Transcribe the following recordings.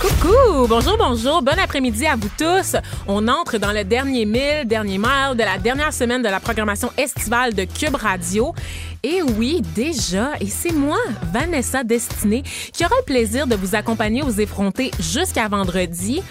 Coucou, bonjour, bonjour, bon après-midi à vous tous. On entre dans le dernier mille, dernier mile de la dernière semaine de la programmation estivale de Cube Radio. Et oui, déjà, et c'est moi, Vanessa Destinée, qui aura le plaisir de vous accompagner aux effrontés jusqu'à vendredi.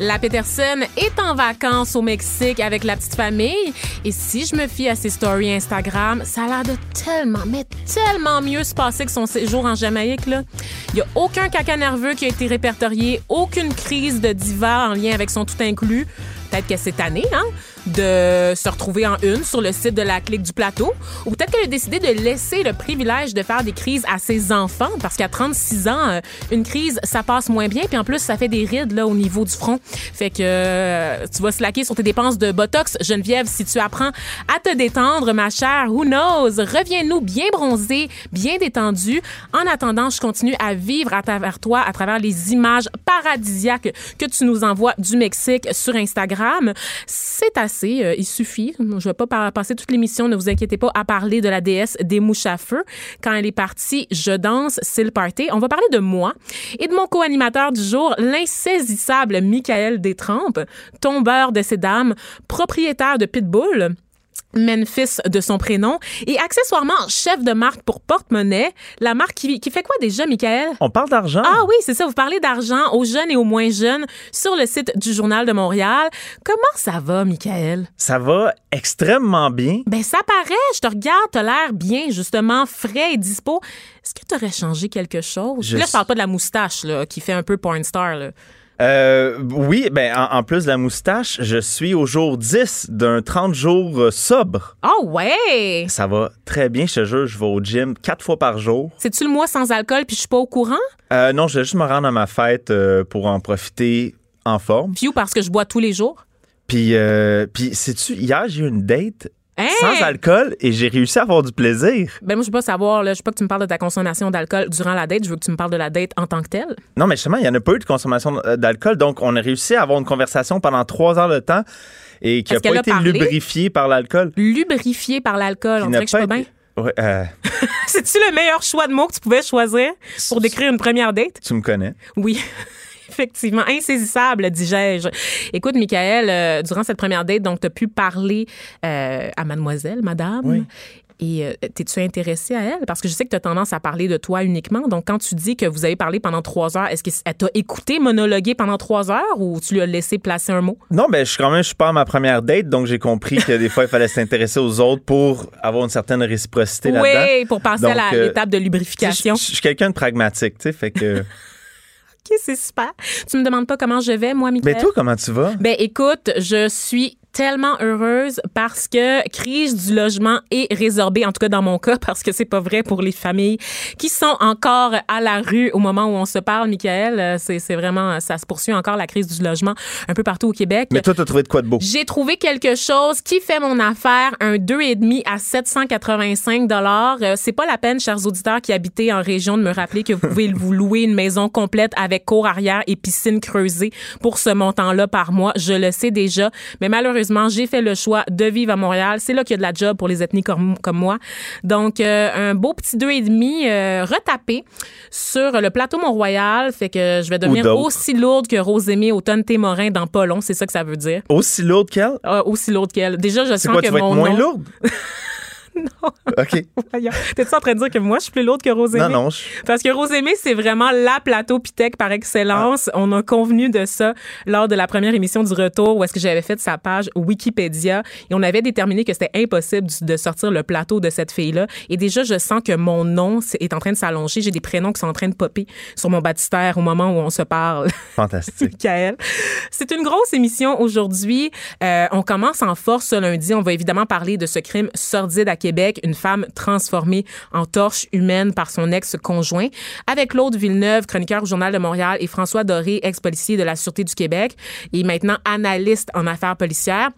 La Peterson est en vacances au Mexique avec la petite famille. Et si je me fie à ses stories Instagram, ça a l'air de tellement, mais tellement mieux se passer que son séjour en Jamaïque. Là. Il n'y a aucun caca nerveux qui a été répertorié, aucune crise de diva en lien avec son tout inclus. Peut-être que cette année, hein, de se retrouver en une sur le site de la clique du plateau. Ou peut-être qu'elle a décidé de laisser le privilège de faire des crises à ses enfants parce qu'à 36 ans, euh, une crise, ça passe moins bien. Puis en plus, ça fait des rides là au niveau du front. Fait que euh, tu vas slacker sur tes dépenses de Botox. Geneviève, si tu apprends à te détendre, ma chère, who knows? Reviens-nous bien bronzé, bien détendu. En attendant, je continue à vivre à travers toi, à travers les images paradisiaques que tu nous envoies du Mexique sur Instagram. C'est assez euh, il suffit. Je vais pas passer toute l'émission, ne vous inquiétez pas, à parler de la déesse des mouches à feu. Quand elle est partie, je danse, c'est le party. On va parler de moi et de mon co-animateur du jour, l'insaisissable Michael Détrempe, tombeur de ces dames, propriétaire de Pitbull. Memphis de son prénom et accessoirement chef de marque pour porte-monnaie. La marque qui, qui, fait quoi déjà, Michael? On parle d'argent. Ah oui, c'est ça. Vous parlez d'argent aux jeunes et aux moins jeunes sur le site du Journal de Montréal. Comment ça va, Michael? Ça va extrêmement bien. Ben, ça paraît. Je te regarde, t'as l'air bien, justement, frais et dispo. Est-ce que tu aurais changé quelque chose? Je... Là, je parle pas de la moustache, là, qui fait un peu porn star, là. Euh, oui, ben en, plus de la moustache, je suis au jour 10 d'un 30 jours euh, sobre. Oh ouais! Ça va très bien, je te jure, je vais au gym quatre fois par jour. C'est-tu le mois sans alcool puis je suis pas au courant? Euh, non, je vais juste me rendre à ma fête euh, pour en profiter en forme. Puis parce que je bois tous les jours? Puis, euh, puis sais-tu, hier, j'ai eu une date sans alcool et j'ai réussi à avoir du plaisir. Ben moi je veux pas savoir là, je veux pas que tu me parles de ta consommation d'alcool durant la date, je veux que tu me parles de la date en tant que telle. Non mais justement, il y en a pas eu de consommation euh, d'alcool, donc on a réussi à avoir une conversation pendant trois heures de temps et qui a pas été lubrifiée par l'alcool. Lubrifiée par l'alcool, on dirait que je suis pas bien. Ouais, euh... C'est-tu le meilleur choix de mots que tu pouvais choisir pour décrire une première date? Tu me connais. Oui. Effectivement, insaisissable, dis-je. Écoute, Michael, euh, durant cette première date, donc, tu as pu parler euh, à mademoiselle, madame. Oui. Et euh, t'es-tu intéressé à elle? Parce que je sais que tu as tendance à parler de toi uniquement. Donc, quand tu dis que vous avez parlé pendant trois heures, est-ce qu'elle t'a écouté monologuer pendant trois heures ou tu lui as laissé placer un mot? Non, ben je suis quand même, je suis pas à ma première date, donc j'ai compris que des fois, il fallait s'intéresser aux autres pour avoir une certaine réciprocité là-dedans. Oui, pour passer à l'étape de lubrification. Je suis quelqu'un de pragmatique, tu sais, fait que... OK, c'est super. Tu me demandes pas comment je vais, moi, Michael? Mais toi, comment tu vas? Ben, écoute, je suis tellement heureuse parce que crise du logement est résorbée, en tout cas dans mon cas, parce que c'est pas vrai pour les familles qui sont encore à la rue au moment où on se parle, Michael. Euh, c'est, vraiment, ça se poursuit encore la crise du logement un peu partout au Québec. Mais toi, t'as trouvé de quoi de beau? J'ai trouvé quelque chose qui fait mon affaire, un 2,5 à 785 dollars. Euh, c'est pas la peine, chers auditeurs qui habitez en région, de me rappeler que vous pouvez vous louer une maison complète avec cour arrière et piscine creusée pour ce montant-là par mois. Je le sais déjà, mais malheureusement j'ai fait le choix de vivre à Montréal. C'est là qu'il y a de la job pour les ethnies comme, comme moi. Donc, euh, un beau petit deux et demi euh, retapé sur le plateau Mont-Royal. Fait que je vais devenir aussi lourde que Rosémie Automne Témorin dans pas long. C'est ça que ça veut dire. Aussi lourde qu'elle? Ah, aussi lourde qu'elle. Déjà, je sens quoi, que tu vas mon être moins nom... lourde? non. OK. T'es-tu en train de dire que moi, je suis plus lourde que Rosémie? Non, non. Parce que Rosémie, c'est vraiment la plateau Pitec par excellence. On a convenu de ça lors de la première émission du retour où est-ce que j'avais fait sa page Wikipédia et on avait déterminé que c'était impossible de sortir le plateau de cette fille-là. Et déjà, je sens que mon nom est en train de s'allonger. J'ai des prénoms qui sont en train de popper sur mon baptistère au moment où on se parle. Fantastique. Michael. C'est une grosse émission aujourd'hui. Euh, on commence en force ce lundi. On va évidemment parler de ce crime sordide à Québec, une femme transformée en torche humaine par son ex-conjoint, avec Claude Villeneuve, chroniqueur au Journal de Montréal, et François Doré, ex-policier de la Sûreté du Québec, et maintenant analyste en affaires policières.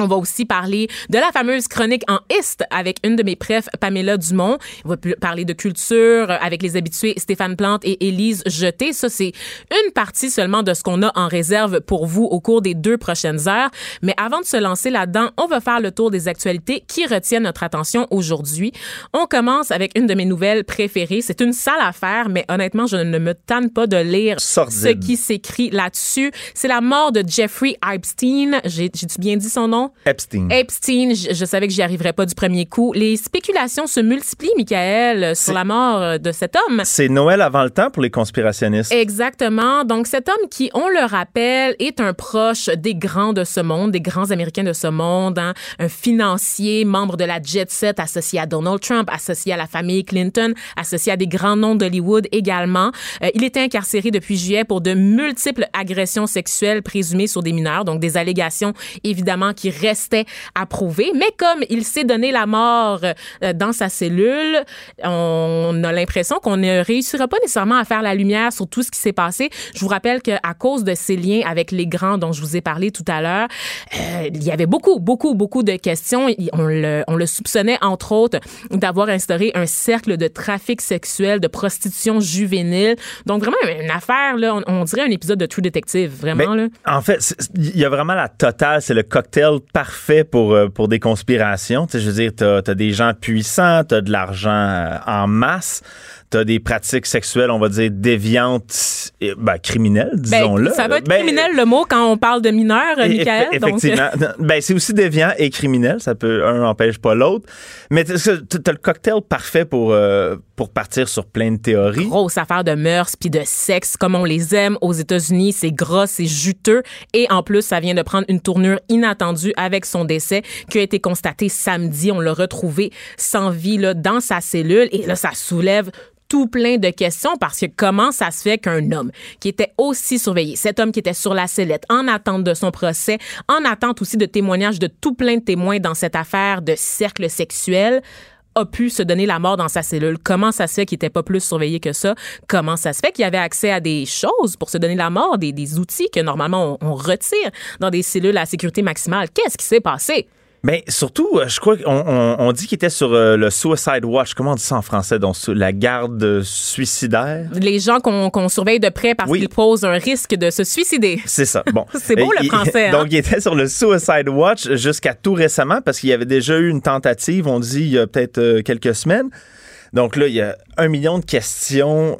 On va aussi parler de la fameuse chronique en Est avec une de mes prefs, Pamela Dumont. On va parler de culture avec les habitués Stéphane Plante et Élise Jeté. Ça, c'est une partie seulement de ce qu'on a en réserve pour vous au cours des deux prochaines heures. Mais avant de se lancer là-dedans, on va faire le tour des actualités qui retiennent notre attention aujourd'hui. On commence avec une de mes nouvelles préférées. C'est une sale affaire, mais honnêtement, je ne me tanne pas de lire ce qui s'écrit là-dessus. C'est la mort de Jeffrey Epstein. J'ai-tu bien dit son nom? Epstein. Epstein, je, savais que j'y arriverais pas du premier coup. Les spéculations se multiplient, Michael, sur la mort de cet homme. C'est Noël avant le temps pour les conspirationnistes. Exactement. Donc, cet homme qui, on le rappelle, est un proche des grands de ce monde, des grands Américains de ce monde, hein. un financier, membre de la jet set, associé à Donald Trump, associé à la famille Clinton, associé à des grands noms d'Hollywood également. Euh, il était incarcéré depuis juillet pour de multiples agressions sexuelles présumées sur des mineurs, donc des allégations évidemment qui restait à prouver. Mais comme il s'est donné la mort euh, dans sa cellule, on a l'impression qu'on ne réussira pas nécessairement à faire la lumière sur tout ce qui s'est passé. Je vous rappelle qu'à cause de ces liens avec les grands dont je vous ai parlé tout à l'heure, euh, il y avait beaucoup, beaucoup, beaucoup de questions. On le, on le soupçonnait, entre autres, d'avoir instauré un cercle de trafic sexuel, de prostitution juvénile. Donc, vraiment, une affaire, là, on, dirait un épisode de True Detective, vraiment. là. En fait, il y a vraiment la totale, c'est le cocktail parfait pour, euh, pour des conspirations. Tu je veux dire, tu as, des gens puissants, tu as de l'argent euh, en masse t'as des pratiques sexuelles, on va dire, déviantes, ben, criminelles, ben, disons-le. ça va être ben, criminel le mot quand on parle de mineurs, Michael. Effectivement. ben, c'est aussi déviant et criminel. Ça peut, un n'empêche pas l'autre. Mais t'as le cocktail parfait pour, euh, pour partir sur plein de théories. Grosse affaire de mœurs puis de sexe comme on les aime aux États-Unis. C'est gras, c'est juteux. Et en plus, ça vient de prendre une tournure inattendue avec son décès qui a été constaté samedi. On l'a retrouvé sans vie là, dans sa cellule. Et là, ça soulève tout plein de questions parce que comment ça se fait qu'un homme qui était aussi surveillé, cet homme qui était sur la sellette en attente de son procès, en attente aussi de témoignages de tout plein de témoins dans cette affaire de cercle sexuel, a pu se donner la mort dans sa cellule. Comment ça se fait qu'il n'était pas plus surveillé que ça? Comment ça se fait qu'il avait accès à des choses pour se donner la mort, des, outils que normalement on retire dans des cellules à sécurité maximale? Qu'est-ce qui s'est passé? Mais surtout, euh, je crois qu'on on, dit qu'il était sur euh, le Suicide Watch. Comment on dit ça en français? Donc, la garde suicidaire? Les gens qu'on surveille de près parce qu'ils posent un risque de se suicider. C'est ça. Bon. C'est beau le français. Hein? Donc, il était sur le Suicide Watch jusqu'à tout récemment parce qu'il y avait déjà eu une tentative, on dit, il y a peut-être euh, quelques semaines. Donc là, il y a un million de questions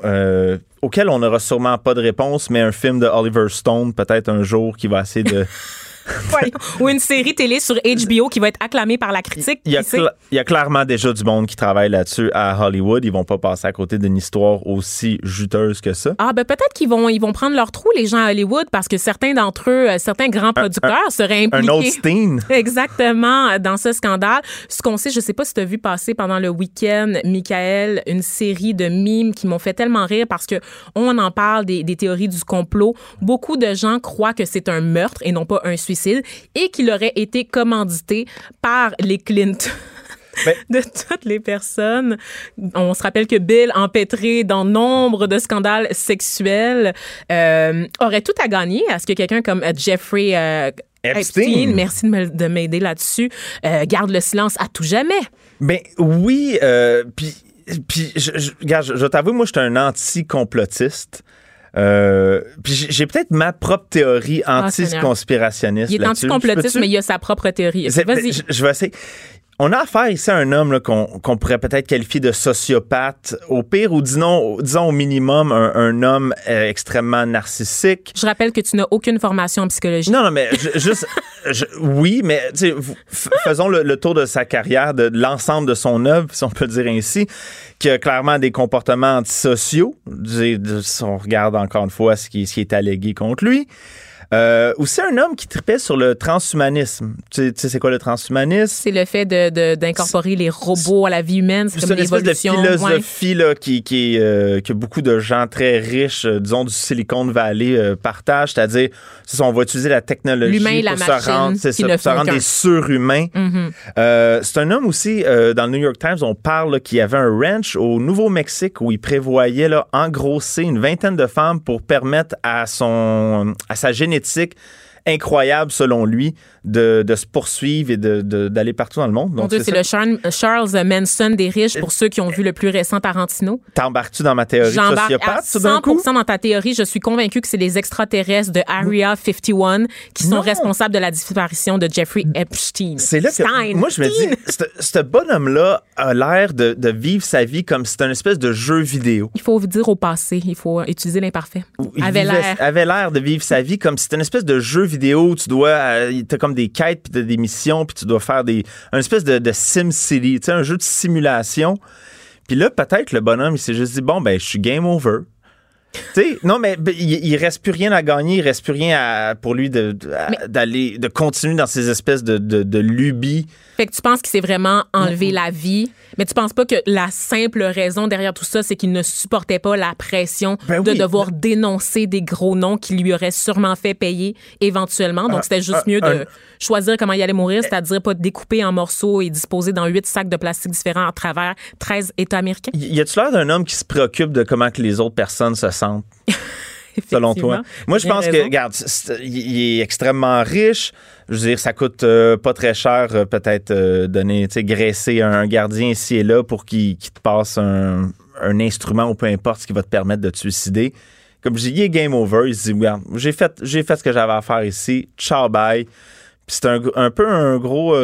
auxquelles on n'aura sûrement pas de réponse, mais un film de Oliver Stone, peut-être un jour, qui va essayer de... Ou une série télé sur HBO qui va être acclamée par la critique. Il y, a clairement déjà du monde qui travaille là-dessus à Hollywood. Ils vont pas passer à côté d'une histoire aussi juteuse que ça. Ah, ben peut-être qu'ils vont, ils vont prendre leur trou, les gens à Hollywood, parce que certains d'entre eux, euh, certains grands producteurs seraient impliqués. Un Exactement, dans ce scandale. Ce qu'on sait, je sais pas si tu as vu passer pendant le week-end, Michael, une série de mimes qui m'ont fait tellement rire parce que on en parle des, des théories du complot. Beaucoup de gens croient que c'est un meurtre et non pas un suicide et qu'il aurait été commandité par les Clinton. de toutes les personnes. On se rappelle que Bill, empêtré dans nombre de scandales sexuels, euh, aurait tout à gagner à ce que quelqu'un comme euh, Jeffrey euh, Epstein. merci de m'aider là-dessus, garde le silence à tout jamais. Ben oui, puis puis je, je, je, je t'avoue, moi, je suis un anti-complotiste. Euh, puis j'ai peut-être ma propre théorie ah, anti-conspirationniste. il est anti-complotiste, mais il a sa propre théorie. Vas-y. Je, je, vais essayer on a affaire ici à un homme qu'on pourrait peut-être qualifier de sociopathe, au pire, ou disons, disons au minimum un, homme euh, extrêmement narcissique. Je rappelle que tu n'as aucune formation en psychologie. Non, non, mais juste, oui, mais faisons le, tour de sa carrière, de, l'ensemble de son œuvre, si on peut le dire ainsi, qui a clairement des comportements antisociaux. Si on regarde encore une fois ce qui, ce qui est allégué contre lui. Euh, aussi un homme qui tripait sur le transhumanisme. Tu sais, c'est quoi le transhumanisme? C'est le fait d'incorporer les robots à la vie humaine. C'est comme une espèce de philosophie là, qui, qui, euh, que beaucoup de gens très riches, euh, disons du Silicon Valley, euh, partagent. C'est-à-dire, on va utiliser la technologie pour la se rendre, ça, se rendre des surhumains. Mm-hmm. c'est un homme aussi, dans le New York Times, on parle qu'il y avait un ranch au Nouveau-Mexique où il prévoyait là, engrosser une vingtaine de femmes pour permettre à, son, à sa génétique get sick incroyable, selon lui, de, de se poursuivre et de- de- d'aller partout dans le monde. Mon Dieu, c'est le Charles, Charles Manson des riches pour ceux qui ont vu le plus récent Tarantino. T'embarques-tu dans ma théorie sociopathe, tout d'un coup? 100 dans ta théorie. Je suis convaincue que c'est les extraterrestres de Area 51 qui sont Non. responsables de la disparition de Jeffrey Epstein. C'est là que Stein. moi je me dis, ce- bonhomme-là a l'air de, de vivre sa vie comme si c'était une espèce de jeu vidéo. Il faut dire au passé, il faut utiliser l'imparfait. Il Avait l'air. avait l'air de vivre sa vie comme si c'était une espèce de jeu vidéo où tu dois euh, t'as comme des quêtes puis t'as des missions puis tu dois faire des une espèce de, de Sim City, tu sais un jeu de simulation. Puis là peut-être le bonhomme il s'est juste dit bon ben je suis game over. Non, mais ben, il, il reste plus rien à gagner, il reste plus rien à- pour lui de- de- d'aller, de continuer dans ces espèces de, de, de lubies. Fait que tu penses qu'il s'est vraiment enlevé la vie, mais tu penses pas que la simple raison derrière tout ça, c'est qu'il ne supportait pas la pression Ben de oui. devoir dénoncer des gros noms qui lui auraient sûrement fait payer éventuellement. Donc, c'était juste un- mieux de choisir comment il allait mourir, c'est-à-dire pas découper en morceaux et disposer dans huit sacs de plastique différents à travers 13 États américains. Y y a-tu l'air d'un homme qui se préoccupe de comment que les autres personnes se selon toi? Moi, je pense que, regarde, il est extrêmement riche. Je veux dire, ça coûte euh, pas très cher, euh, peut-être, euh, donner, tu sais, graisser un gardien ici et là pour qu'il te passe un, un instrument ou peu importe ce qui va te permettre de te suicider. Comme je dis, il est game over. Il se dit, regarde, j'ai fait, fait ce que j'avais à faire ici. Ciao, bye. Puis c'est un, un peu un gros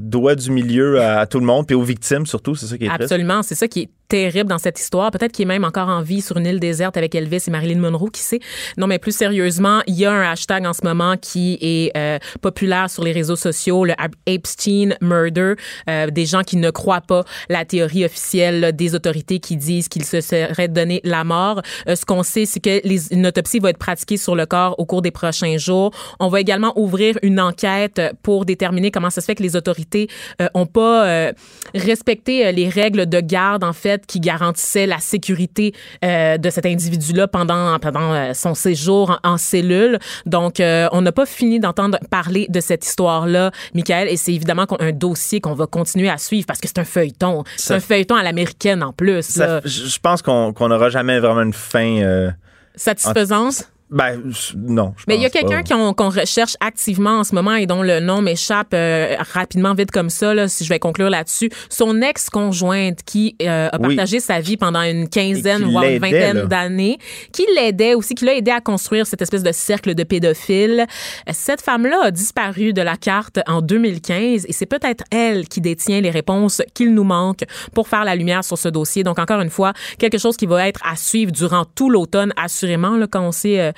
doigt du milieu à, à tout le monde, puis aux victimes surtout, c'est ça qui est. Absolument, c'est ça qui est terrible dans cette histoire. Peut-être qu'il est même encore en vie sur une île déserte avec Elvis et Marilyn Monroe, qui sait? Non, mais plus sérieusement, il y a un hashtag en ce moment qui est euh, populaire sur les réseaux sociaux, le Epstein Murder. Euh, des gens qui ne croient pas la théorie officielle des autorités qui disent qu'il se serait donné la mort. Euh, ce qu'on sait, c'est que les, une autopsie va être pratiquée sur le corps au cours des prochains jours. On va également ouvrir une enquête pour déterminer comment ça se fait que les autorités euh, ont pas euh, respecté euh, les règles de garde, en fait, qui garantissaient la sécurité euh, de cet individu-là pendant, pendant euh, son séjour en, en cellule. Donc, euh, on n'a pas fini d'entendre parler de cette histoire-là, Michael, et c'est évidemment un dossier qu'on va continuer à suivre parce que c'est un feuilleton. C'est un feuilleton à l'américaine en plus. Ça- je pense qu'on n'aura jamais vraiment une fin. euh, Satisfaisante? Ben, non. je Mais il y a quelqu'un qu'on qu'on recherche activement en ce moment et dont le nom m'échappe euh, rapidement, vite comme ça, là, si je vais conclure là-dessus. Son ex-conjointe qui euh, a Oui. partagé sa vie pendant une quinzaine, voire une vingtaine d'années, qui l'aidait aussi, qui l'a aidé à construire cette espèce de cercle de pédophiles. Cette femme-là a disparu de la carte en 2015 et c'est peut-être elle qui détient les réponses qu'il nous manque pour faire la lumière sur ce dossier. Donc, encore une fois, quelque chose qui va être à suivre durant tout l'automne, assurément, là, quand on sait euh,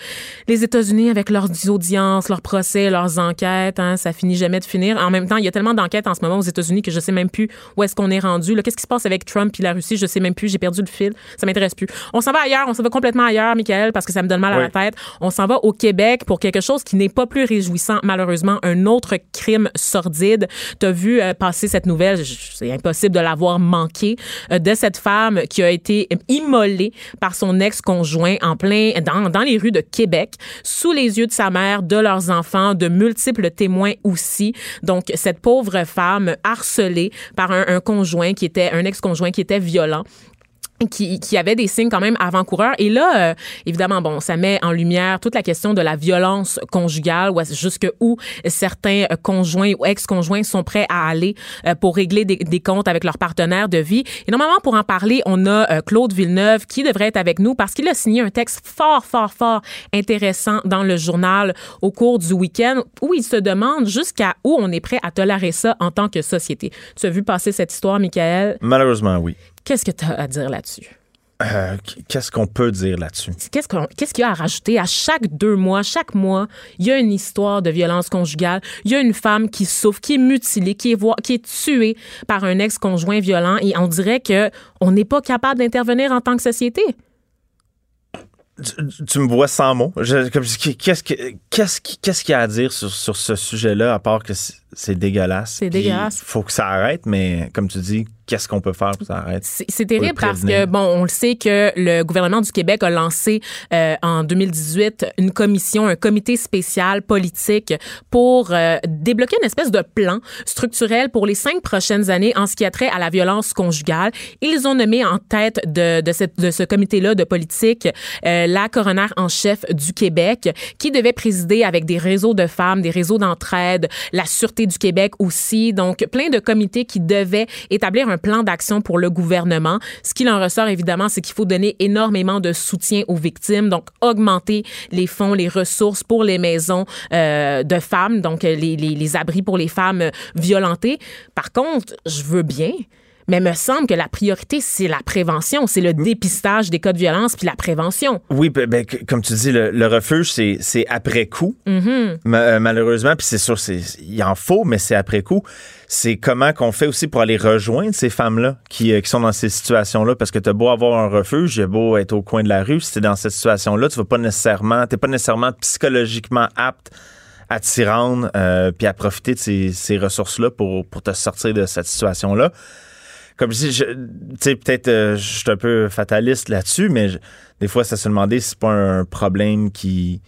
les États-Unis avec leurs audiences, leurs procès, leurs enquêtes, hein, ça finit jamais de finir. En même temps, il y a tellement d'enquêtes en ce moment aux États-Unis que je sais même plus où est-ce qu'on est rendu. Qu'est-ce qui se passe avec Trump et la Russie? Je sais même plus. J'ai perdu le fil. Ça m'intéresse plus. On s'en va ailleurs. On s'en va complètement ailleurs, Michael, parce que ça me donne mal à la tête. On s'en va au Québec pour quelque chose qui n'est pas plus réjouissant, malheureusement. Un autre crime sordide. Tu as vu euh, passer cette nouvelle. C'est impossible de l'avoir manqué. euh, de cette femme qui a été immolée par son ex-conjoint en plein dans, dans les rues de Québec, sous les yeux de sa mère, de leurs enfants, de multiples témoins aussi. Donc, cette pauvre femme harcelée par un, conjoint qui était, un ex-conjoint qui était violent qui, qui avait des signes quand même avant-coureurs. Et là, euh, évidemment, bon, ça met en lumière toute la question de la violence conjugale, où jusque où certains euh, conjoints ou ex-conjoints sont prêts à aller euh, pour régler des, des comptes avec leur partenaire de vie. Et normalement, pour en parler, on a euh, Claude Villeneuve qui devrait être avec nous parce qu'il a signé un texte fort, fort, fort intéressant dans le journal au cours du week-end où il se demande jusqu'à où on est prêt à tolérer ça en tant que société. Tu as vu passer cette histoire, Michael? Malheureusement, oui. Qu'est-ce que tu as à dire là-dessus? Euh, Qu'est-ce qu'on peut dire là-dessus? Qu'est-ce qu'on- qu'est-ce qu'il y a à rajouter? À chaque deux mois, chaque mois, il y a une histoire de violence conjugale. Il y a une femme qui souffre, qui est mutilée, qui est, voi- qui est tuée par un ex-conjoint violent. Et on dirait que on n'est pas capable d'intervenir en tant que société. Tu, tu me vois sans mots. Je- comme je- Qu'est-ce que- qu'est-ce qui- qu'est-ce qu'il y a à dire sur, sur ce sujet-là, à part que c'est- c'est dégueulasse. C'est dégueulasse. Il faut que ça arrête, mais comme tu dis, qu'est-ce qu'on peut faire pour que ça arrête? C'est terrible parce que, bon, on le sait que le gouvernement du Québec a lancé euh, en 2018 une commission, un comité spécial politique pour euh, débloquer une espèce de plan structurel pour les cinq prochaines années en ce qui a trait à la violence conjugale. Ils ont nommé en tête de, de, cette, de ce comité-là de politique euh, la coroner en chef du Québec qui devait présider avec des réseaux de femmes, des réseaux d'entraide, la Sûreté du Québec aussi. Donc, plein de comités qui devaient établir un plan d'action pour le gouvernement. Ce qu'il en ressort, évidemment, c'est qu'il faut donner énormément de soutien aux victimes, donc augmenter les fonds, les ressources pour les maisons euh, de femmes, donc les, les, les abris pour les femmes violentées. Par contre, je veux bien mais me semble que la priorité, c'est la prévention, c'est le dépistage des cas de violence puis la prévention. Oui, ben, ben comme tu dis, le, refuge, c'est après coup, mm-hmm. euh, malheureusement. Puis c'est sûr, il en faut, mais c'est après coup. C'est comment qu'on fait aussi pour aller rejoindre ces femmes-là qui, euh, qui, sont dans ces situations-là? Parce que tu as beau avoir un refuge, as beau être au coin de la rue, si tu dans cette situation-là, tu vas pas nécessairement, t'es pas nécessairement psychologiquement apte à t'y rendre euh, puis à profiter de ces, ces ressources-là pour, pour te sortir de cette situation-là comme je dis, tu sais, peut-être euh, je suis un peu fataliste là-dessus, mais des fois, ça se demandait si c'est pas un problème qui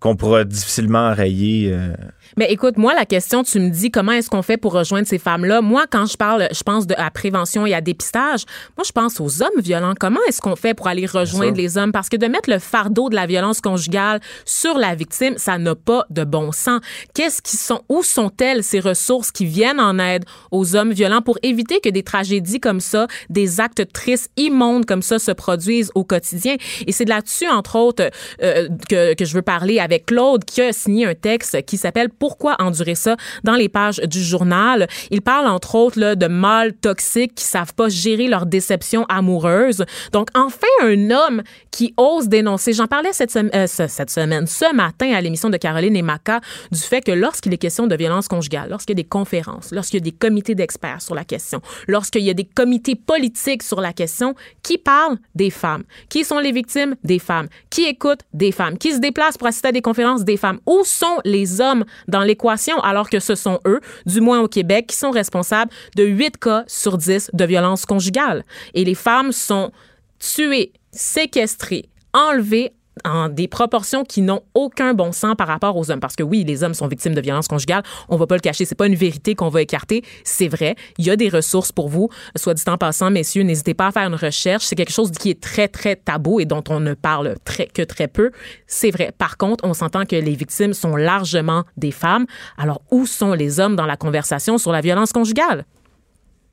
qu'on pourra difficilement enrayer. Euh, mais écoute, moi, la question, tu me dis comment est-ce qu'on fait pour rejoindre ces femmes-là? Moi, quand je parle, je pense de, à prévention et à dépistage. Moi, je pense aux hommes violents. Comment est-ce qu'on fait pour aller rejoindre les hommes? Parce que de mettre le fardeau de la violence conjugale sur la victime, ça n'a pas de bon sens. Qu'est-ce qui sont, où sont-elles ces ressources qui viennent en aide aux hommes violents pour éviter que des tragédies comme ça, des actes tristes, immondes comme ça se produisent au quotidien? Et c'est là-dessus, entre autres, euh, que, que je veux parler avec Claude, qui a signé un texte qui s'appelle pourquoi endurer ça dans les pages du journal. Il parle entre autres là, de mâles toxiques qui savent pas gérer leur déception amoureuse. Donc enfin un homme qui ose dénoncer. J'en parlais cette, euh, cette semaine, ce matin à l'émission de Caroline et Maca du fait que lorsqu'il est question de violence conjugale, lorsqu'il y a des conférences, lorsqu'il y a des comités d'experts sur la question, lorsqu'il y a des comités politiques sur la question, qui parle des femmes, qui sont les victimes des femmes, qui écoutent des femmes, qui se déplacent pour assister à des conférences des femmes? Où sont les hommes dans l'équation alors que ce sont eux, du moins au Québec, qui sont responsables de 8 cas sur 10 de violences conjugales. Et les femmes sont tuées, séquestrées, enlevées en des proportions qui n'ont aucun bon sens par rapport aux hommes. Parce que oui, les hommes sont victimes de violences conjugales. On va pas le cacher. C'est pas une vérité qu'on va écarter. C'est vrai. Il y a des ressources pour vous. Soit dit en passant, messieurs, n'hésitez pas à faire une recherche. C'est quelque chose qui est très, très tabou et dont on ne parle très, que très peu. C'est vrai. Par contre, on s'entend que les victimes sont largement des femmes. Alors, où sont les hommes dans la conversation sur la violence conjugale?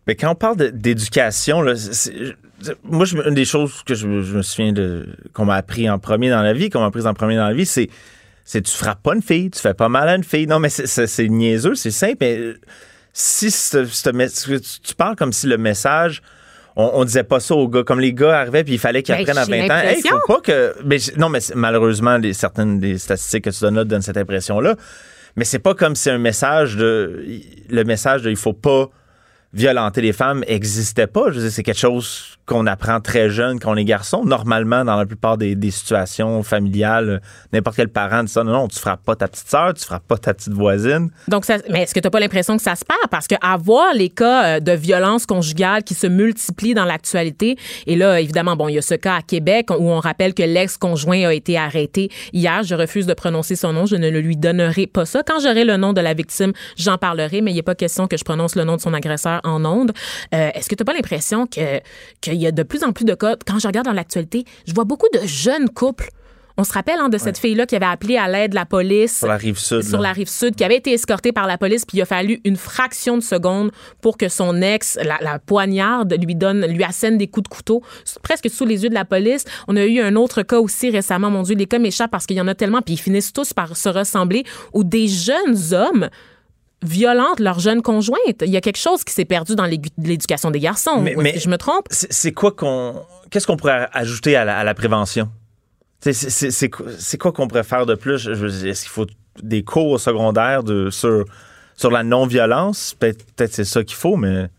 Mais quand on parle d'éducation, moi, une des choses que je, me souviens de qu'on m'a appris en premier dans la vie, qu'on m'a appris en premier dans la vie, c'est c'est tu frappes pas une fille, tu fais pas mal à une fille. Non, mais c'est niaiseux, c'est simple. Mais si tu parles comme si le message on, disait pas ça aux gars. Comme les gars arrivaient puis il fallait qu'ils ben, apprennent à 20 ans. Il faut pas que. Mais, non, mais malheureusement, les, certaines des statistiques que tu donnes là donnent cette impression-là. Mais c'est pas comme si un message de. Le message de il faut pas violenter les femmes n'existait pas. Je veux c'est quelque chose qu'on apprend très jeune quand on est garçon. Normalement, dans la plupart des, situations familiales, n'importe quel parent dit ça. Non, non, tu frappes pas ta petite sœur, tu frappes pas ta petite voisine. Donc, mais est-ce que tu n'as pas l'impression que ça se perd? Parce que avoir les cas euh, de violence conjugale qui se multiplient dans l'actualité, et là, évidemment, bon, il y a ce cas à Québec où on rappelle que l'ex-conjoint a été arrêté hier. Je refuse de prononcer son nom. Je ne lui donnerai pas ça. Quand j'aurai le nom de la victime, j'en parlerai, mais il a pas question que je prononce le nom de son agresseur en ondes. Euh, est-ce que tu n'as pas l'impression que, qu'il y a de plus en plus de cas? Quand je regarde dans l'actualité, je vois beaucoup de jeunes couples on se rappelle hein, de cette fille-là qui avait appelé à l'aide la police. Sur la rive sud. Sur la rive sud, qui avait été escortée par la police, puis il a fallu une fraction de seconde pour que son ex, la, poignarde, lui donne, lui assène des coups de couteau, presque sous les yeux de la police. On a eu un autre cas aussi récemment, mon Dieu, les cas m'échappent parce qu'il y en a tellement, puis ils finissent tous par se ressembler, où des jeunes hommes violentent leur jeune conjointe. Il y a quelque chose qui s'est perdu dans l'éducation des garçons. Mais, je me trompe? C'est quoi qu'on. Qu'est-ce qu'on pourrait ajouter à la, prévention? C'est quoi qu'on pourrait faire de plus? Est-ce qu'il faut des cours secondaires de, sur, sur la non-violence? Peut-être c'est ça qu'il faut, mais.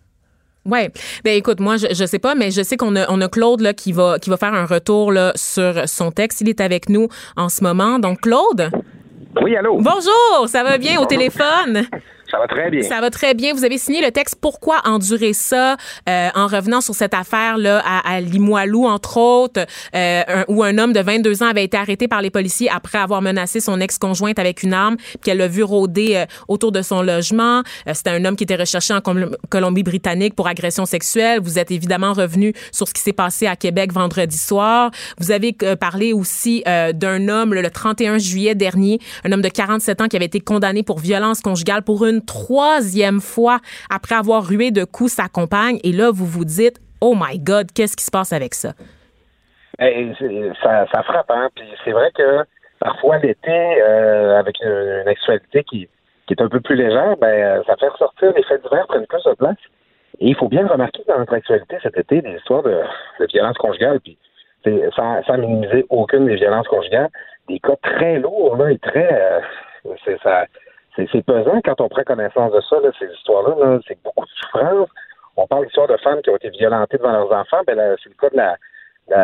Oui. Ben écoute, moi je, je sais pas, mais je sais qu'on a, on a Claude là, qui va qui va faire un retour là, sur son texte. Il est avec nous en ce moment. Donc Claude? Oui, allô? Bonjour, ça va bien au téléphone? Ça va très bien. Ça va très bien. Vous avez signé le texte Pourquoi endurer ça euh, en revenant sur cette affaire-là à, à, Limoilou, entre autres, euh, où un homme de 22 ans avait été arrêté par les policiers après avoir menacé son ex-conjointe avec une arme, puis qu'elle l'a vu rôder euh, autour de son logement. Euh, C'était un homme qui était recherché en Colombie-Britannique pour agression sexuelle. Vous êtes évidemment revenu sur ce qui s'est passé à Québec vendredi soir. Vous avez euh, parlé aussi d'un homme le 31 juillet dernier, un homme de 47 ans qui avait été condamné pour violence conjugale pour une troisième fois après avoir rué de coups sa compagne. Et là, vous vous dites, oh my God, qu'est-ce qui se passe avec ça? Ben, ça, frappe, hein? Puis c'est vrai que parfois l'été, euh, avec une, actualité qui, qui, est un peu plus légère, ben, ça fait ressortir les faits divers prennent plus de place. Et il faut bien remarquer dans notre actualité cet été des histoires de, de violence conjugale, puis sans, minimiser aucune des violences conjugales, des cas très lourds et très euh, ça c'est pesant quand on prend connaissance de ça, là, ces histoires-là. c'est beaucoup de souffrance. On parle d'histoires de femmes qui ont été violentées devant leurs enfants. Ben, c'est le cas de la,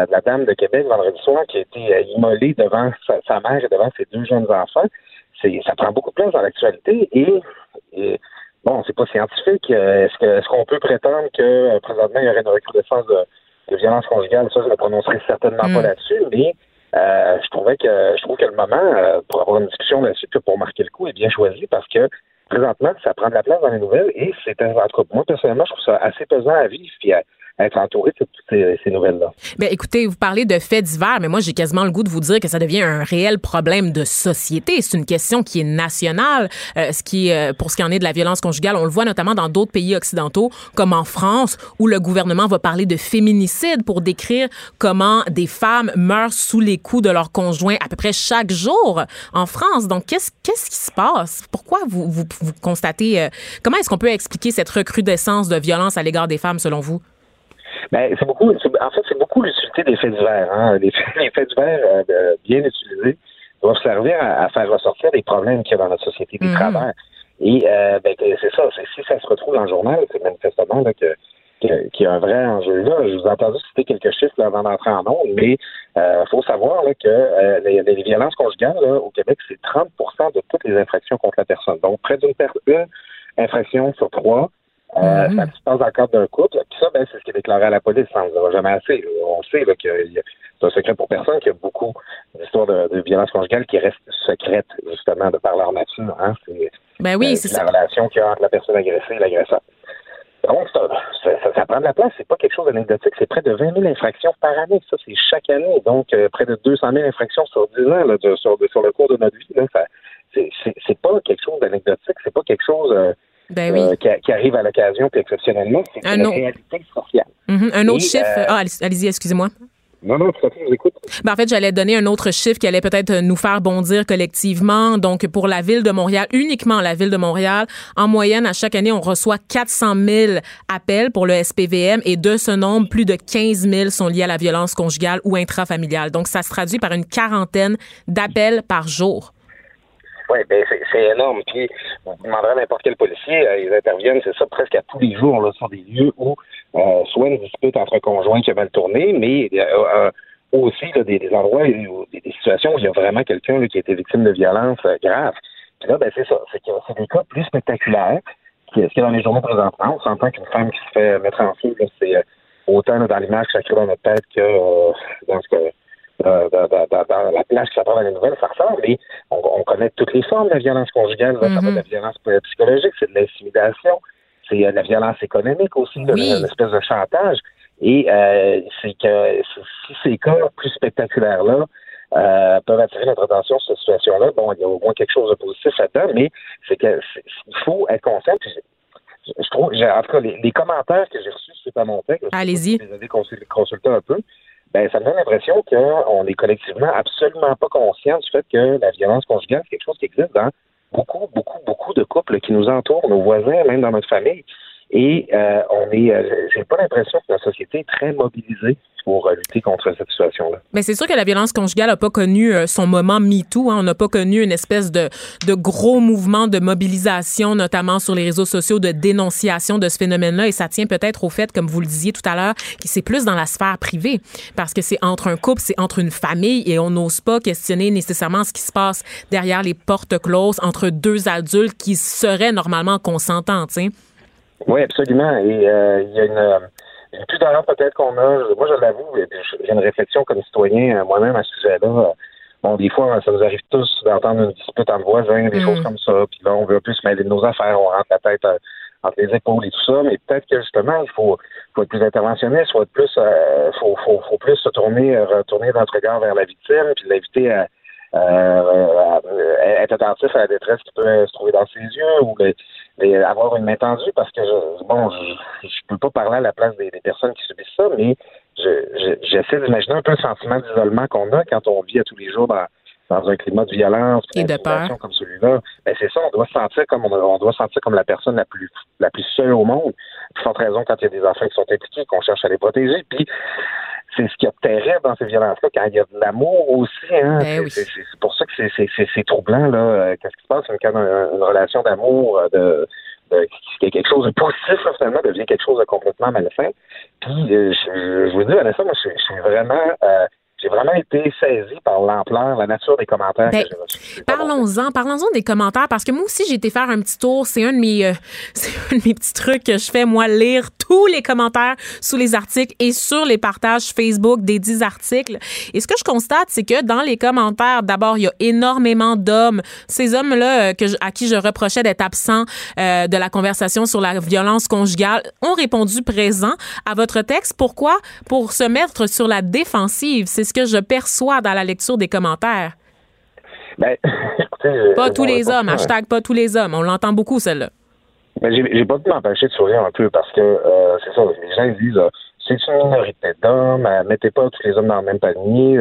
la, dame de Québec vendredi soir qui a été euh, immolée devant sa, mère et devant ses deux jeunes enfants. C'est, ça prend beaucoup de place dans l'actualité et, bon, c'est pas scientifique. Euh, est-ce, que, est-ce qu'on peut prétendre que euh, présentement il y aurait une recrudescence de, de violence conjugale? Ça, je ne prononcerai certainement pas mm. là-dessus, mais euh, je trouvais que je trouve que le moment euh, pour avoir une discussion là-dessus que pour marquer le coup est bien choisi parce que présentement, ça prend de la place dans les nouvelles et c'est en tout cas moi personnellement, je trouve ça assez pesant à vivre être entouré de toutes ces, nouvelles-là. Bien, écoutez, vous parlez de faits divers, mais moi, j'ai quasiment le goût de vous dire que ça devient un réel problème de société. C'est une question qui est nationale. Euh, ce qui, euh, pour ce qui en est de la violence conjugale, on le voit notamment dans d'autres pays occidentaux, comme en France, où le gouvernement va parler de féminicide pour décrire comment des femmes meurent sous les coups de leur conjoint à peu près chaque jour en France. Donc, qu'est-ce qu'est-ce qui se passe? Pourquoi vous, vous, vous constatez... Euh, comment est-ce qu'on peut expliquer cette recrudescence de violence à l'égard des femmes, selon vous? Ben, c'est beaucoup, en fait, c'est beaucoup l'utilité des faits divers. Hein. Les, faits divers euh, bien utilisés doivent servir à, faire ressortir des problèmes qu'il y a dans notre société, des mm travers. Et euh, ben, c'est ça, si ça se retrouve dans le journal, c'est manifestement là, que qu'il y a un vrai enjeu là. Je vous ai entendu citer quelques chiffres avant d'entrer en nombre, mais il euh, faut savoir là, que euh, les, les, violences conjugales là, au Québec, c'est 30% de toutes les infractions contre la personne. Donc, près d'une une infraction sur trois euh. Ça se passe dans le cadre d'un couple. Puis ça, ben, c'est ce qui est déclaré à la police. Ça n'en jamais assez. On sait que c'est un secret pour personne qu'il y a beaucoup d'histoires de, de violence conjugale qui restent secrètes, justement, de par leur nature. Hein. C'est, ben oui, euh, c'est la relation qu'il y a entre la personne agressée et l'agresseur. Donc, ça, ça, prend de la place. C'est pas quelque chose d'anecdotique. C'est près de 20 000 infractions par année. Ça, c'est chaque année. Donc, euh, près de 200 000 infractions sur 10 ans là, sur, sur, le cours de notre vie. Là, ça, c'est, c'est, pas quelque chose d'anecdotique. C'est pas quelque chose ben oui. Euh, qui, arrive à l'occasion, puis exceptionnellement, c'est une réalité sociale. Mm-hmm. Un autre chiffre. Euh, ah, allez-y, excusez-moi. Non, non, tout à fait, je vous écoute. Ben, en fait, j'allais donner un autre chiffre qui allait peut-être nous faire bondir collectivement. Donc, pour la ville de Montréal, uniquement la ville de Montréal, en moyenne, à chaque année, on reçoit 400 000 appels pour le SPVM et de ce nombre, plus de 15 000 sont liés à la violence conjugale ou intrafamiliale. Donc, ça se traduit par une quarantaine d'appels par jour. Oui, ben c'est énorme. Puis, on demanderait à n'importe quel policier, euh, ils interviennent, c'est ça, presque à tous les jours. Là, ce sont des lieux où euh, soit une dispute entre conjoints qui a mal tourné, mais euh, aussi là, des, endroits, où, des, situations où il y a vraiment quelqu'un qui a été victime de violences graves. Puis là, ben c'est ça, c'est des cas plus spectaculaires. Ce qu'il y a dans les journaux présentement, on s'entend qu'une femme qui se fait mettre en feu, c'est autant dans l'image que ça crée dans notre tête que dans ce que dans, la place que ça prend dans les nouvelles, ça ressemble. Et on, connaît toutes les formes de la violence conjugale. Ça va de la mm-hmm. violence psychologique, c'est de l'intimidation, c'est euh, de la violence économique aussi, de, une espèce de chantage. Et euh, c'est que si ces cas plus spectaculaires-là euh, peuvent attirer notre attention sur cette situation-là, bon, il y a au moins quelque chose de positif là-dedans, mais c'est que il faut être conscient. je trouve, en tout cas, les, commentaires que j'ai reçus suite à mon texte, allez-y, vous avez consulté un peu ben, ça me donne l'impression qu'on est collectivement absolument pas conscient du fait que la violence conjugale, c'est quelque chose qui existe dans beaucoup, beaucoup, beaucoup de couples qui nous entourent, nos voisins, même dans notre famille. Et euh, on est, euh, j'ai pas l'impression que la société est très mobilisée pour euh, lutter contre cette situation-là. Mais c'est sûr que la violence conjugale n'a pas connu euh, son moment MeToo. Hein. On n'a pas connu une espèce de, de gros mouvement de mobilisation, notamment sur les réseaux sociaux, de dénonciation de ce phénomène-là. Et ça tient peut-être au fait, comme vous le disiez tout à l'heure, que c'est plus dans la sphère privée. Parce que c'est entre un couple, c'est entre une famille et on n'ose pas questionner nécessairement ce qui se passe derrière les portes closes entre deux adultes qui seraient normalement consentants, tu sais. Oui, absolument. Et euh, il y a une plus peut-être qu'on a. Moi, je l'avoue, j'ai une réflexion comme citoyen euh, moi-même à ce sujet-là. Bon, des fois, ça nous arrive tous d'entendre une dispute entre voisins, des choses mm. comme ça. Puis là, on veut plus mêler de nos affaires, on rentre la tête euh, entre les épaules et tout ça. Mais peut-être que justement, il faut, faut être plus interventionniste, faut être plus, euh, faut, faut, faut, plus se tourner, retourner notre regard vers la victime, puis l'inviter à euh, être attentif à la détresse qui peut se trouver dans ses yeux ou avoir une main tendue parce que bon, je, je peux pas parler à la place des, personnes qui subissent ça, mais j'essaie d'imaginer un peu le sentiment d'isolement qu'on a quand on vit à tous les jours dans, dans un climat de violence et de peur comme celui-là. Ben c'est ça, on doit se sentir comme on, doit se sentir comme la personne la plus la plus seule au monde. Pour cette raison, quand il y a des enfants qui sont impliqués, qu'on cherche à les protéger, puis c'est ce qui est terrible dans ces violences-là, quand il y a de l'amour aussi. Hein, ben c'est pour ça que c'est troublant. là. Euh, qu'est-ce qui se passe quand une, une relation d'amour, euh, de, de, qui est quelque chose de positif, finalement, devient quelque chose de complètement malsain. Puis, euh, je, je, vous dis, Vanessa, moi, je, je suis vraiment j'ai vraiment été saisi par l'ampleur, la nature des commentaires que ben, j'ai reçus. Parlons-en, parlons-en des commentaires, parce que moi aussi, j'ai été faire un petit tour. C'est un de mes, euh, c'est un de mes petits trucs que je fais, moi, lire tous les commentaires sous les articles et sur les partages Facebook des 10 articles. Et ce que je constate, c'est que dans les commentaires, d'abord, il y a énormément d'hommes. Ces hommes-là, euh, à qui je reprochais d'être absents euh, de la conversation sur la violence conjugale, ont répondu présent à votre texte. Pourquoi? Pour se mettre sur la défensive. C'est ce que je perçois dans la lecture des commentaires. Ben, pas tous les hommes. Hashtag pas tous les hommes. On l'entend beaucoup, celle-là. Ben, j'ai pas pu m'empêcher de sourire un peu parce que euh, c'est ça, les gens disent euh, c'est une minorité d'hommes, euh, mettez pas tous les hommes dans le même panier,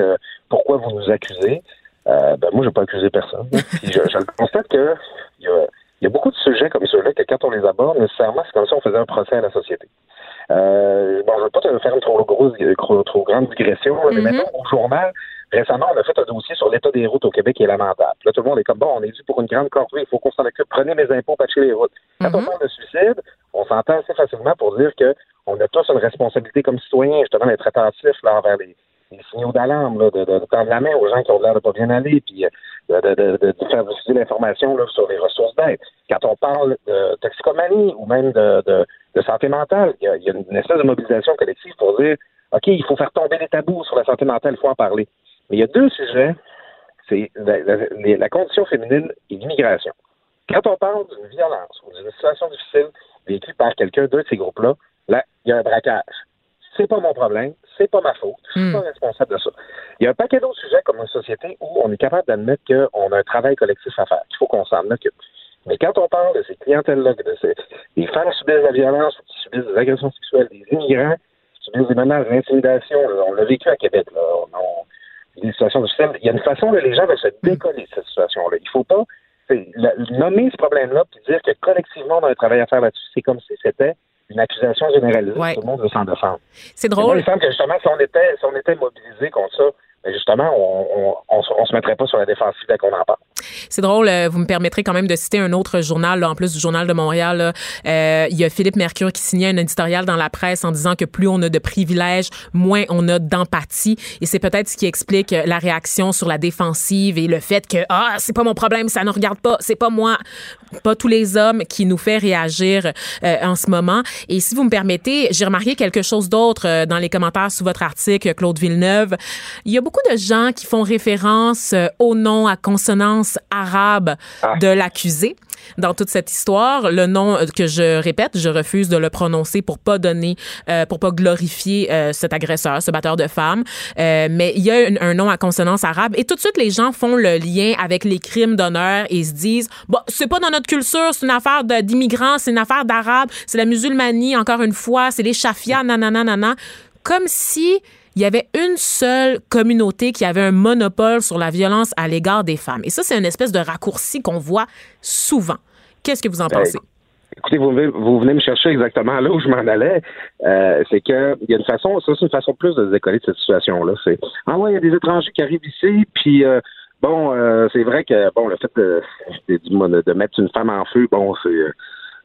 pourquoi vous nous accusez? ben moi, je n'ai pas accusé personne. je, je constate que il y a, beaucoup de sujets comme ceux-là que quand on les aborde, nécessairement, c'est comme si on faisait un procès à la société. Euh, bon, je ne veux pas te faire une trop, grosse, trop, grande digression, mais mm-hmm. maintenant, au journal, récemment, on a fait un dossier sur l'état des routes au Québec qui est lamentable. Là, tout le monde est comme, bon, on est dû pour une grande corvée, il faut qu'on s'en occupe, prenez mes impôts, patchez les routes. Quand on mm-hmm. parle de suicide, on s'entend assez facilement pour dire que on a tous une responsabilité comme citoyens, justement, d'être attentifs là, envers les, signaux d'alarme, de, de, tendre la main aux gens qui ont l'air de pas bien aller, puis euh, de, de, de, faire diffuser l'information sur les ressources d'aide. Quand on parle de toxicomanie ou même de, de santé mentale. Il y, a, une espèce de mobilisation collective pour dire OK, il faut faire tomber les tabous sur la santé mentale, il faut en parler. Mais il y a deux sujets c'est la, condition féminine et l'immigration. Quand on parle d'une violence ou d'une situation difficile vécue par quelqu'un d'un de ces groupes-là, là, il y a un braquage. C'est pas mon problème, c'est pas ma faute, je suis hmm. pas responsable de ça. Il y a un paquet d'autres sujets comme une société où on est capable d'admettre qu'on a un travail collectif à faire, qu'il faut qu'on s'en occupe. Mais quand on parle de ces clientèles-là, de ces, des femmes qui subissent la violence, qui subissent des agressions sexuelles, des immigrants qui subissent des menaces d'intimidation, on l'a vécu à Québec, là, on, des situations difficiles. Il y a une façon que les gens veulent se décoller de cette situation-là. Il ne faut pas nommer ce problème-là puis dire que collectivement, on a un travail à faire là-dessus. C'est comme si c'était une accusation généralisée. Tout le monde veut s'en défendre. C'est drôle. il me semble que justement, si on était, si on était mobilisé contre ça, ben, justement, on, on, se mettrait pas sur la défensive dès qu'on en parle. C'est drôle, euh, vous me permettrez quand même de citer un autre journal, en plus du Journal de Montréal. Euh, il y a Philippe Mercure qui signait un éditorial dans la presse en disant que plus on a de privilèges, moins on a d'empathie. Et c'est peut-être ce qui explique la réaction sur la défensive et le fait que ah c'est pas mon problème, ça ne regarde pas, c'est pas moi, pas tous les hommes qui nous fait réagir euh, en ce moment. Et si vous me permettez, j'ai remarqué quelque chose d'autre dans les commentaires sous votre article, Claude Villeneuve. Il y a de gens qui font référence au nom à consonance arabe ah. de l'accusé dans toute cette histoire. Le nom euh, que je répète, je refuse de le prononcer pour pas donner, euh, pour pas glorifier euh, cet agresseur, ce batteur de femmes. mais il y a un, nom à consonance arabe et tout de suite les gens font le lien avec les crimes d'honneur et se disent bon c'est pas dans notre culture, c'est une affaire d'immigrants, c'est une affaire d'arabes, c'est la musulmanie encore une fois, c'est les chafias, nanana, nanana. Comme si il y avait une seule communauté qui avait un monopole sur la violence à l'égard des femmes. Et ça, c'est une espèce de raccourci qu'on voit souvent. Qu'est-ce que vous en ben, pensez? Écoutez, vous, vous, venez me chercher exactement là où je m'en allais. Euh, c'est que il y a une façon, ça c'est une façon plus de se décoller de cette situation-là. C'est ah ouais, il y a des étrangers qui arrivent ici, puis euh, bon, euh, c'est vrai que bon, le fait de, de, de, mettre une femme en feu, bon, c'est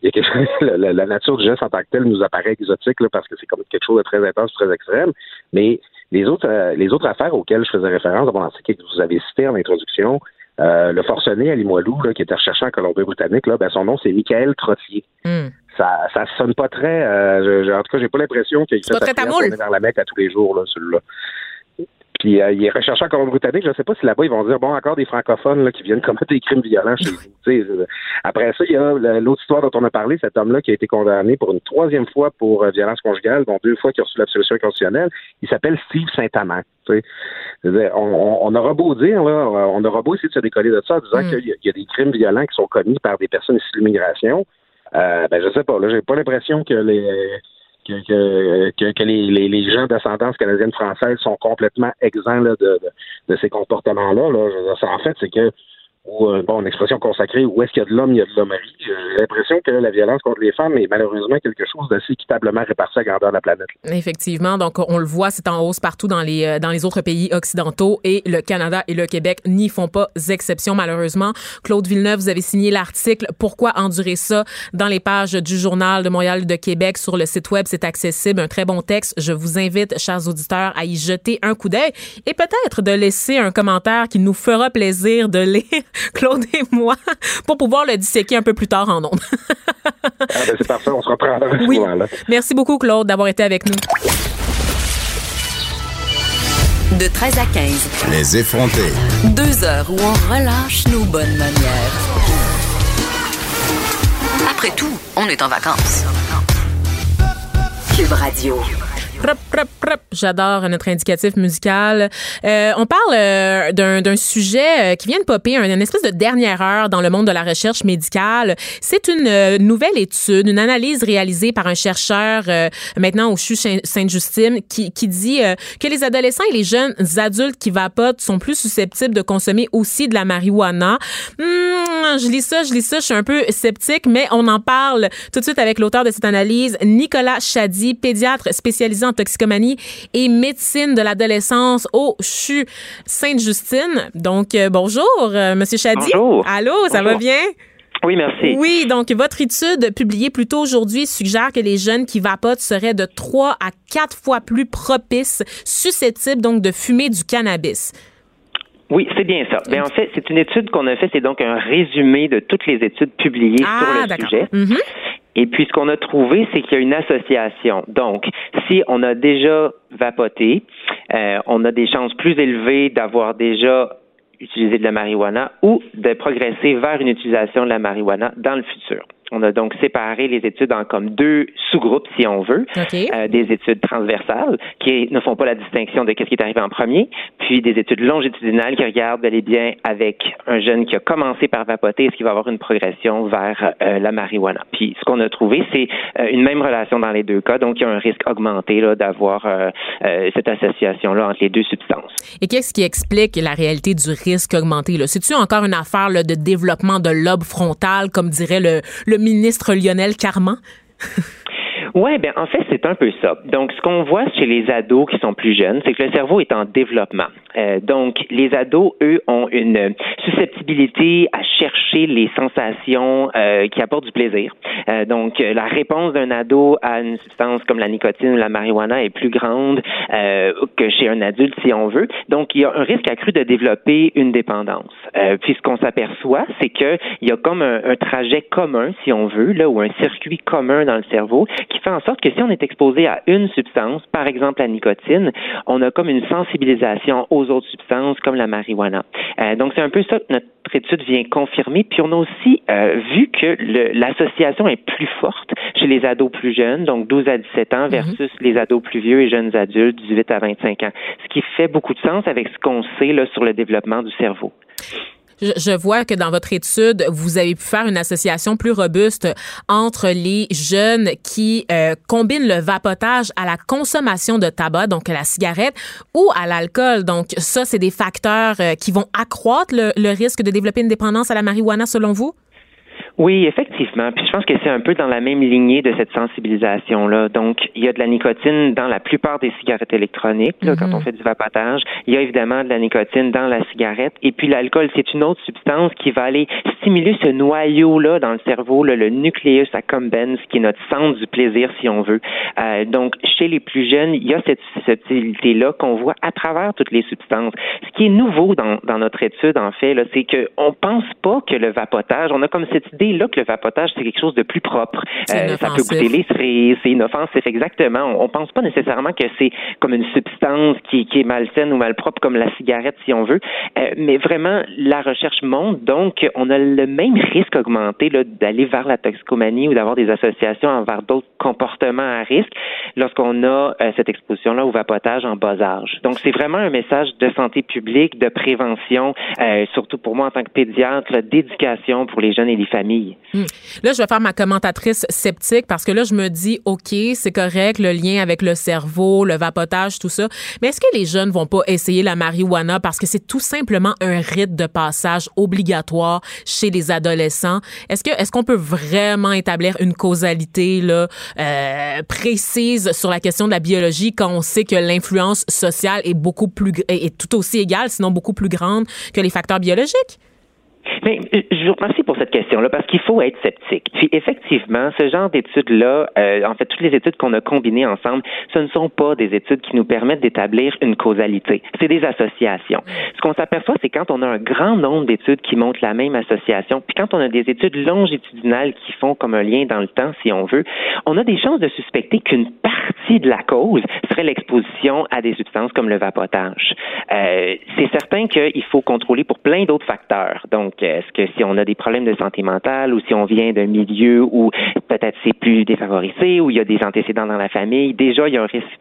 il y a quelque la, la, nature du geste en tant que tel nous apparaît exotique là, parce que c'est comme quelque chose de très intense, très extrême. Mais les autres, les autres affaires auxquelles je faisais référence, bon, c'est que vous avez cité en introduction, euh, le forcené à Limoilou, qui était recherché en Colombie-Britannique, là, ben, son nom, c'est Michael Trottier. Hmm. Ça, ça sonne pas très. Euh, en tout cas, j'ai pas l'impression qu'il très vers la Mecque à tous les jours, là, celui-là. Puis euh, il est recherché en Colombie-Britannique. Je ne sais pas si là-bas, ils vont dire, bon, encore des francophones là, qui viennent commettre des crimes violents chez vous. Euh, après ça, il y a l'autre histoire dont on a parlé, cet homme-là qui a été condamné pour une troisième fois pour euh, violence conjugale, dont deux fois qu'il a reçu l'absolution constitutionnelle. Il s'appelle Steve Saint-Amand. On, on, aura beau dire, là, on aura beau essayer de se décoller de ça en disant mm. qu'il y, a des crimes violents qui sont commis par des personnes issues de l'immigration. Euh, ben, je sais pas. Là, j'ai pas l'impression que les que, que, les, les, les, gens d'ascendance canadienne-française sont complètement exempts de, de, de, ces comportements-là. Là. En fait, c'est que ou euh, bon, une expression consacrée, où est-ce qu'il y a de l'homme, il y a de l'hommerie. J'ai l'impression que la violence contre les femmes est malheureusement quelque chose d'assez équitablement réparti à grandeur de la planète. Effectivement, donc on le voit, c'est en hausse partout dans les euh, dans les autres pays occidentaux et le Canada et le Québec n'y font pas exception malheureusement. Claude Villeneuve, vous avez signé l'article Pourquoi endurer ça dans les pages du journal de Montréal de Québec sur le site web, c'est accessible, un très bon texte. Je vous invite, chers auditeurs, à y jeter un coup d'œil et peut-être de laisser un commentaire qui nous fera plaisir de lire Claude et moi, pour pouvoir le disséquer un peu plus tard en ondes. ah ben c'est parfait, on se reprend oui. là. Merci beaucoup, Claude, d'avoir été avec nous. De 13 à 15. Les effrontés. Deux heures où on relâche nos bonnes manières. Après tout, on est en vacances. Cube Radio. J'adore notre indicatif musical. Euh, on parle euh, d'un sujet euh, qui vient de popper, une espèce de dernière heure dans le monde de la recherche médicale. C'est une nouvelle étude, une analyse réalisée par un chercheur maintenant au CHU Sainte-Justine qui, qui dit que les adolescents et les jeunes adultes qui vapotent sont plus susceptibles de consommer aussi de la marijuana. Hmm, je lis ça, je lis ça, je suis un peu sceptique, mais on en parle tout de suite avec l'auteur de cette analyse, Nicolas Chady, pédiatre spécialisé toxicomanie et médecine de l'adolescence au CHU Sainte-Justine. Donc, euh, bonjour, euh, Monsieur Chadi. Bonjour. Allô, ça va bien? Oui, merci. Oui, donc votre étude publiée plus tôt aujourd'hui suggère que les jeunes qui vapotent seraient de 3 à 4 fois plus propices, susceptibles donc de fumer du cannabis. Oui, c'est bien ça. Mais ben, en fait, c'est une étude qu'on a fait, c'est donc un résumé de toutes les études publiées ah, sur le sujet. Mm-hmm. Et puis, ce qu'on a trouvé, c'est qu'il y a une association. Donc, si on a déjà vapoté, euh, on a des chances plus élevées d'avoir déjà utilisé de la marijuana ou de progresser vers une utilisation de la marijuana dans le futur. On a donc séparé les études en comme deux sous-groupes, si on veut, euh, des études transversales qui ne font pas la distinction de ce qui est arrivé en premier, puis des études longitudinales qui regardent bel et bien avec un jeune qui a commencé par vapoter, est-ce qu'il va avoir une progression vers euh, la marijuana. Puis ce qu'on a trouvé, c'est euh, une même relation dans les deux cas, donc il y a un risque augmenté d'avoir cette association-là entre les deux substances. Et qu'est-ce qui explique la réalité du risque augmenté? C'est-tu encore une affaire de développement de lobe frontal, comme dirait le, le ministre Lionel Carman? Oui, ben en fait, c'est un peu ça. Donc, ce qu'on voit chez les ados qui sont plus jeunes, c'est que le cerveau est en développement. Euh, donc, les ados, eux, ont une susceptibilité à chercher les sensations euh, qui apportent du plaisir. Euh, donc, la réponse d'un ado à une substance comme la nicotine ou la marijuana est plus grande que chez un adulte, si on veut. Donc, il y a un risque accru de développer une dépendance. puis, ce qu'on s'aperçoit, c'est qu'il y a comme un, un, trajet commun, si on veut, là, ou un circuit commun dans le cerveau qui fait en sorte que si on est exposé à une substance, par exemple la nicotine, on a comme une sensibilisation aux autres substances comme la marijuana. Euh, donc c'est un peu ça que notre étude vient confirmer. Puis on a aussi euh, vu que l'association est plus forte chez les ados plus jeunes, donc 12 à 17 ans, mhm. versus les ados plus vieux et jeunes adultes, 18 à 25 ans. Ce qui fait beaucoup de sens avec ce qu'on sait là, sur le développement du cerveau. Je, vois que dans votre étude, vous avez pu faire une association plus robuste entre les jeunes qui euh, combinent le vapotage à la consommation de tabac, donc la cigarette, ou à l'alcool. Donc ça, c'est des facteurs euh, qui vont accroître le risque de développer une dépendance à la marijuana selon vous? Oui, effectivement. Puis je pense que c'est un peu dans la même lignée de cette sensibilisation-là. Donc, il y a de la nicotine dans la plupart des cigarettes électroniques, là, quand Mhm. on fait du vapotage. Il y a évidemment de la nicotine dans la cigarette. Et puis l'alcool, c'est une autre substance qui va aller stimuler ce noyau-là dans le cerveau, là, le nucleus accumbens, qui est notre centre du plaisir, si on veut. Euh, donc, chez les plus jeunes, il y a cette susceptibilité-là qu'on voit à travers toutes les substances. Ce qui est nouveau dans, dans notre étude, en fait, c'est qu'on pense pas que le vapotage, on a comme cette idée là que le vapotage, c'est quelque chose de plus propre. Euh, ça peut goûter les cerises, c'est inoffensif, exactement. On, on pense pas nécessairement que c'est comme une substance qui, qui est malsaine ou malpropre comme la cigarette, si on veut. Euh, mais vraiment, la recherche montre donc on a le même risque augmenté là, d'aller vers la toxicomanie ou d'avoir des associations envers d'autres comportements à risque lorsqu'on a euh, cette exposition-là au vapotage en bas âge. Donc, c'est vraiment un message de santé publique, de prévention, euh, surtout pour moi en tant que pédiatre, là, d'éducation pour les jeunes et les familles. Là, je vais faire ma commentatrice sceptique parce que là, je me dis, OK, c'est correct, le lien avec le cerveau, le vapotage, tout ça. Mais est-ce que les jeunes vont pas essayer la marijuana parce que c'est tout simplement un rite de passage obligatoire chez les adolescents? Est-ce que, est-ce qu'on peut vraiment établir une causalité, là, euh, précise sur la question de la biologie quand on sait que l'influence sociale est beaucoup plus, est tout aussi égale, sinon beaucoup plus grande que les facteurs biologiques? Mais euh, je vous remercie pour cette question-là parce qu'il faut être sceptique. Puis effectivement, ce genre d'études-là, euh, en fait, toutes les études qu'on a combinées ensemble, ce ne sont pas des études qui nous permettent d'établir une causalité. C'est des associations. Ce qu'on s'aperçoit, c'est quand on a un grand nombre d'études qui montrent la même association, puis quand on a des études longitudinales qui font comme un lien dans le temps, si on veut, on a des chances de suspecter qu'une partie de la cause serait l'exposition à des substances comme le vapotage. Euh, c'est certain qu'il faut contrôler pour plein d'autres facteurs. Donc, est-ce que si on a des problèmes de santé mentale ou si on vient d'un milieu où peut-être c'est plus défavorisé, où il y a des antécédents dans la famille, déjà il y a un risque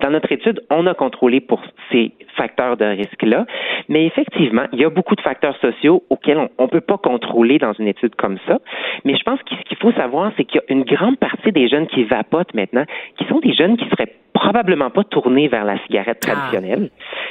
Dans notre étude, on a contrôlé pour ces facteurs de risque-là, mais effectivement, il y a beaucoup de facteurs sociaux auxquels on ne peut pas contrôler dans une étude comme ça. Mais je pense que ce qu'il faut savoir, c'est qu'il y a une grande partie des jeunes qui vapotent maintenant, qui sont des jeunes qui seraient probablement pas tournés vers la cigarette Ah. traditionnelle,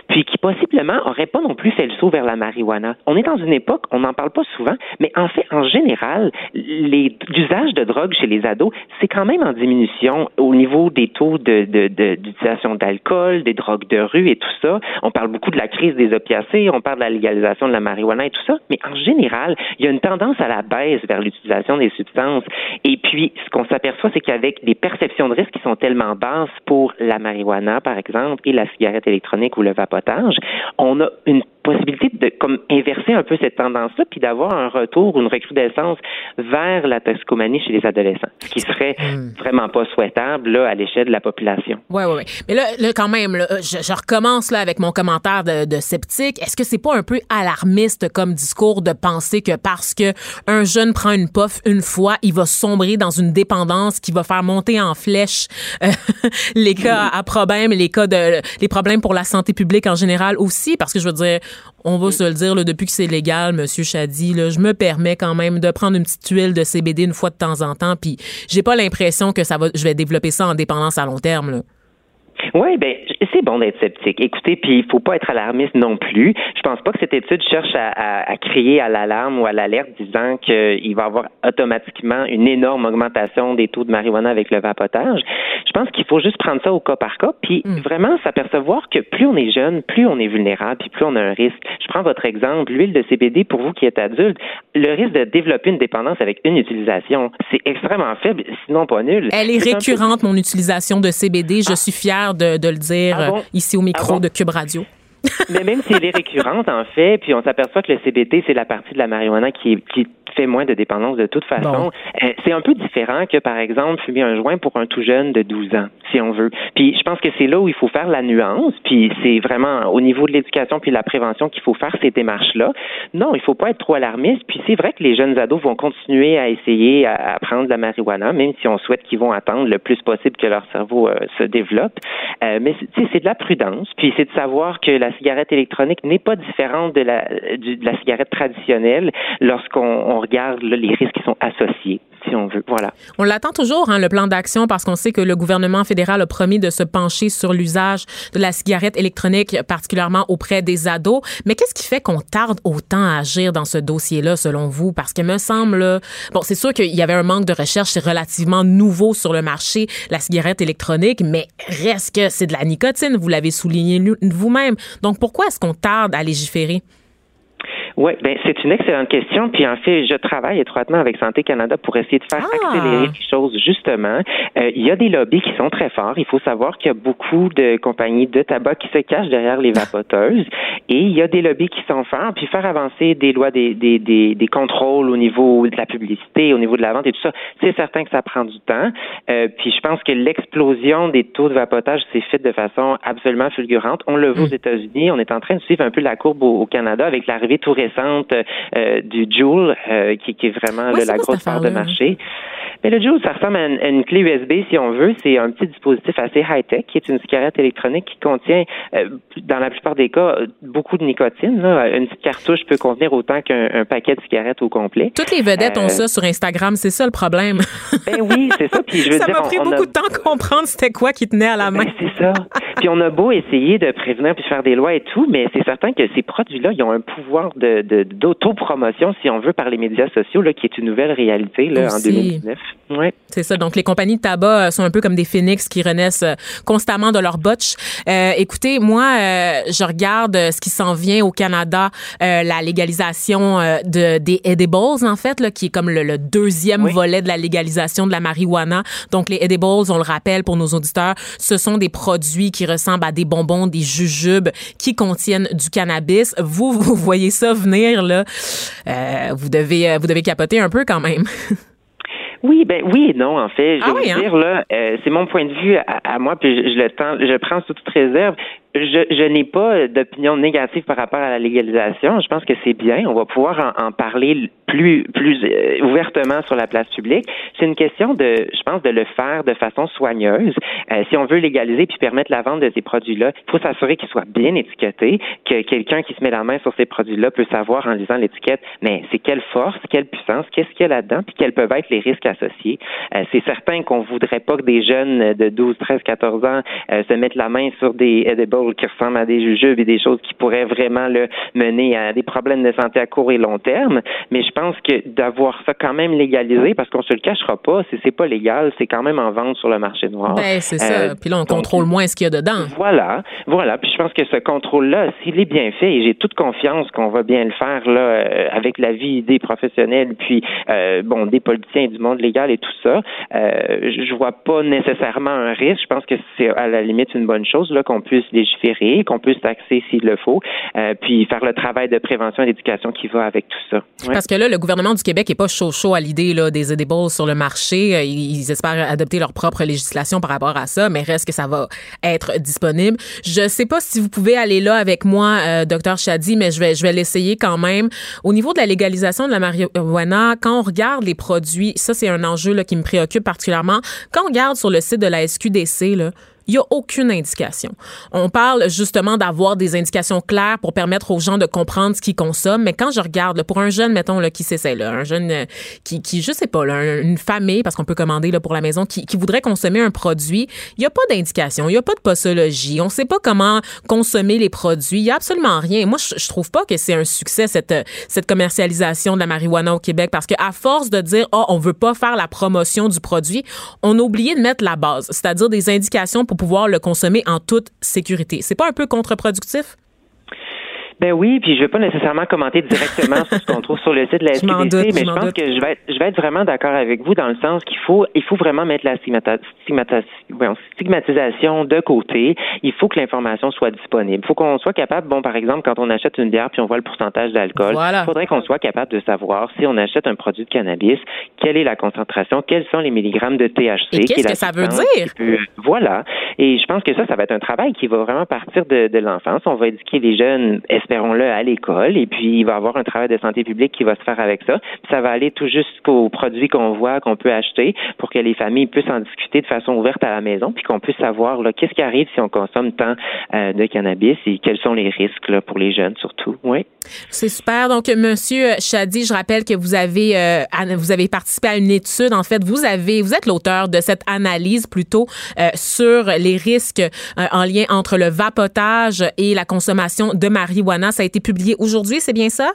puis qui possiblement n'auraient pas non plus fait le saut vers la marijuana. On est dans une époque, on n'en parle pas souvent, mais en fait, en général, l'usage de drogue chez les ados, c'est quand même en diminution au niveau des taux de, de, d'utilisation d'alcool, des drogues de rue et tout ça. On parle beaucoup de la crise des opiacés, on parle de la légalisation de la marijuana et tout ça, mais en général, il y a une tendance à la baisse vers l'utilisation des substances. Et puis, ce qu'on s'aperçoit, c'est qu'avec des perceptions de risque qui sont tellement basses pour la marijuana, par exemple, et la cigarette électronique ou le vapotage, on a une possibilité de comme inverser un peu cette tendance-là, puis d'avoir un retour, une recrudescence vers la toxicomanie chez les adolescents, ce qui serait vraiment pas souhaitable là, à l'échelle de la population. Ouais, ouais, ouais. Mais là, là quand même, là, je, je recommence là avec mon commentaire de, de sceptique. Est-ce que c'est pas un peu alarmiste comme discours de penser que parce que un jeune prend une puff une fois, il va sombrer dans une dépendance qui va faire monter en flèche euh, les cas à problème, les cas de les problèmes pour la santé publique en général aussi, parce que je veux dire, on va se le dire là, depuis que c'est légal, Monsieur Chadi, là, je me permets quand même de prendre une petite huile de CBD une fois de temps en temps, puis j'ai pas l'impression que ça va, je vais développer ça en dépendance à long terme. Là. Oui, ben c'est bon d'être sceptique. Écoutez, puis il faut pas être alarmiste non plus. Je pense pas que cette étude cherche à, à, à crier à l'alarme ou à l'alerte disant qu'il va y avoir automatiquement une énorme augmentation des taux de marijuana avec le vapotage. Je pense qu'il faut juste prendre ça au cas par cas, puis vraiment s'apercevoir que plus on est jeune, plus on est vulnérable, puis plus on a un risque. Je prends votre exemple, l'huile de CBD pour vous qui êtes adulte, le risque de développer une dépendance avec une utilisation, c'est extrêmement faible, sinon pas nul. Elle est peu- récurrente, mon utilisation de CBD. Je suis fière de, de le dire Ah bon? euh, ici au micro Ah bon? de Cube Radio. Mais même si elle est récurrente, en fait, puis on s'aperçoit que le CBD, c'est la partie de la marijuana qui, est- qui fait moins de dépendance de toute façon. Bon. Euh, c'est un peu différent que, par exemple, fumer un joint pour un tout jeune de 12 ans, si on veut. Puis je pense que c'est là où il faut faire la nuance, puis c'est vraiment au niveau de l'éducation puis de la prévention qu'il faut faire ces démarches-là. Non, il faut pas être trop alarmiste, puis c'est vrai que les jeunes ados vont continuer à essayer à, prendre de la marijuana, même si on souhaite qu'ils vont attendre le plus possible que leur cerveau euh, se développe. Euh, mais c'est de la prudence, puis c'est de savoir que la cigarette électronique n'est pas différente de la, cigarette traditionnelle lorsqu'on on regarde les risques qui sont associés. On l'attend toujours, hein, le plan d'action, parce qu'on sait que le gouvernement fédéral a promis de se pencher sur l'usage de la cigarette électronique, particulièrement auprès des ados. Mais qu'est-ce qui fait qu'on tarde autant à agir dans ce dossier-là, selon vous? Parce que me semble, bon, c'est sûr qu'il y avait un manque de recherche, c'est relativement nouveau sur le marché, la cigarette électronique, mais reste que c'est de la nicotine, vous l'avez souligné vous-même. Donc, pourquoi est-ce qu'on tarde à légiférer? Oui, ben c'est une excellente question. Puis en fait, je travaille étroitement avec Santé Canada pour essayer de faire ah! accélérer les choses. Justement, euh, il y a des lobbies qui sont très forts. Il faut savoir qu'il y a beaucoup de compagnies de tabac qui se cachent derrière les vapoteuses, et il y a des lobbies qui sont forts. Puis faire avancer des lois, des des, des, des contrôles au niveau de la publicité, au niveau de la vente et tout ça, c'est certain que ça prend du temps. Euh, puis je pense que l'explosion des taux de vapotage s'est faite de façon absolument fulgurante. On le voit aux mm. États-Unis. On est en train de suivre un peu la courbe au, Canada avec l'arrivée tout récente euh, du Joule, euh, qui, qui, est vraiment la grosse part de marché. Mais le Joule, ça ressemble à une, clé USB, si on veut. C'est un petit dispositif assez high-tech, qui est une cigarette électronique qui contient, euh, dans la plupart des cas, beaucoup de nicotine. Là. Une petite cartouche peut contenir autant qu'un paquet de cigarettes au complet. Toutes les vedettes ont ça sur Instagram, c'est ça le problème. ben oui, c'est ça. Puis je veux ça m'a pris beaucoup de temps à comprendre c'était quoi qui tenait à la ben, main. c'est ça. puis on a beau essayer de prévenir puis faire des lois et tout, mais c'est certain que ces produits-là, ils ont un pouvoir de, d'autopromotion, si on veut, par les médias sociaux, là, qui est une nouvelle réalité là, en 2019. Ouais. C'est ça. Donc, les compagnies de tabac euh, sont un peu comme des phénix qui renaissent euh, constamment de leur botch. Euh, écoutez, moi, euh, je regarde ce qui s'en vient au Canada, euh, la légalisation de, des edibles, en fait, là, qui est comme le, deuxième volet de la légalisation de la marijuana. Donc, les edibles, on le rappelle pour nos auditeurs, ce sont des produits qui ressemblent à des bonbons, des jujubes qui contiennent du cannabis. Vous, vous voyez ça là. vous devez, vous devez capoter un peu quand même. Oui, ben oui et non, en fait. Je ah veux hein? dire, là, euh, c'est mon point de vue à, moi, puis je, le tends, je prends sous toute réserve je, je n'ai pas d'opinion négative par rapport à la légalisation. Je pense que c'est bien. On va pouvoir en, parler plus plus euh, ouvertement sur la place publique. C'est une question de, je pense, de le faire de façon soigneuse. Euh, si on veut légaliser puis permettre la vente de ces produits-là, il faut s'assurer qu'ils soient bien étiquetés, que quelqu'un qui se met la main sur ces produits-là peut savoir en lisant l'étiquette, mais c'est quelle force, quelle puissance, qu'est-ce qu'il y a là-dedans, puis quels peuvent être les risques associés. Euh, c'est certain qu'on voudrait pas que des jeunes de 12, 13, 14 ans se mettent la main sur des edibles qui ressemblent à des jujubes et des choses qui pourraient vraiment le mener à des problèmes de santé à court et long terme. Mais je pense que d'avoir ça quand même légalisé, parce qu'on se le cachera pas, si c'est pas légal, c'est quand même en vente sur le marché noir. Ben, c'est ça. Euh, Puis là, on contrôle moins ce qu'il y a dedans. Voilà. Voilà. Puis je pense que ce contrôle-là, s'il est bien fait, et j'ai toute confiance qu'on va bien le faire là, euh, avec la vie des professionnels, puis euh, bon, des politiciens du monde légal et tout ça, euh, je vois pas nécessairement un risque. Je pense que c'est à la limite une bonne chose là qu'on puisse légiférer qu'on puisse taxer s'il le faut, euh, puis faire le travail de prévention et d'éducation qui va avec tout ça. Parce que là, le gouvernement du Québec est pas chaud chaud à l'idée des edibles sur le marché. Euh, ils espèrent adopter leur propre législation par rapport à ça, mais reste que ça va être disponible. Je sais pas si vous pouvez aller là avec moi, euh, docteur Chadi, mais je vais je vais l'essayer quand même. Au niveau de la légalisation de la marijuana, quand on regarde les produits, ça c'est un enjeu là, qui me préoccupe particulièrement. Quand on regarde sur le site de la SQDC là, il n'y a aucune indication. On parle justement d'avoir des indications claires pour permettre aux gens de comprendre ce qu'ils consomment, mais quand je regarde, pour un jeune, mettons, là, qui s'essaie, là, un jeune euh, qui, qui, je sais pas, une famille, parce qu'on peut commander là, pour la maison, qui, voudrait consommer un produit, il n'y a pas d'indication, il n'y a pas de posologie, on ne sait pas comment consommer les produits, il n'y a absolument rien. Moi, je, je trouve pas que c'est un succès, cette, cette commercialisation de la marijuana au Québec, parce qu'à force de dire, oh, on veut pas faire la promotion du produit, on a oublié de mettre la base, c'est-à-dire des indications pour pouvoir le consommer en toute sécurité. C'est pas un peu contre-productif? Ben oui, puis je vais pas nécessairement commenter directement sur ce qu'on trouve sur le site de la SQDC, mais je pense que je vais être, je vais être vraiment d'accord avec vous dans le sens qu'il faut, il faut vraiment mettre la stigmatisation de côté. Il faut que l'information soit disponible. Il faut qu'on soit capable, bon, par exemple, quand on achète une bière puis on voit le pourcentage d'alcool, il faudrait qu'on soit capable de savoir si on achète un produit de cannabis, quelle est la concentration, quels sont les milligrammes de THC. qu'est-ce que ça veut dire? voilà. Et je pense que ça, ça va être un travail qui va vraiment partir de, de l'enfance. On va éduquer les jeunes espérons-le, à l'école. Et puis, il va y avoir un travail de santé publique qui va se faire avec ça. Puis ça va aller tout jusqu'aux produits qu'on voit, qu'on peut acheter, pour que les familles puissent en discuter de façon ouverte à la maison, puis qu'on puisse savoir qu'est-ce qui arrive si on consomme tant euh, de cannabis et quels sont les risques là, pour les jeunes surtout. Oui. C'est super. Donc, Monsieur Chadi, je rappelle que vous avez euh, vous avez participé à une étude. En fait, vous avez vous êtes l'auteur de cette analyse plutôt euh, sur les risques en lien entre le vapotage et la consommation de marijuana. Ça a été publié aujourd'hui, c'est bien ça?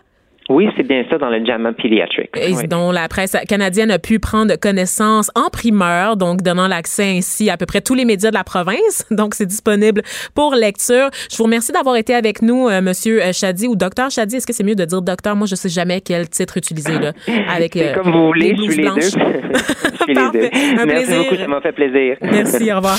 Oui, c'est bien ça dans le JAMA Pediatric. Et dont la presse canadienne a pu prendre connaissance en primeur, donc donnant l'accès ainsi à peu près tous les médias de la province. Donc, c'est disponible pour lecture. Je vous remercie d'avoir été avec nous, euh, Monsieur Chadi ou Docteur Chadi. Est-ce que c'est mieux de dire docteur? Moi, je sais jamais quel titre utiliser là. Avec euh, comme vous voulez, je suis les deux. je suis les deux. Un Merci plaisir. beaucoup, ça m'a fait plaisir. Merci, au revoir.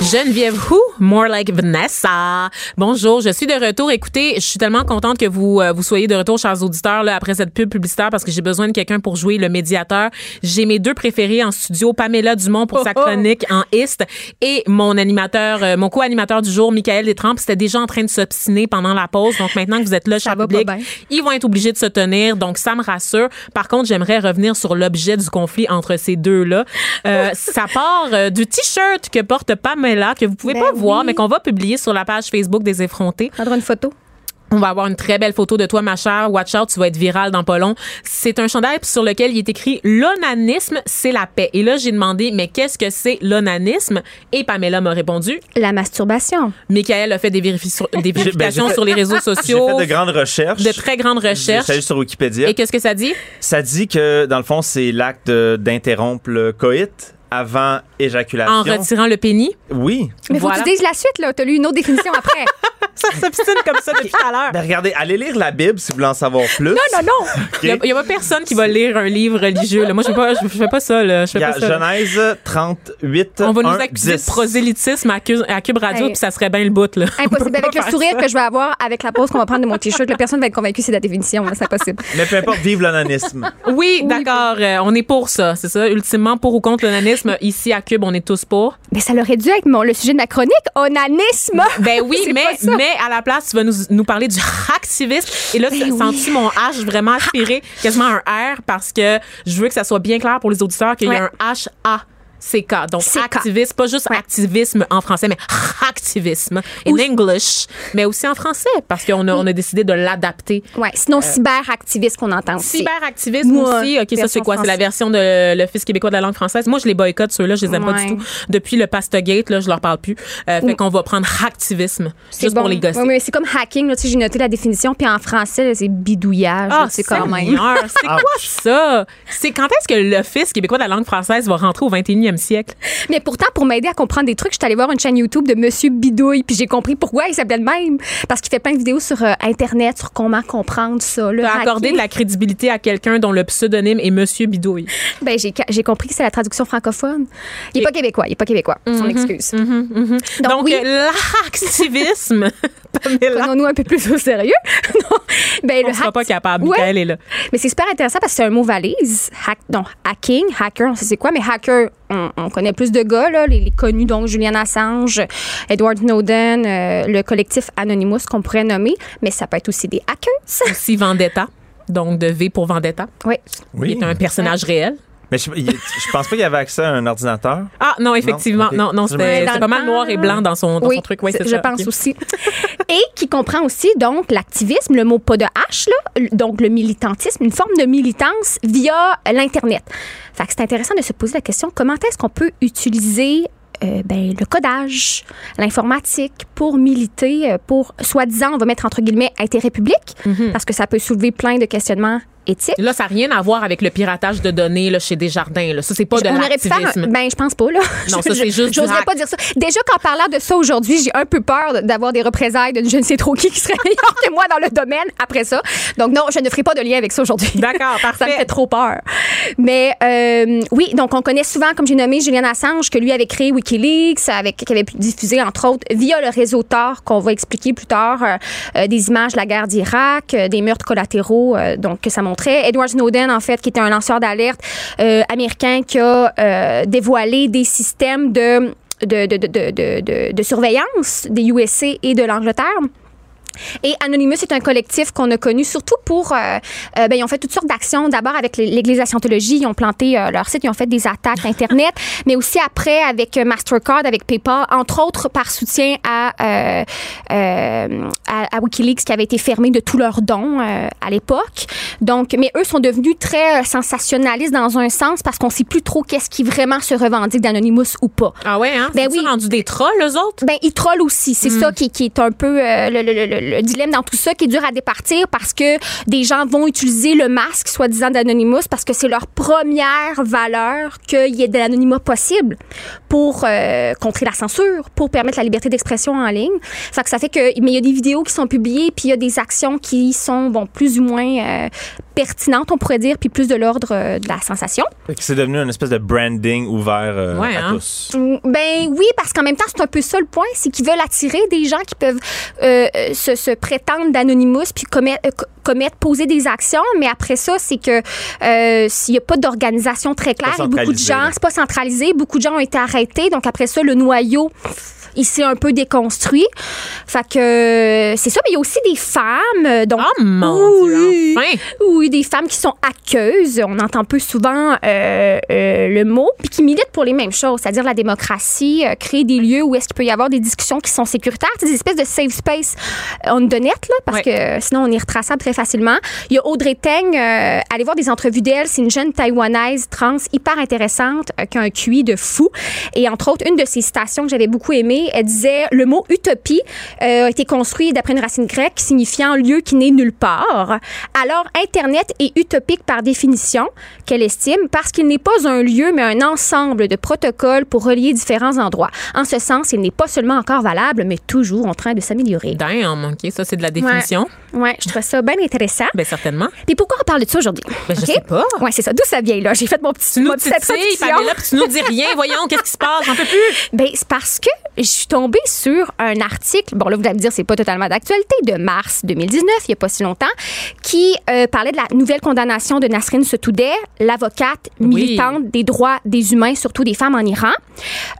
Geneviève Who, more like Vanessa. Bonjour, je suis de retour. Écoutez, je suis tellement contente que vous euh, vous soyez de retour, chers auditeurs, là, après cette pub publicitaire, parce que j'ai besoin de quelqu'un pour jouer le médiateur. J'ai mes deux préférés en studio, Pamela Dumont pour sa oh, oh. chronique en East et mon animateur, euh, mon co-animateur du jour, Michael Détrempe, c'était déjà en train de s'obstiner pendant la pause. Donc maintenant que vous êtes là, cher public, ils vont être obligés de se tenir. Donc ça me rassure. Par contre, j'aimerais revenir sur l'objet du conflit entre ces deux-là. Euh, ça part du t-shirt que porte Pamela là, que vous pouvez ben pas voir, mais qu'on va publier sur la page Facebook des effrontés. Prendre une photo. On va avoir une très belle photo de toi, ma chère. Watch out, tu vas être viral dans pas long. C'est un chandail sur lequel il est écrit L'onanisme, c'est la paix. Et là, j'ai demandé, mais qu'est-ce que c'est l'onanisme? Et Pamela m'a répondu La masturbation. Michael a fait des, des ben, vérifications sur les réseaux sociaux. J'ai fait de grandes recherches. De très grandes recherches. J'ai sur Wikipédia. Et qu'est-ce que ça dit? Ça dit que, dans le fond, c'est l'acte d'interrompre le coït avant éjaculation. En retirant le pénis? Oui. Mais faut que tu dises la suite, là. Tu as lu une autre définition après. ça s'obstine comme ça depuis tout à l'heure. Ben regardez, allez lire la Bible si vous voulez en savoir plus. Non, non, non. Il n'y a, pas personne qui va lire un livre religieux. Là. Moi, je ne fais, pas ça. Là. Je fais pas ça. Genèse 38. On va nous accuser de prosélytisme à, Cube Radio, puis ça serait bien le bout. Là. Impossible. Avec le sourire que je vais avoir avec la pause qu'on va prendre de mon t-shirt, personne va être convaincu c'est la définition. C'est impossible. Mais peu importe, vive l'onanisme. Oui, d'accord. Euh, on est pour ça. C'est ça? Ultimement, pour ou contre l'onanisme, ici à Cube, on est tous pour. Mais ça l'aurait dû être mon, le sujet de ma chronique, onanisme. Ben oui, mais, mais à la place, tu vas nous, nous parler du activisme. Et là, tu as senti mon H vraiment aspirer quasiment un R parce que je veux que ça soit bien clair pour les auditeurs qu'il y a un H-A CK. Donc, activisme, pas juste activisme en français, mais activisme in English, mais aussi en français, parce qu'on a, on a décidé de l'adapter. Ouais, sinon, euh, cyberactivisme qu'on entend aussi. Cyberactivisme aussi. OK, ça, c'est quoi? C'est la version de l'Office québécois de la langue française. Moi, je les boycotte, ceux-là, je les aime pas du tout. Depuis le Pastogate, là, je leur parle plus. Euh, fait qu'on va prendre activisme, juste pour les gosser. Oui, mais c'est comme hacking, tu sais, j'ai noté la définition, puis en français, c'est bidouillage. Ah, c'est quand même. C'est quoi ça? C'est quand est-ce que l'Office québécois de la langue française va rentrer au 21e siècle. Mais pourtant, pour m'aider à comprendre des trucs, je suis allée voir une chaîne YouTube de Monsieur Bidouille, puis j'ai compris pourquoi il s'appelait le même. Parce qu'il fait plein de vidéos sur euh, Internet sur comment comprendre ça. Accordé de la crédibilité à quelqu'un dont le pseudonyme est Monsieur Bidouille. Ben, j'ai compris que c'est la traduction francophone. Il n'est pas québécois, il n'est pas québécois. Son mhm, excuse. Mhm, mhm. Donc, Donc l'activisme. Prenons-nous un peu plus au sérieux. non. Ben, on ne sera pas capable. Ouais. est là. Mais c'est super intéressant parce que c'est un mot valise. Hack, non, hacking, hacker, on sait c'est quoi, mais hacker, on, connaît plus de gars, là, les, connus, donc Julian Assange, Edward Snowden, euh, le collectif Anonymous qu'on pourrait nommer, mais ça peut être aussi des hackers. Aussi Vendetta, donc de V pour Vendetta. Oui. oui. Il est un personnage réel. Mais je, je pense pas qu'il y avait accès à un ordinateur. Ah non, effectivement. Non, non, c'était pas mal noir et blanc dans son, dans son truc. Oui, je pense aussi. et qui comprend aussi donc l'activisme, le mot pas de H, là, donc le militantisme, une forme de militance via l'Internet. Fait que c'est intéressant de se poser la question comment est-ce qu'on peut utiliser euh, ben, le codage, l'informatique pour militer, euh, pour soi-disant, on va mettre entre guillemets intérêt public, mm-hmm. parce que ça peut soulever plein de questionnements éthique. Là, ça n'a rien à voir avec le piratage de données là, chez Desjardins. Là. Ça, c'est pas de On aurait pu faire un- l'activisme. Ben, je pense pas, là. Non, ça, c'est juste J'oserais pas dire ça. Déjà qu'en parlant de ça aujourd'hui, j'ai un peu peur d'avoir des représailles de je ne sais trop qui qui serait meilleur que moi dans le domaine après ça. Donc, non, je ne ferai pas de lien avec ça aujourd'hui. D'accord, Ça me parfait. fait trop peur. Mais euh, oui, donc on connaît souvent, comme j'ai nommé, Julian Assange, que lui avait créé Wikileaks, avec, qui avait pu diffuser, entre autres, via le réseau Tor, qu'on va expliquer plus tard, euh, euh, des images de la guerre d'Irak, euh, des meurtres collatéraux, donc que ça Edward Snowden, en fait, qui était un lanceur d'alerte euh, américain qui a euh, dévoilé des systèmes de surveillance des USA et de l'Angleterre. Et Anonymous est un collectif qu'on a connu surtout pour. euh, euh, ben, ils ont fait toutes sortes d'actions. D'abord avec l'Église de la Scientologie, ils ont planté euh, leur site, ils ont fait des attaques Internet, mais aussi après avec euh, Mastercard, avec PayPal, entre autres par soutien à, à, à Wikileaks qui avait été fermé de tous leurs dons à l'époque. Donc, mais eux sont devenus très sensationnalistes dans un sens parce qu'on sait plus trop qu'est-ce qui vraiment se revendique d'Anonymous ou pas. Ah ouais, hein? Ben oui. rendu des trolls, eux autres? Ben, ils trollent aussi. C'est ça qui, qui est un peu euh, le, le- le- le dilemme dans tout ça, qui est dur à départir parce que des gens vont utiliser le masque, soi-disant d'Anonymous, parce que c'est leur première valeur qu'il y ait de l'anonymat possible pour euh, contrer la censure, pour permettre la liberté d'expression en ligne. Fait que ça fait que, mais il y a des vidéos qui sont publiées, puis il y a des actions qui sont, bon, plus ou moins euh, pertinentes, on pourrait dire, puis plus de l'ordre euh, de la sensation. C'est devenu une espèce de branding ouvert euh, Ouais, à hein? tous. Ben oui, parce qu'en même temps, c'est un peu ça le point, c'est qu'ils veulent attirer des gens qui peuvent euh, se, se prétendre d'anonymous puis commettre, euh, commettre, poser des actions, mais après ça, c'est que euh, s'il n'y a pas d'organisation très claire, beaucoup de gens, c'est pas centralisé, beaucoup de gens ont été arrêtés, donc après ça, le noyau il s'est un peu déconstruit. Fait que euh, c'est ça, mais il y a aussi des femmes. euh, Donc, Oh mon oui, Dieu, enfin! oui, des femmes qui sont aqueuses. On entend peu souvent euh, euh, le mot, puis qui militent pour les mêmes choses, c'est-à-dire la démocratie, euh, créer des lieux où est-ce qu'il peut y avoir des discussions qui sont sécuritaires, des espèces de safe space on the net, là, parce que sinon on est retraçable très facilement. Il y a Audrey Teng, allez voir des entrevues d'elle, c'est une jeune taïwanaise trans hyper intéressante, qui a un QI de fou. Et entre autres, une de ses citations que j'avais beaucoup aimée, elle disait le mot utopie euh, a été construit d'après une racine grecque signifiant lieu qui n'est nulle part. Alors, Internet est utopique par définition, qu'elle estime, parce qu'il n'est pas un lieu, mais un ensemble de protocoles pour relier différents endroits. En ce sens, il n'est pas seulement encore valable, mais toujours en train de s'améliorer. Damn, OK, ça, c'est de la définition. Ouais, je trouve ça bien intéressant. Ben, certainement. Puis pourquoi on parle de ça aujourd'hui? Ben, je OK? sais pas. Ouais, c'est ça. D'où ça vient, là? J'ai fait mon petit Tu nous introduction. Pamela, puis tu nous dis rien. Voyons, qu'est-ce qui se passe? J'en peux plus. Ben, c'est parce que je suis tombée sur un article, bon là, vous allez me dire, c'est pas totalement d'actualité, de mars 2019, il y a pas si longtemps, qui euh, parlait de la nouvelle condamnation de Nasrin Sotoudeh, l'avocate militante des droits des humains, surtout des femmes en Iran,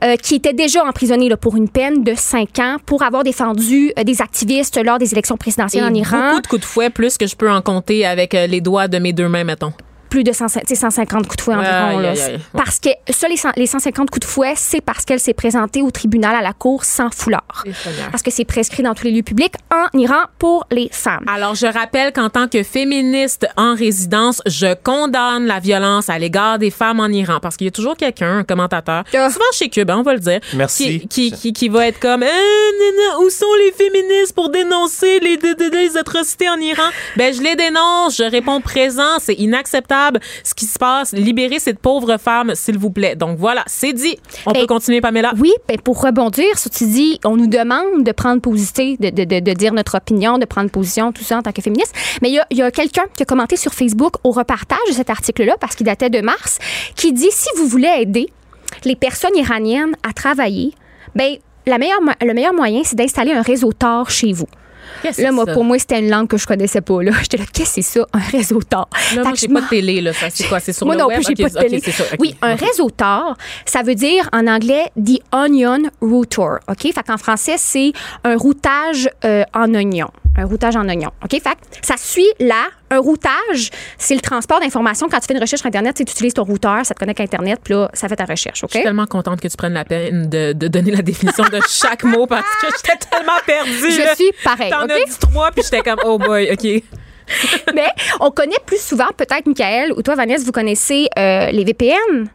euh, qui était déjà emprisonnée là, pour une peine de 5 ans pour avoir défendu euh, des activistes lors des élections présidentielles en Iran. Beaucoup de coups de fouet, plus que je peux en compter avec les doigts de mes deux mains, mettons. Plus de 100 tu sais, 150 coups de fouet environ. Aïe, là. aïe, aïe. Ouais. Parce que ça, les, 100 les 150 coups de fouet, c'est parce qu'elle s'est présentée au tribunal à la cour sans foulard. Parce que c'est prescrit dans tous les lieux publics en Iran pour les femmes. Alors, je rappelle qu'en tant que féministe en résidence, je condamne la violence à l'égard des femmes en Iran parce qu'il y a toujours quelqu'un, un commentateur, Ah. souvent chez Cube, hein, on va le dire, Merci. qui, qui, qui, qui va être comme, Eh, où sont les féministes pour dénoncer les, les atrocités en Iran? Ben, je les dénonce, je réponds présent, c'est inacceptable ce qui se passe. Libérez cette pauvre femme, s'il vous plaît. Donc voilà, c'est dit. On peut continuer, Pamela? Oui, ben pour rebondir que tu dis, on nous demande de prendre position, de, de, de, de dire notre opinion, de prendre position, tout ça en tant que féministe. Mais il y a, quelqu'un qui a commenté sur Facebook au repartage de cet article-là, parce qu'il datait de mars, qui dit si vous voulez aider les personnes iraniennes à travailler, ben la meilleure, mo- le meilleur moyen, c'est d'installer un réseau Tor chez vous. Là, moi, ça? pour moi, c'était une langue que je connaissais pas. Là, j'étais là, qu'est-ce que c'est ça, un réseau Tor Là, moi, j'ai pas de télé, là. C'est quoi? C'est sur moi le non web? plus, j'ai Ok, pas de télé. ça. Oui, un réseau Tor, ça veut dire en anglais The Onion Router. OK? Fait qu'en français, c'est un routage euh, en oignon. Un routage en oignon. OK? Fait ça suit là. Un routage, c'est le transport d'informations. Quand tu fais une recherche sur Internet, tu utilises ton routeur, ça te connecte à Internet, puis là, ça fait ta recherche. OK? Je suis tellement contente que tu prennes la peine de, de donner la définition de chaque mot parce que j'étais tellement perdue. Je là. suis pareil, T'en as dit trois, puis j'étais comme, oh boy, OK. Mais on connaît plus souvent, peut-être, Michael, ou toi, Vanessa, vous connaissez euh, les VPN.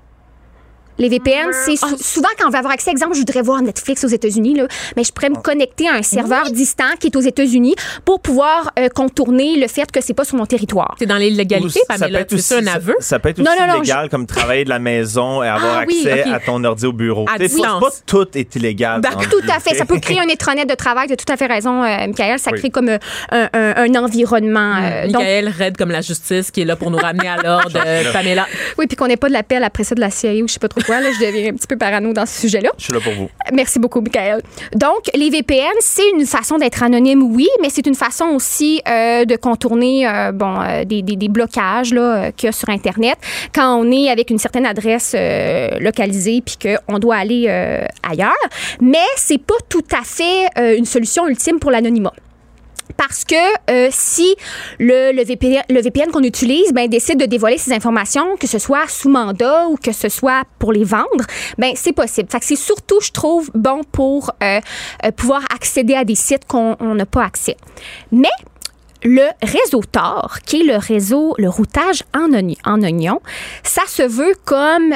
Les VPN, c'est sou- souvent quand on veut avoir accès, exemple, je voudrais voir Netflix aux États-Unis, là, mais je pourrais me connecter à un serveur distant qui est aux États-Unis pour pouvoir euh, contourner le fait que c'est pas sur mon territoire. C'est dans l'illégalité, Ou ça peut Pamela. être C'est aussi, ça un aveu? Ça, ça peut être aussi non, non, illégal comme travailler de la maison et avoir Ah oui, accès ok. à ton ordi au bureau. À Tu sais, pas, distance. pas tout est illégal. D'accord. dans Tout à fait. Ça peut créer un intranet de travail. Tu as tout à fait raison, euh, Michael. Ça Oui. crée comme euh, un, un- un environnement. euh, donc, Michael raide comme la justice qui est là pour nous ramener à l'ordre. Euh, Pamela. oui, puis qu'on n'ait pas de l'appel après ça de la CIA ou je sais pas trop quoi. Là, je deviens un petit peu parano dans ce sujet-là. Je suis là pour vous. Merci beaucoup, Michael. Donc, les VPN, c'est une façon d'être anonyme, oui, mais c'est une façon aussi euh, de contourner euh, bon, euh, des, des- des blocages là, euh, qu'il y a sur Internet quand on est avec une certaine adresse euh, localisée puis qu'on doit aller euh, ailleurs. Mais c'est pas tout à fait euh, une solution ultime pour l'anonymat. Parce que euh, si le, VPN, qu'on utilise ben, décide de dévoiler ces informations, que ce soit sous mandat ou que ce soit pour les vendre, ben c'est possible. C'est surtout, je trouve, bon pour euh, euh, pouvoir accéder à des sites qu'on on n'a pas accès. Mais le réseau Tor, qui est le réseau, le routage en, en oignon, ça se veut comme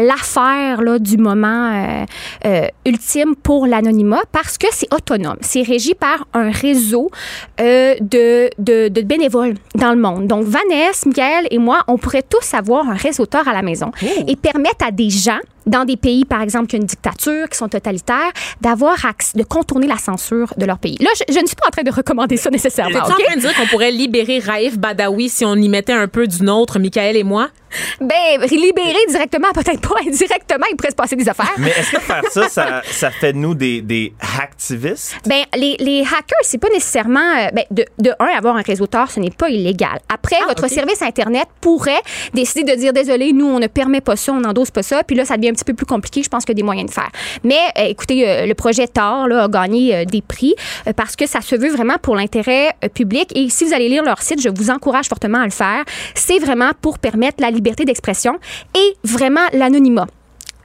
l'affaire là, du moment euh, euh, ultime pour l'anonymat parce que c'est autonome. C'est régi par un réseau euh, de, de, de bénévoles dans le monde. Donc, Vanessa, Michael et moi, on pourrait tous avoir un réseau Tor à la maison et permettre à des gens dans des pays, par exemple, qui ont une dictature, qui sont totalitaires, d'avoir accès, de contourner la censure de leur pays. Là, je, je ne suis pas en train de recommander ça nécessairement. T'es-tu OK? en train de dire qu'on pourrait libérer Raif Badawi si on y mettait un peu du nôtre, Michael et moi? Ben, libérer directement, peut-être pas indirectement, il pourrait se passer des affaires. Mais est-ce que faire ça, ça, ça fait de nous des, des hacktivistes? Ben, les, les hackers, c'est pas nécessairement. euh, ben, de, de un, avoir un réseau Tor, ce n'est pas illégal. Après, Ah, votre ok. service Internet pourrait décider de dire désolé, nous, on ne permet pas ça, on n'endosse pas ça. Puis là, ça devient un petit peu plus compliqué. Je pense a des moyens de faire. Mais euh, écoutez, euh, le projet Tor là, a gagné euh, des prix euh, parce que ça se veut vraiment pour l'intérêt euh, public. Et si vous allez lire leur site, je vous encourage fortement à le faire. C'est vraiment pour permettre la liberté d'expression et vraiment l'anonymat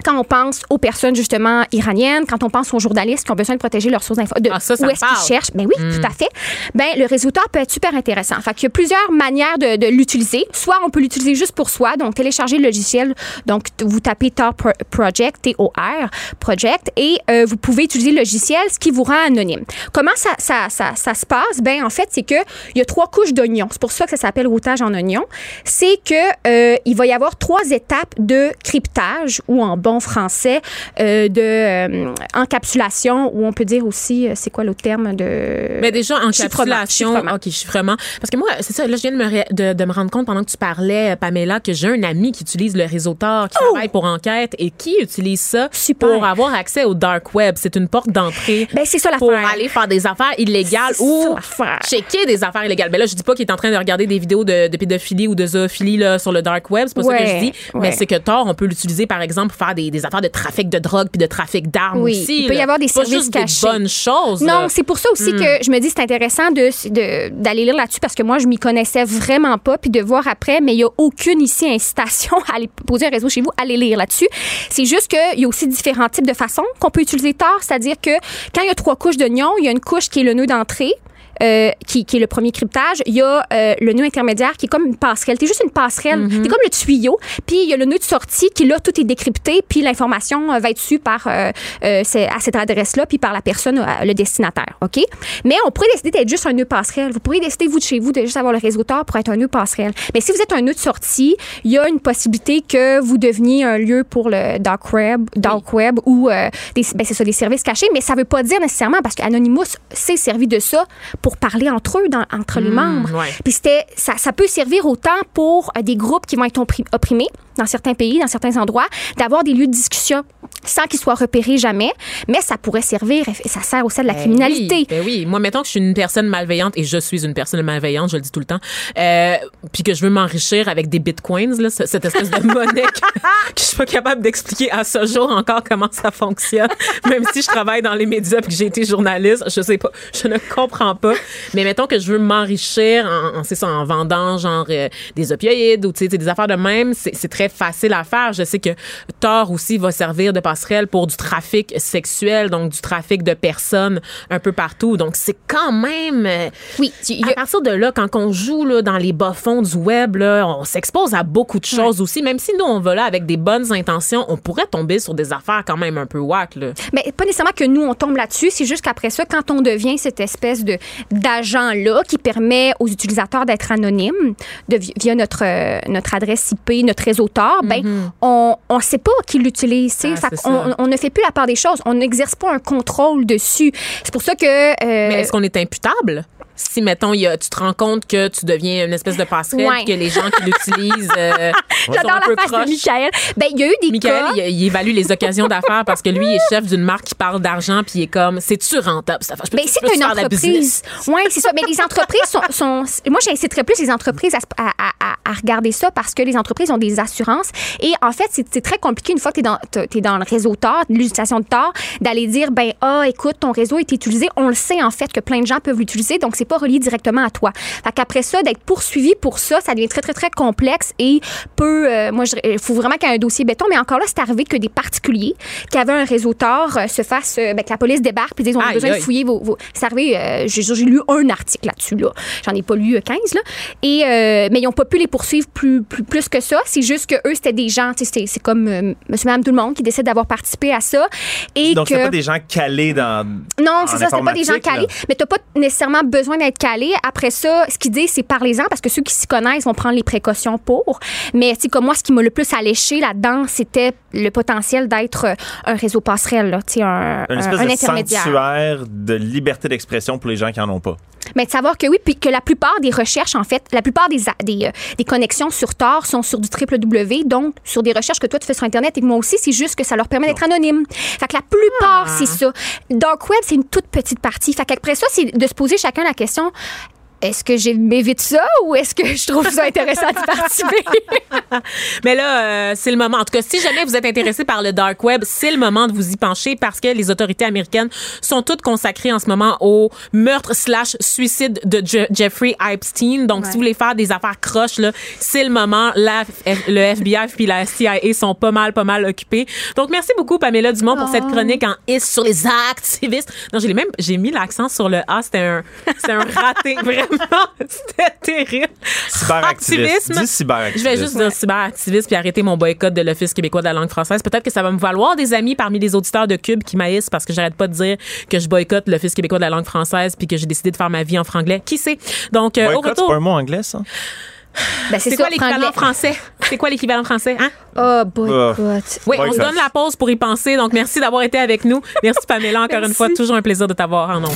quand on pense aux personnes justement iraniennes, quand on pense aux journalistes qui ont besoin de protéger leurs sources d'info, de Ah, ça, ça où est-ce qu'ils cherchent, ben oui, tout à fait. Ben le résultat peut être super intéressant. Fait qu'il y a plusieurs manières de, de l'utiliser. Soit on peut l'utiliser juste pour soi, donc télécharger le logiciel. Donc vous tapez Tor Pro- Project, T-O-R Project, et euh, vous pouvez utiliser le logiciel, ce qui vous rend anonyme. Comment ça, ça, ça, ça se passe? Ben en fait, c'est que il y a trois couches d'oignons. C'est pour ça que ça s'appelle routage en oignon. C'est que euh, il va y avoir trois étapes de cryptage ou en bon français euh, de euh, encapsulation ou on peut dire aussi euh, c'est quoi l'autre terme de Mais déjà, Chiffrement, encapsulation. chiffrement. OK, chiffrement. Parce que moi, c'est ça, là, je viens de me, ré- de, de me rendre compte pendant que tu parlais, Pamela, que j'ai un ami qui utilise le réseau Tor, qui travaille pour enquête et qui utilise ça Oh! Super. pour avoir accès au dark web. C'est une porte d'entrée. Ben, c'est ça pour aller faire des affaires illégales ou ça checker des affaires illégales. Ben là, je dis pas qu'il est en train de regarder des vidéos de, de pédophilie ou de zoophilie là, sur le dark web. C'est pas ça que je dis. ouais. Mais c'est que Tor, on peut l'utiliser, par exemple, pour faire des, des affaires de trafic de drogue puis de trafic d'armes Oui, aussi. il peut y avoir des services juste cachés. des bonnes choses. Non, c'est pour ça aussi que je me dis c'est intéressant de de- d'aller lire là-dessus parce que moi je m'y connaissais vraiment pas puis de voir après mais il y a aucune ici incitation à aller poser un réseau chez vous allez lire là-dessus. C'est juste qu'il y a aussi différents types de façons qu'on peut utiliser Tor, c'est-à-dire que quand il y a trois couches d'oignons, il y a une couche qui est le nœud d'entrée euh, qui, qui est le premier cryptage. Il y a euh, le nœud intermédiaire qui est comme une passerelle. T'es juste une passerelle. T'es comme le tuyau. Puis il y a le nœud de sortie qui, là, tout est décrypté. Puis l'information euh, va être su par, euh, à cette adresse-là, puis par la personne, le destinataire. OK? Mais on pourrait décider d'être juste un nœud passerelle. Vous pourriez décider, vous, de chez vous, de juste avoir le réseau Tor pour être un nœud passerelle. Mais si vous êtes un nœud de sortie, il y a une possibilité que vous deveniez un lieu pour le dark web, dark web ou ben, c'est ça, des services cachés. Mais ça veut pas dire nécessairement parce qu'Anonymous s'est servi de ça pour parler entre eux, dans- entre les membres. ouais. Puis c'était, ça, ça peut servir autant pour euh, des groupes qui vont être oppri- opprimés dans certains pays, dans certains endroits, d'avoir des lieux de discussion sans qu'ils soient repérés jamais. Mais ça pourrait servir, et ça sert aussi à de la Ben criminalité. Oui, ben oui. Moi, mettons que je suis une personne malveillante et je suis une personne malveillante, je le dis tout le temps, euh, puis que je veux m'enrichir avec des bitcoins, là, cette espèce de monnaie que, que je suis pas capable d'expliquer à ce jour encore comment ça fonctionne, même si je travaille dans les médias puis que j'ai été journaliste, je sais pas, je ne comprends pas. Mais mettons que je veux m'enrichir en, en, ça, en vendant genre euh, des opioïdes ou des affaires de même, c'est très très facile à faire. Je sais que Tor aussi va servir de passerelle pour du trafic sexuel, donc du trafic de personnes un peu partout. Donc, c'est quand même. euh, Oui, a- à partir de là, quand on joue là, dans les bas-fonds du web, là, on s'expose à beaucoup de choses aussi. Même si nous, on va là avec des bonnes intentions, on pourrait tomber sur des affaires quand même un peu whack. Là. Mais pas nécessairement que nous, on tombe là-dessus. C'est juste qu'après ça, quand on devient cette espèce de d'agent-là qui permet aux utilisateurs d'être anonymes de, via notre, euh, notre adresse IP, notre réseau Ben, on ne sait pas qui l'utilise. Mm-hmm. Ah, on, ne fait plus la part des choses. On n'exerce pas un contrôle dessus. C'est pour ça que... euh, Mais est-ce qu'on est imputable? Si, mettons, il y a- tu te rends compte que tu deviens une espèce de passerelle, Ouais. que les gens qui l'utilisent euh, sont J'adore un peu la face croches. de Michael. Ben, il y a eu des Michael, cas... il, il évalue les occasions d'affaires parce que lui, il est chef d'une marque qui parle d'argent, puis il est comme, c'est-tu rentable, affaire? Je peux- Ben, c'est une entreprise. Oui, c'est ça. Mais les entreprises sont. sont- moi, j'inciterais plus les entreprises à, se- à- à- à- à regarder ça parce que les entreprises ont des assurances. Et en fait, c'est très compliqué une fois que tu es dans, le réseau Tor, l'utilisation de Tor, d'aller dire ben, ah, écoute, ton réseau est utilisé. On le sait, en fait, que plein de gens peuvent l'utiliser. Donc, c'est pas relié directement à toi. Fait qu'après ça, d'être poursuivi pour ça, ça devient très, très, très complexe et peut. euh, moi, il faut vraiment qu'il y ait un dossier béton. Mais encore là, c'est arrivé que des particuliers qui avaient un réseau Tor euh, se fassent. euh, ben, que la police débarque puis disent on a Aïe, besoin de fouiller vos. vos- C'est arrivé, euh, j'ai lu un article là-dessus, là. J'en ai pas lu euh, 15, là. Et, mais ils n'ont pas pu les poursuivre plus, plus, plus que ça. C'est juste que eux, c'était des gens, c'est- comme monsieur, madame, tout le monde qui décide d'avoir participé à ça. Et Donc, que. pas des gens calés dans. Non, c'est ça, c'est pas des gens informatique, là. calés, mais t'as pas nécessairement besoin d'être calé. Après ça, ce qu'ils disent, c'est parlez-en parce que ceux qui s'y connaissent vont prendre les précautions pour. Mais tu sais, comme moi, ce qui m'a le plus alléché là-dedans, c'était le potentiel d'être euh, un réseau passerelle, là, tu sais, un, un- espèce un de intermédiaire. sanctuaire de liberté d'expression pour les gens qui en ont pas. Mais de savoir que oui, puis que la plupart des recherches, en fait, la plupart des, des, euh, des connexions sur Tor sont sur du www, donc sur des recherches que toi tu fais sur Internet et que moi aussi, c'est juste que ça leur permet d'être anonyme. Fait que la plupart, Ah. c'est ça. Dark Web, c'est une toute petite partie. Fait qu'après ça, c'est de se poser chacun la question question. Est-ce que j'ai m'évite ça ou est-ce que je trouve ça intéressant d'y participer? Mais là, euh, c'est le moment. En tout cas, si jamais vous êtes intéressé par le dark web, c'est le moment de vous y pencher parce que les autorités américaines sont toutes consacrées en ce moment au meurtre slash suicide de Je- Jeffrey Epstein. Donc, si vous voulez faire des affaires croches, là, c'est le moment. La, le FBI puis la CIA sont pas mal, pas mal occupés. Donc, merci beaucoup, Pamela Dumont, pour cette chronique en is sur les activistes. Non, j'ai même, j'ai mis l'accent sur le A. C'était un, c'était un raté. Vraiment, c'était terrible. Dis cyberactiviste. Je vais juste dire cyberactiviste puis arrêter mon boycott de l'Office québécois de la langue française. Peut-être que ça va me valoir des amis parmi les auditeurs de Cube qui maïssent parce que j'arrête pas de dire que je boycotte l'Office québécois de la langue française puis que j'ai décidé de faire ma vie en franglais. Qui sait? Donc, euh, au Boycott, c'est retour. pas un mot anglais, ça? Ben, C'est quoi l'équivalent français? C'est quoi l'équivalent français? Hein? Oh, boycott. Oui, on se donne la pause pour y penser. Donc, merci d'avoir été avec nous. Merci, Pamela, encore une fois. Toujours un plaisir de t'avoir en nombre.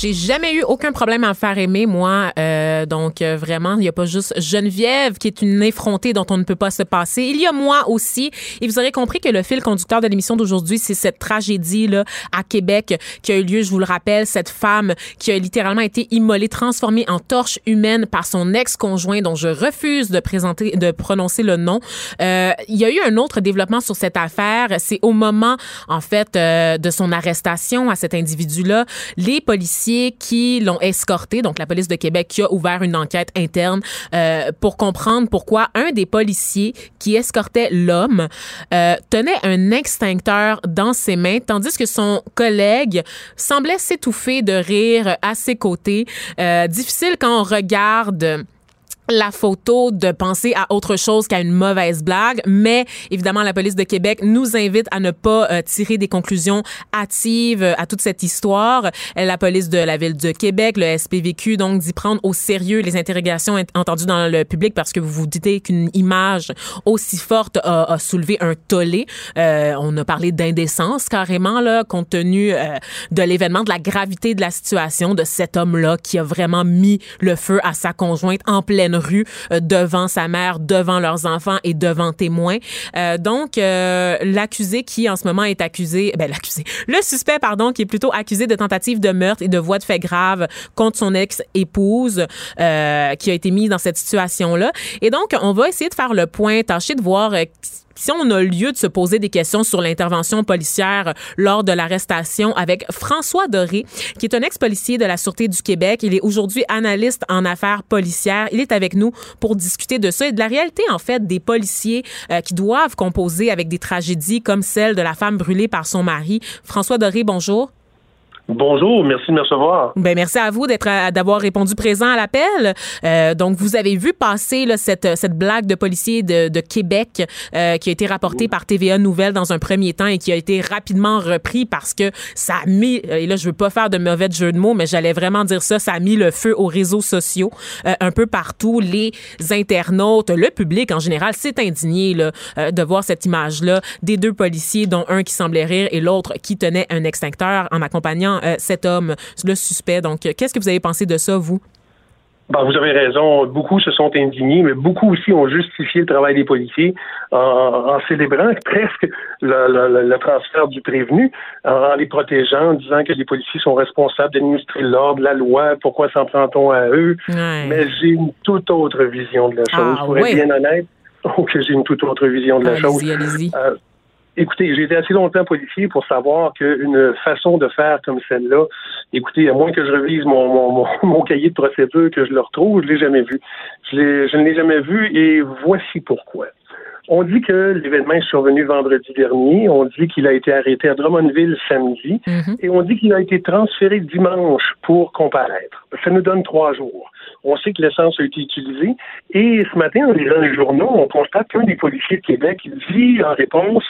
J'ai jamais eu aucun problème à me faire aimer, moi. Euh, donc, euh, vraiment, il n'y a pas juste Geneviève qui est une effrontée dont on ne peut pas se passer. Il y a moi aussi. Et vous aurez compris que le fil conducteur de l'émission d'aujourd'hui, c'est cette tragédie-là à Québec qui a eu lieu, je vous le rappelle, cette femme qui a littéralement été immolée, transformée en torche humaine par son ex-conjoint dont je refuse de présenter, de prononcer le nom. Euh, il y a eu un autre développement sur cette affaire. C'est au moment, en fait, euh, de son arrestation à cet individu-là, les policiers qui l'ont escorté, donc la police de Québec qui a ouvert une enquête interne euh, pour comprendre pourquoi un des policiers qui escortait l'homme euh, tenait un extincteur dans ses mains, tandis que son collègue semblait s'étouffer de rire à ses côtés. Euh, difficile quand on regarde la photo de penser à autre chose qu'à une mauvaise blague, mais évidemment la police de Québec nous invite à ne pas euh, tirer des conclusions hâtives euh, à toute cette histoire. Euh, La police de la ville de Québec, le SPVQ, donc d'y prendre au sérieux les interrogations ent- entendues dans le public parce que vous vous dites qu'une image aussi forte a, soulevé un tollé. Euh, on a parlé d'indécence carrément là, compte tenu de l'événement, de la gravité de la situation de cet homme-là qui a vraiment mis le feu à sa conjointe en pleine rue euh, devant sa mère, devant leurs enfants et devant témoins. Euh, donc euh, l'accusé qui en ce moment est accusé, ben l'accusé, le suspect pardon qui est plutôt accusé de tentative de meurtre et de voie de fait grave contre son ex-épouse qui a été mis dans cette situation-là. Et donc on va essayer de faire le point, tâcher de voir si on a lieu de se poser des questions sur l'intervention policière lors de l'arrestation avec François Doré, qui est un ex-policier de la Sûreté du Québec. Il est aujourd'hui analyste en affaires policières. Il est avec nous pour discuter de ça et de la réalité, en fait, des policiers euh, qui doivent composer avec des tragédies comme celle de la femme brûlée par son mari. François Doré, bonjour. Bonjour, merci de me recevoir. Ben merci à vous d'être d'avoir répondu présent à l'appel. Euh, donc vous avez vu passer là, cette cette blague de policier de, de Québec euh, qui a été rapportée par TVA Nouvelles dans un premier temps et qui a été rapidement repris parce que ça a mis et là je veux pas faire de mauvais jeu de mots mais j'allais vraiment dire ça ça a mis le feu aux réseaux sociaux euh, un peu partout les internautes le public en général s'est indigné là, euh, de voir cette image là des deux policiers dont un qui semblait rire et l'autre qui tenait un extincteur en accompagnant euh, cet homme, le suspect. Donc, qu'est-ce que vous avez pensé de ça, vous? Ben, vous avez raison. Beaucoup se sont indignés, mais beaucoup aussi ont justifié le travail des policiers en, célébrant presque le, transfert du prévenu, en, les protégeant, en disant que les policiers sont responsables d'administrer l'ordre, la loi, pourquoi s'en prend-on à eux? Mais j'ai une toute autre vision de la chose. Ah, pour être bien honnête, que j'ai une toute autre vision de la chose. Allez-y. Euh, Écoutez, j'ai été assez longtemps policier pour savoir qu'une façon de faire comme celle-là, écoutez, à moins que je revise mon, mon, mon, cahier de procédure, que je le retrouve, je l'ai jamais vu. Je, je ne l'ai jamais vu et voici pourquoi. On dit que l'événement est survenu vendredi dernier. On dit qu'il a été arrêté à Drummondville samedi. Mhm. Et on dit qu'il a été transféré dimanche pour comparaître. Ça nous donne trois jours. On sait que l'essence a été utilisée. Et ce matin, en lisant les journaux, on constate qu'un des policiers de Québec dit en réponse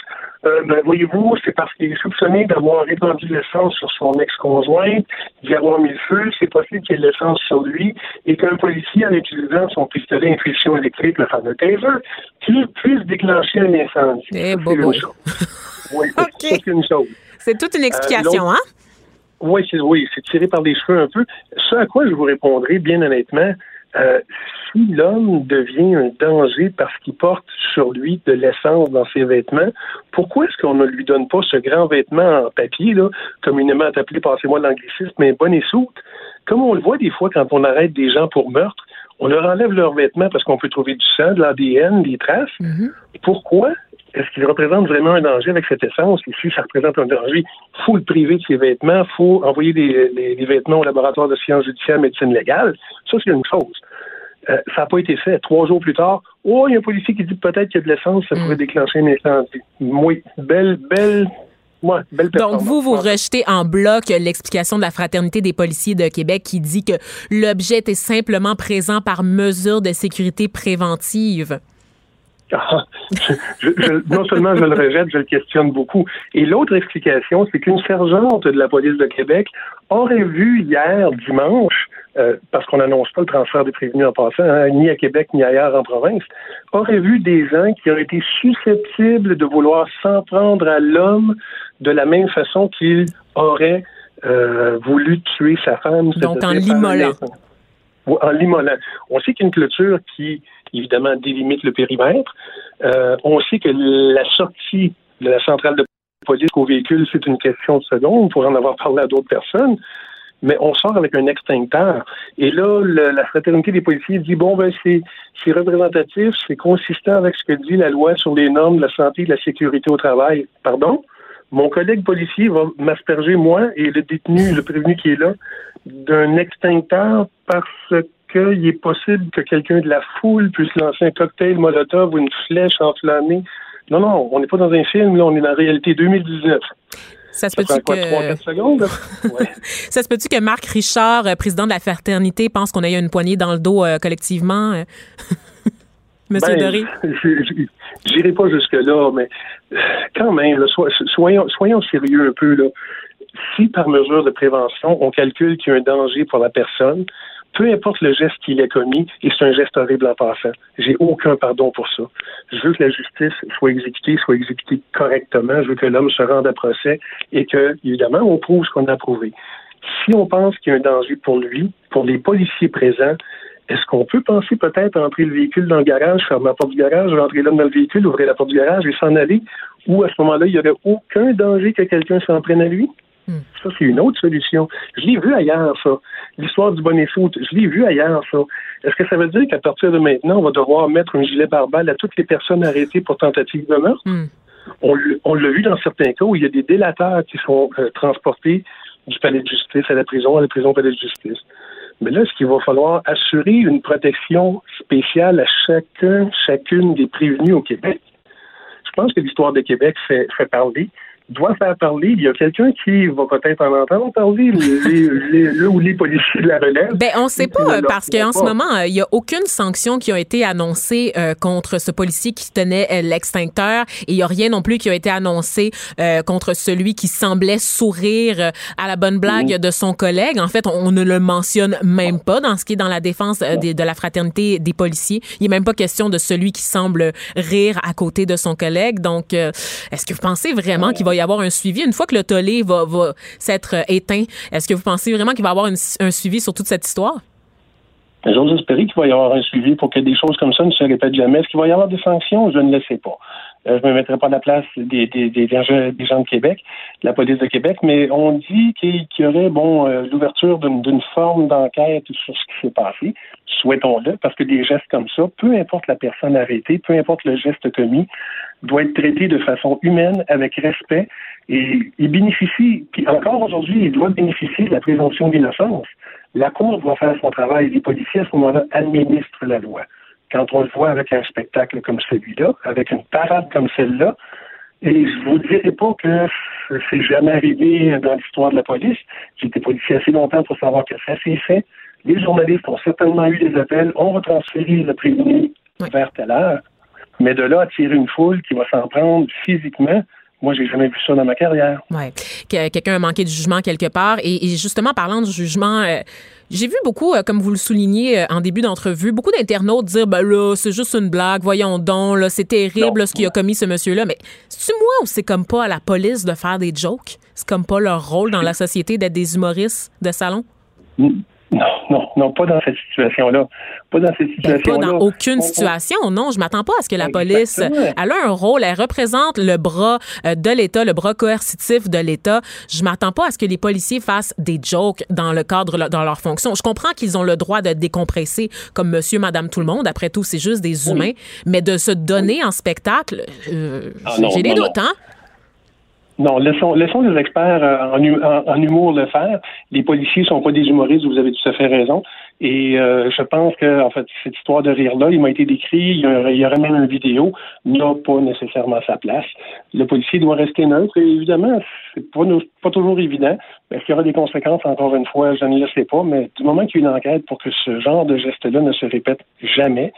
euh, ben, voyez-vous, c'est parce qu'il est soupçonné d'avoir répandu l'essence sur son ex-conjointe, d'y avoir mis le feu, c'est possible qu'il y ait de l'essence sur lui, et qu'un policier, en utilisant son pistolet impulsion électrique, le fameux taser, puisse déclencher un incendie. Eh, oui, c'est une chose. C'est toute une explication, euh, hein? Oui, c'est oui, c'est tiré par les cheveux un peu. Ce à quoi je vous répondrai, bien honnêtement, euh, si l'homme devient un danger parce qu'il porte sur lui de l'essence dans ses vêtements, pourquoi est-ce qu'on ne lui donne pas ce grand vêtement en papier, là, communément appelé, passez-moi l'anglicisme, mais bonnet soute? Comme on le voit des fois quand on arrête des gens pour meurtre, on leur enlève leurs vêtements parce qu'on peut trouver du sang, de l'ADN, des traces. Mm-hmm. Pourquoi est-ce qu'il représente vraiment un danger avec cette essence? Et si ça représente un danger, il faut le priver de ses vêtements, il faut envoyer les, vêtements au laboratoire de sciences judiciaires médecine légale. Ça, c'est une chose. Euh, ça n'a pas été fait. Trois jours plus tard, oh, il y a un policier qui dit peut-être qu'il y a de l'essence, ça pourrait mm. déclencher un incendie. Oui, belle, belle Ouais, belle Donc, vous, vous rejetez en bloc l'explication de la Fraternité des policiers de Québec qui dit que l'objet est simplement présent par mesure de sécurité préventive. Ah, non seulement je le rejette, je le questionne beaucoup. Et l'autre explication, c'est qu'une sergente de la police de Québec aurait vu hier, dimanche, euh, parce qu'on n'annonce pas le transfert des prévenus en passant, hein, ni à Québec ni ailleurs en province, aurait vu des gens qui auraient été susceptibles de vouloir s'en prendre à l'homme de la même façon qu'il aurait euh, voulu tuer sa femme. Donc en l'immolant. En l'immolant. On sait qu'une clôture qui évidemment délimite le périmètre. Euh, on sait que la sortie de la centrale de police au véhicule, c'est une question de seconde. On pourrait en avoir parlé à d'autres personnes. Mais on sort avec un extincteur. Et là, la fraternité des policiers dit bon, ben, c'est, c'est représentatif, c'est consistant avec ce que dit la loi sur les normes de la santé et de la sécurité au travail. Pardon? Mon collègue policier va m'asperger, moi, et le détenu, le prévenu qui est là, d'un extincteur parce qu'il est possible que quelqu'un de la foule puisse lancer un cocktail Molotov ou une flèche enflammée. Non, non, on n'est pas dans un film, là, on est dans la réalité 2019. Ça se peut-tu que... ça se peut-tu que Marc Richard, euh, président de la fraternité, pense qu'on a eu une poignée dans le dos euh, collectivement? Euh? Monsieur ben, Doré? J'irai pas jusque-là, mais quand même, soyons, soyons sérieux un peu. Là. Si par mesure de prévention, on calcule qu'il y a un danger pour la personne, peu importe le geste qu'il ait commis, et c'est un geste horrible en passant. J'ai aucun pardon pour ça. Je veux que la justice soit exécutée, soit exécutée correctement. Je veux que l'homme se rende à procès et que, évidemment, on prouve ce qu'on a prouvé. Si on pense qu'il y a un danger pour lui, pour les policiers présents, est-ce qu'on peut penser peut-être à entrer le véhicule dans le garage, fermer la porte du garage, rentrer l'homme dans le véhicule, ouvrir la porte du garage et s'en aller? Ou à ce moment-là, il n'y aurait aucun danger que quelqu'un s'en prenne à lui? Hmm. Ça, c'est une autre solution. Je l'ai vu ailleurs, ça. L'histoire du bonnet foot, je l'ai vu ailleurs, ça. Est-ce que ça veut dire qu'à partir de maintenant, on va devoir mettre un gilet pare-balles à toutes les personnes arrêtées pour tentative de meurtre? Hmm. On, l'a vu dans certains cas où il y a des délateurs qui sont euh, transportés du palais de justice à la prison, à la prison palais de justice. Mais là, est-ce qu'il va falloir assurer une protection spéciale à chacun, chacune des prévenus au Québec? Je pense que l'histoire de Québec fait, fait parler doit faire parler. Il y a quelqu'un qui va peut-être en entendre parler, le ou les policiers de la relève. Ben, on ne sait pas, parce qu'en ce moment, euh, il n'y a aucune sanction qui a été annoncée euh, contre ce policier qui tenait euh, l'extincteur et il n'y a rien non plus qui a été annoncé contre celui qui semblait sourire à la bonne blague de son collègue. En fait, on, ne le mentionne même pas dans ce qui est dans la défense de, de la fraternité des policiers. Il n'est même pas question de celui qui semble rire à côté de son collègue. Donc, est-ce que vous pensez vraiment qu'il va y avoir un suivi. Une fois que le tollé va, s'être euh, éteint, est-ce que vous pensez vraiment qu'il va y avoir un suivi sur toute cette histoire? J'ose espérer qu'il va y avoir un suivi pour que des choses comme ça ne se répètent jamais. Est-ce qu'il va y avoir des sanctions? Je ne le sais pas. Euh, je ne me mettrai pas à la place des, des, des, des, gens de Québec, de la police de Québec, mais on dit qu'il y aurait bon euh, l'ouverture d'une forme d'enquête sur ce qui s'est passé. Souhaitons-le, parce que des gestes comme ça, peu importe la personne arrêtée, peu importe le geste commis, doit être traité de façon humaine, avec respect, et il bénéficie, puis encore aujourd'hui, il doit bénéficier de la présomption d'innocence. La Cour doit faire son travail. Les policiers, à ce moment-là, administrent la loi. Quand on le voit avec un spectacle comme celui-là, avec une parade comme celle-là, et je vous dirai pas que c'est jamais arrivé dans l'histoire de la police. J'étais policier assez longtemps pour savoir que ça s'est fait. Les journalistes ont certainement eu des appels, ont retransféré le prévenu vers telle heure. Mais de là à tirer une foule qui va s'en prendre physiquement, moi, j'ai jamais vu ça dans ma carrière. Ouais, quelqu'un a manqué de jugement quelque part. Et, justement, parlant de jugement, euh, j'ai vu beaucoup, euh, comme vous le soulignez euh, en début d'entrevue, beaucoup d'internautes dire, ben là, c'est juste une blague, voyons donc, là, c'est terrible ce qu'il a commis ce monsieur-là. Mais c'est moi ou c'est comme pas à la police de faire des jokes? C'est comme pas leur rôle dans la société d'être des humoristes de salon? Non, non, non, pas dans cette situation-là. Pas dans cette situation-là. Ben, pas dans aucune situation, non. Je m'attends pas à ce que la police, elle a un rôle, elle représente le bras euh, de l'État, le bras coercitif de l'État. Je m'attends pas à ce que les policiers fassent des jokes dans le cadre, dans leur fonction. Je comprends qu'ils ont le droit de décompresser comme monsieur, madame, tout le monde. Après tout, c'est juste des humains. Mais de se donner en spectacle, euh, ah, j'ai des doutes, hein? Non, laissons, laissons les experts euh, en, en, humour le faire. Les policiers sont pas des humoristes, vous avez tout à fait raison. Et euh, je pense que, en fait, cette histoire de rire-là, il m'a été décrit, il y, aurait, même une vidéo, n'a pas nécessairement sa place. Le policier doit rester neutre, et évidemment, c'est pas, pas toujours évident. Est-ce qu'il y aura des conséquences, encore une fois, je ne le sais pas, mais du moment qu'il y a une enquête pour que ce genre de geste-là ne se répète jamais,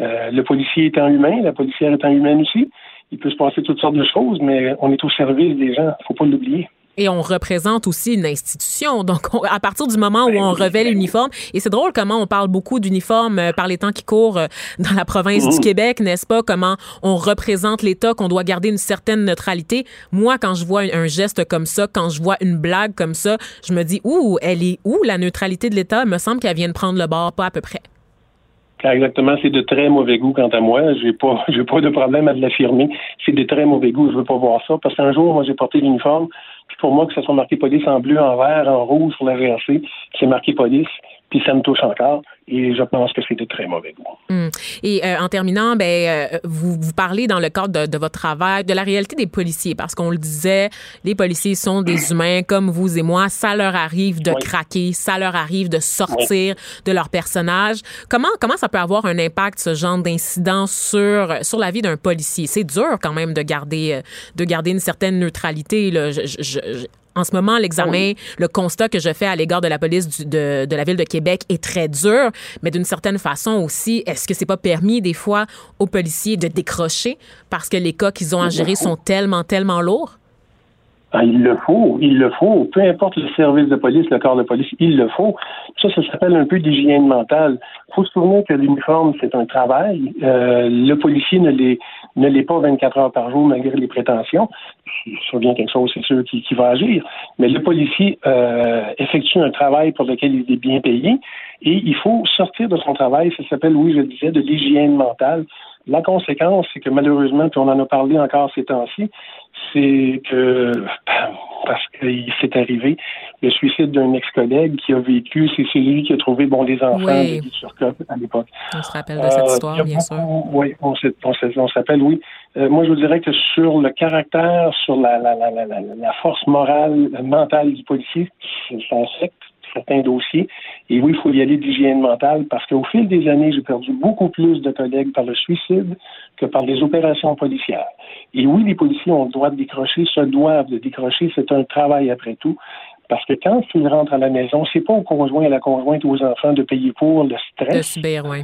euh, le policier étant humain, la policière étant humaine aussi, il peut se passer toutes sortes de choses, mais on est au service des gens. faut pas l'oublier. Et on représente aussi une institution. Donc, à partir du moment où on revêt l'uniforme, et c'est drôle comment on parle beaucoup d'uniforme euh, par les temps qui courent euh, dans la province du mmh. Québec, n'est-ce pas? Comment on représente l'État, qu'on doit garder une certaine neutralité. Moi, quand je vois un geste comme ça, quand je vois une blague comme ça, je me dis, ouh, elle est où la neutralité de l'État? Il me semble qu'elle vient de prendre le bord, pas à peu près exactement, c'est de très mauvais goût quant à moi. J'ai pas, j'ai pas de problème à l'affirmer. C'est de très mauvais goût. Je veux pas voir ça parce qu'un jour, moi, j'ai porté l'uniforme. Puis pour moi, que ça soit marqué police en bleu, en vert, en rouge sur la GRC, c'est marqué police puis ça me touche encore. Et je pense que c'est de très mauvais goût. Hum. Et euh, en terminant, ben, euh, vous, vous parlez dans le cadre de, votre travail de la réalité des policiers, parce qu'on le disait, les policiers sont des humains comme vous et moi. Ça leur arrive de craquer, ça leur arrive de sortir de leur personnage. Comment, comment ça peut avoir un impact, ce genre d'incident, sur, sur la vie d'un policier? C'est dur quand même de garder, euh, de garder une certaine neutralité. Là. je, en ce moment, l'examen, le constat que je fais à l'égard de la police de, de, la ville de Québec est très dur, mais d'une certaine façon aussi, est-ce que c'est pas permis des fois aux policiers de décrocher parce que les cas qu'ils ont à gérer sont tellement, tellement lourds? Ah, il le faut, il le faut. Peu importe le service de police, le corps de police, il le faut. Ça, ça s'appelle un peu d'hygiène mentale. Il faut se souvenir que l'uniforme, c'est un travail. Euh, le policier ne l'est, ne l'est pas 24 heures par jour malgré les prétentions. Ça vient quelque chose, c'est sûr, qui, va agir. Mais le policier euh, effectue un travail pour lequel il est bien payé et il faut sortir de son travail. Ça s'appelle, oui, je le disais, de l'hygiène mentale. La conséquence, c'est que malheureusement, puis on en a parlé encore ces temps-ci, c'est que parce qu'il s'est arrivé le suicide d'un ex-collègue qui a vécu, c'est lui qui a trouvé bon les enfants Oui. de Turcotte à l'époque. On se rappelle de cette Euh, histoire, bien sûr. Oui, on on s'appelle, oui. Euh, moi, je vous dirais que sur le caractère, sur la, la, la, la, la, la force morale, mentale du policier, c'est- ça affecte certains dossiers. Et oui, il faut y aller d'hygiène mentale parce qu'au fil des années, j'ai perdu beaucoup plus de collègues par le suicide que par les opérations policières. Et oui, les policiers ont le droit de décrocher, se doivent de décrocher. C'est un travail après tout. Parce que quand ils rentrent à la maison, c'est pas au conjoint, à la conjointe ou aux enfants de payer pour le stress oui.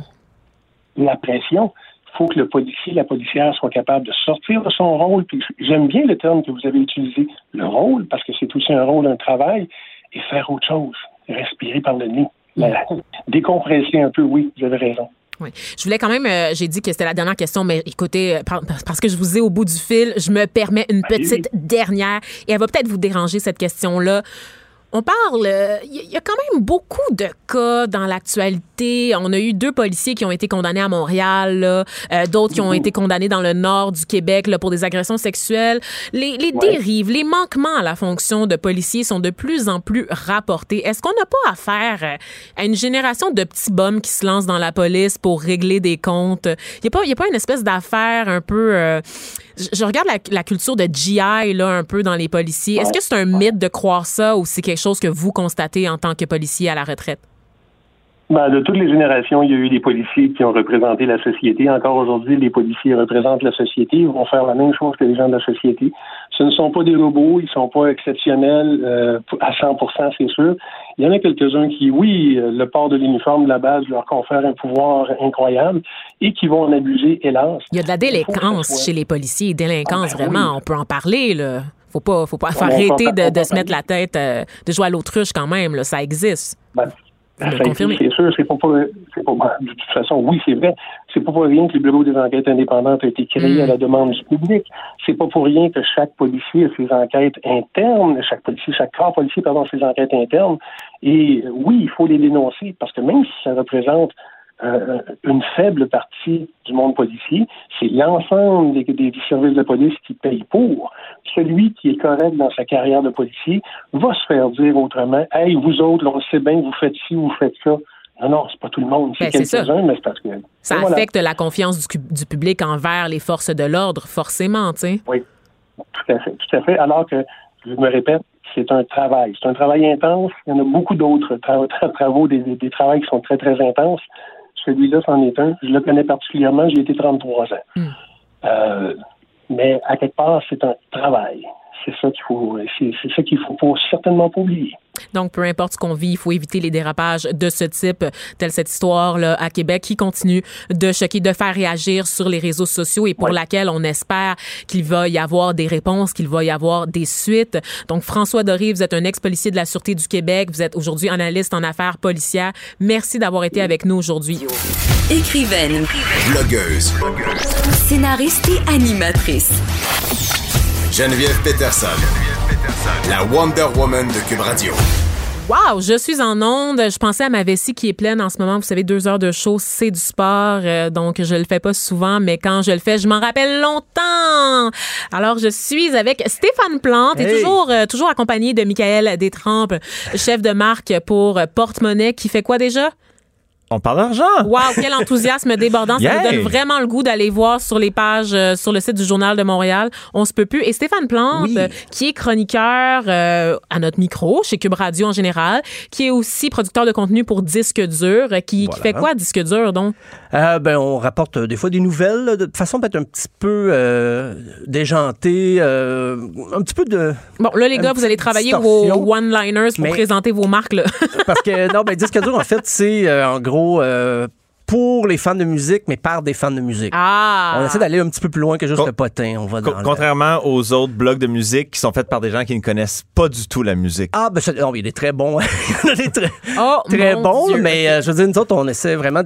la pression. Il faut que le policier, la policière soit capable de sortir de son rôle. Puis j'aime bien le terme que vous avez utilisé, le rôle, parce que c'est aussi un rôle, un travail, et faire autre chose, respirer par le nez, La- décompresser un peu. Oui, vous avez raison. Oui. Je voulais quand même, euh, j'ai dit que c'était la dernière question, mais écoutez, euh, par- parce que je vous ai au bout du fil, je me permets une Allez. petite dernière et elle va peut-être vous déranger cette question-là. On parle, euh, il y, a quand même beaucoup de cas dans l'actualité. On a eu deux policiers qui ont été condamnés à Montréal, euh, d'autres qui ont été condamnés dans le nord du Québec là, pour des agressions sexuelles. Les, les Ouais. dérives, les manquements à la fonction de policier sont de plus en plus rapportés. Est-ce qu'on n'a pas affaire euh, à une génération de petits bums qui se lancent dans la police pour régler des comptes? Il n'y a, pas- y a pas une espèce d'affaire un peu... euh, je, regarde la, la culture de GI là, un peu dans les policiers. Est-ce que c'est un mythe de croire ça ou c'est quelque chose que vous constatez en tant que policier à la retraite? Ben, de toutes les générations, il y a eu des policiers qui ont représenté la société. Encore aujourd'hui, les policiers représentent la société. Ils vont faire la même chose que les gens de la société. Ce ne sont pas des robots, ils ne sont pas exceptionnels euh, à 100% c'est sûr. Il y en a quelques-uns qui, oui, le port de l'uniforme de la base leur confère un pouvoir incroyable et qui vont en abuser, hélas. Il y a de la délinquance chez les policiers. Délinquance, Ah, ben vraiment, oui. on peut en parler. Là. Faut pas, faut pas faut arrêter de, se mettre la tête, euh, de jouer à l'autruche quand même. Là. Ça existe. Ben, Confirmez? existe, C'est sûr, c'est pas, pour- ben, de toute façon, oui, c'est vrai. C'est pas pour rien que le bureau des enquêtes indépendantes a été créé Mm. à la demande du public. C'est pas pour rien que chaque policier a ses enquêtes internes, chaque policier, chaque corps policier, pardon, a ses enquêtes internes. Et oui, il faut les dénoncer parce que même si ça représente euh, une faible partie du monde policier, c'est l'ensemble des, services de police qui payent pour. Celui qui est correct dans sa carrière de policier va se faire dire autrement Hey, vous autres, on sait bien que vous faites ci, vous faites ça. Non, non, c'est pas tout le monde. C'est Ben, quelques-uns, mais c'est parce que. Ça voilà. affecte la confiance du, public envers les forces de l'ordre, forcément, tu sais. Oui, tout à fait. Tout à fait. Alors que, je me répète, c'est un travail. C'est un travail intense. Il y en a beaucoup d'autres tra- tra- travaux, des, des, des travaux qui sont très, très intenses. Celui-là, c'en est un. Je le connais particulièrement. J'ai été 33 ans. Mm. Euh, mais à quelque part, c'est un travail. C'est ça qu'il faut, c'est, c'est ça qu'il faut pas, certainement pas oublier. Donc, peu importe ce qu'on vit, il faut éviter les dérapages de ce type, telle cette histoire là à Québec qui continue de choquer, de faire réagir sur les réseaux sociaux et pour Ouais. laquelle on espère qu'il va y avoir des réponses, qu'il va y avoir des suites. Donc, François Doré, vous êtes un ex-policier de la Sûreté du Québec. Vous êtes aujourd'hui analyste en affaires policières. Merci d'avoir été avec nous aujourd'hui. Écrivaine, Blogueuse. scénariste et animatrice. Geneviève Peterson. La Wonder Woman de Cube Radio. Wow, je suis en onde. Je pensais à ma vessie qui est pleine en ce moment. Vous savez, deux heures de show, c'est du sport. euh, donc, je le fais pas souvent, mais quand je le fais, je m'en rappelle longtemps. Alors, je suis avec Stéphane Plante et toujours, euh, toujours accompagné de Michael Détrempe, chef de marque pour Porte-Monnaie, qui fait quoi déjà? On parle d'argent. Wow, quel enthousiasme débordant. Ça me donne vraiment le goût d'aller voir sur les pages, euh, sur le site du Journal de Montréal. On se peut plus. Et Stéphane Plante, Oui. euh, qui est chroniqueur euh, à notre micro, chez Cube Radio en général, qui est aussi producteur de contenu pour Disque Dur, qui, fait quoi, Disque Dur, donc? Euh, ben, on rapporte des fois des nouvelles là, de façon peut-être un petit peu euh, déjantée, euh, un petit peu de... Bon, là, les gars, vous allez travailler distorsion. vos one-liners pour Mais- présenter vos marques, là. Parce que, non, ben, disque dur, en fait, c'est euh, en gros euh, pour les fans de musique, mais par des fans de musique. ah! On essaie d'aller un petit peu plus loin que juste Con- le potin. On va Co- dans le- Contrairement aux autres blogs de musique qui sont faits par des gens qui ne connaissent pas du tout la musique. Ah, ben, ça- non, il est très bon. il y en a des très, Oh, très Dieu. mais euh, je veux dire, nous autres, on essaie vraiment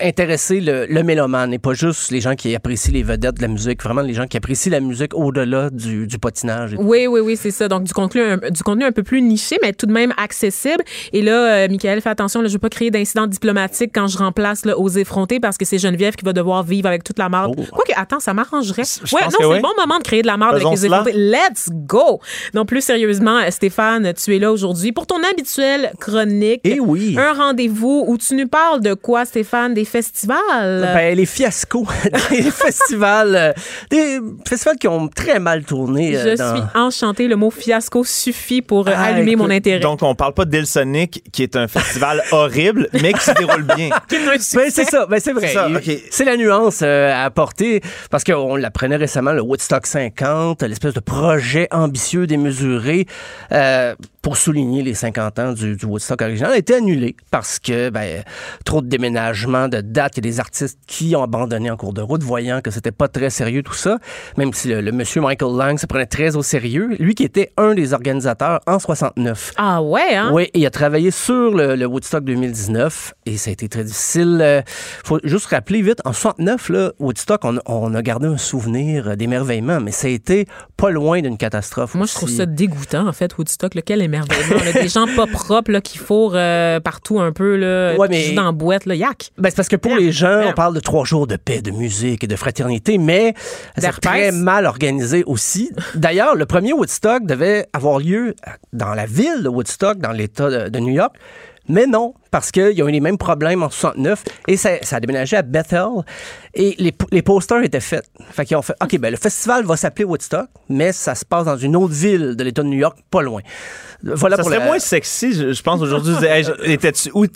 intéresser le, le mélomane et pas juste les gens qui apprécient les vedettes de la musique, vraiment les gens qui apprécient la musique au-delà du, du patinage. et tout. Oui, oui, oui, c'est ça. Donc, du contenu, un, du contenu un peu plus niché, mais tout de même accessible. Et là, euh, Michael, fais attention, là, je veux pas créer d'incidents diplomatiques quand je remplace là, aux effrontés parce que c'est Geneviève qui va devoir vivre avec toute la marde. Oh. Quoique, attends, ça m'arrangerait. Ouais, non, c'est oui. le bon moment de créer de la marde avec les effrontés. Let's go! Non, plus sérieusement, Stéphane, tu es là aujourd'hui pour ton habituelle chronique. Eh oui. Un rendez-vous où tu nous parles de quoi, Stéphane? Des festivals? Ben, les fiascos des festivals, euh, des festivals qui ont très mal tourné. euh, je dans- suis enchantée. Le mot fiasco suffit pour euh, Ah, allumer écoute, mon intérêt. Donc, on parle pas d'Ilsonic, qui est un festival horrible, mais qui se déroule bien. Ben, c'est ça, ben, c'est vrai. C'est la nuance euh, à apporter parce qu'on l'apprenait récemment, le Woodstock 50, l'espèce de projet ambitieux démesuré euh, pour souligner les 50 ans du, du Woodstock original a été annulé parce que ben, trop de déménagements, de dates, il y a des artistes qui ont abandonné en cours de route, voyant que c'était pas très sérieux tout ça, même si le, le monsieur Michael Lang se prenait très au sérieux, lui qui était un des organisateurs en 69. Ah ouais, hein? Oui, il a travaillé sur le, le Woodstock 2019 et ça a été très difficile. Euh, faut juste rappeler vite, en 69, là, Woodstock, on, on a gardé un souvenir d'émerveillement, mais ça a été pas loin d'une catastrophe. Moi, je trouve ça dégoûtant, en fait, Woodstock. Là, quel émerveillement. là. des gens pas propres là, qui fourrent euh, partout un peu, là, Ouais, mais- dans la boîte. Là. Yak! Ben, parce que pour les gens, on parle de trois jours de paix, de musique et de fraternité, mais c'est très mal organisé aussi. D'ailleurs, le premier Woodstock devait avoir lieu dans la ville de Woodstock, dans l'État de New York. Mais non, parce qu'ils ont eu les mêmes problèmes en 69 et ça, ça a déménagé à Bethel et les, les posters étaient faits. Fait qu'ils ont fait, OK, ben le festival va s'appeler Woodstock, mais ça se passe dans une autre ville de l'État de New York, pas loin. Voilà Ça pour serait la- moins sexy, je, je pense, aujourd'hui. Hey,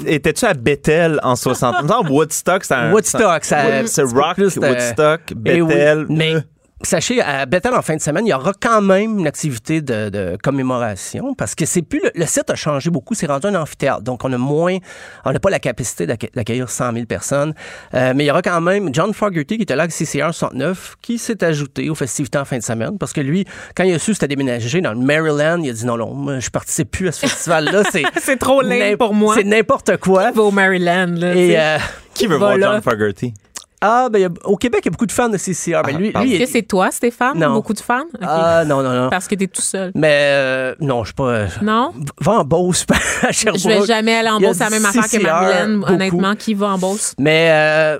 Étais-tu à Bethel en 60? Non, Woodstock, c'est un. Woodstock, ça- c'est rock, plus de- Woodstock, Eh oui, Bethel. mais euh, sachez, à Bethel, en fin de semaine, il y aura quand même une activité de, de commémoration parce que c'est plus le, le site a changé beaucoup, c'est rendu un amphithéâtre. Donc, on a moins, on n'a pas la capacité d'acc- d'accueillir 100 000 personnes. Euh, mais il y aura quand même John Fogerty qui était là avec CCR 69 qui s'est ajouté aux festivités en fin de semaine parce que lui, quand il a su que c'était déménagé dans le Maryland, il a dit non, non, moi, je participe plus à ce festival-là. C'est C'est trop n'im- pour moi. C'est n'importe quoi. Va au Maryland. Là, Et, euh, Qui veut voir. John Fogerty? Ah, ben, au Québec, il y a beaucoup de fans de CCR. Ben, lui, lui, Est-ce que c'est toi, Stéphane? Non. Beaucoup de fans? Ah, non, non, non. Parce que t'es tout seul. Mais euh, non, je suis pas. Non? Va en Beauce, à Sherbrooke. Je vais jamais aller en Beauce, c'est la même affaire que Marilyn. Honnêtement, qui va en Beauce? Mais euh,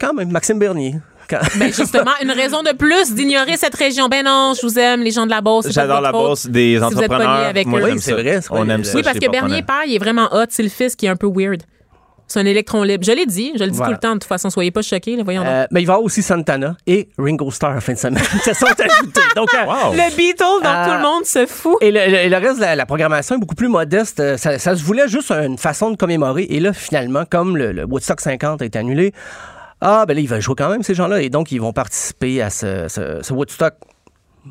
quand même, Maxime Bernier. Quand- Ben justement, une raison de plus d'ignorer cette région. Ben non, je vous aime, les gens de la Beauce. J'adore la bosse des Si vous êtes entrepreneurs. avec Moi, eux. Oui, c'est vrai, c'est vrai. On aime ça. Oui, parce que Bernier. Père, il est vraiment hot. C'est le fils qui est un peu weird. C'est un électron libre. Je l'ai dit, je le dis Voilà. tout le temps. De toute façon, soyez pas choqués. là, voyons donc. Euh, mais il va y avoir aussi Santana et Ringo Starr en fin de semaine. Ça sont ajoutés. Donc, euh, Wow. Le Beatles dont Ah. tout le monde se fout. Et le, le- et le reste de la, la programmation est beaucoup plus modeste. Euh, Ça, ça se voulait juste une façon de commémorer. Et là, finalement, comme le, le Woodstock 50 a été annulé, ah, ben là, ils veulent jouer quand même, ces gens-là. Et donc, ils vont participer à ce, ce- ce Woodstock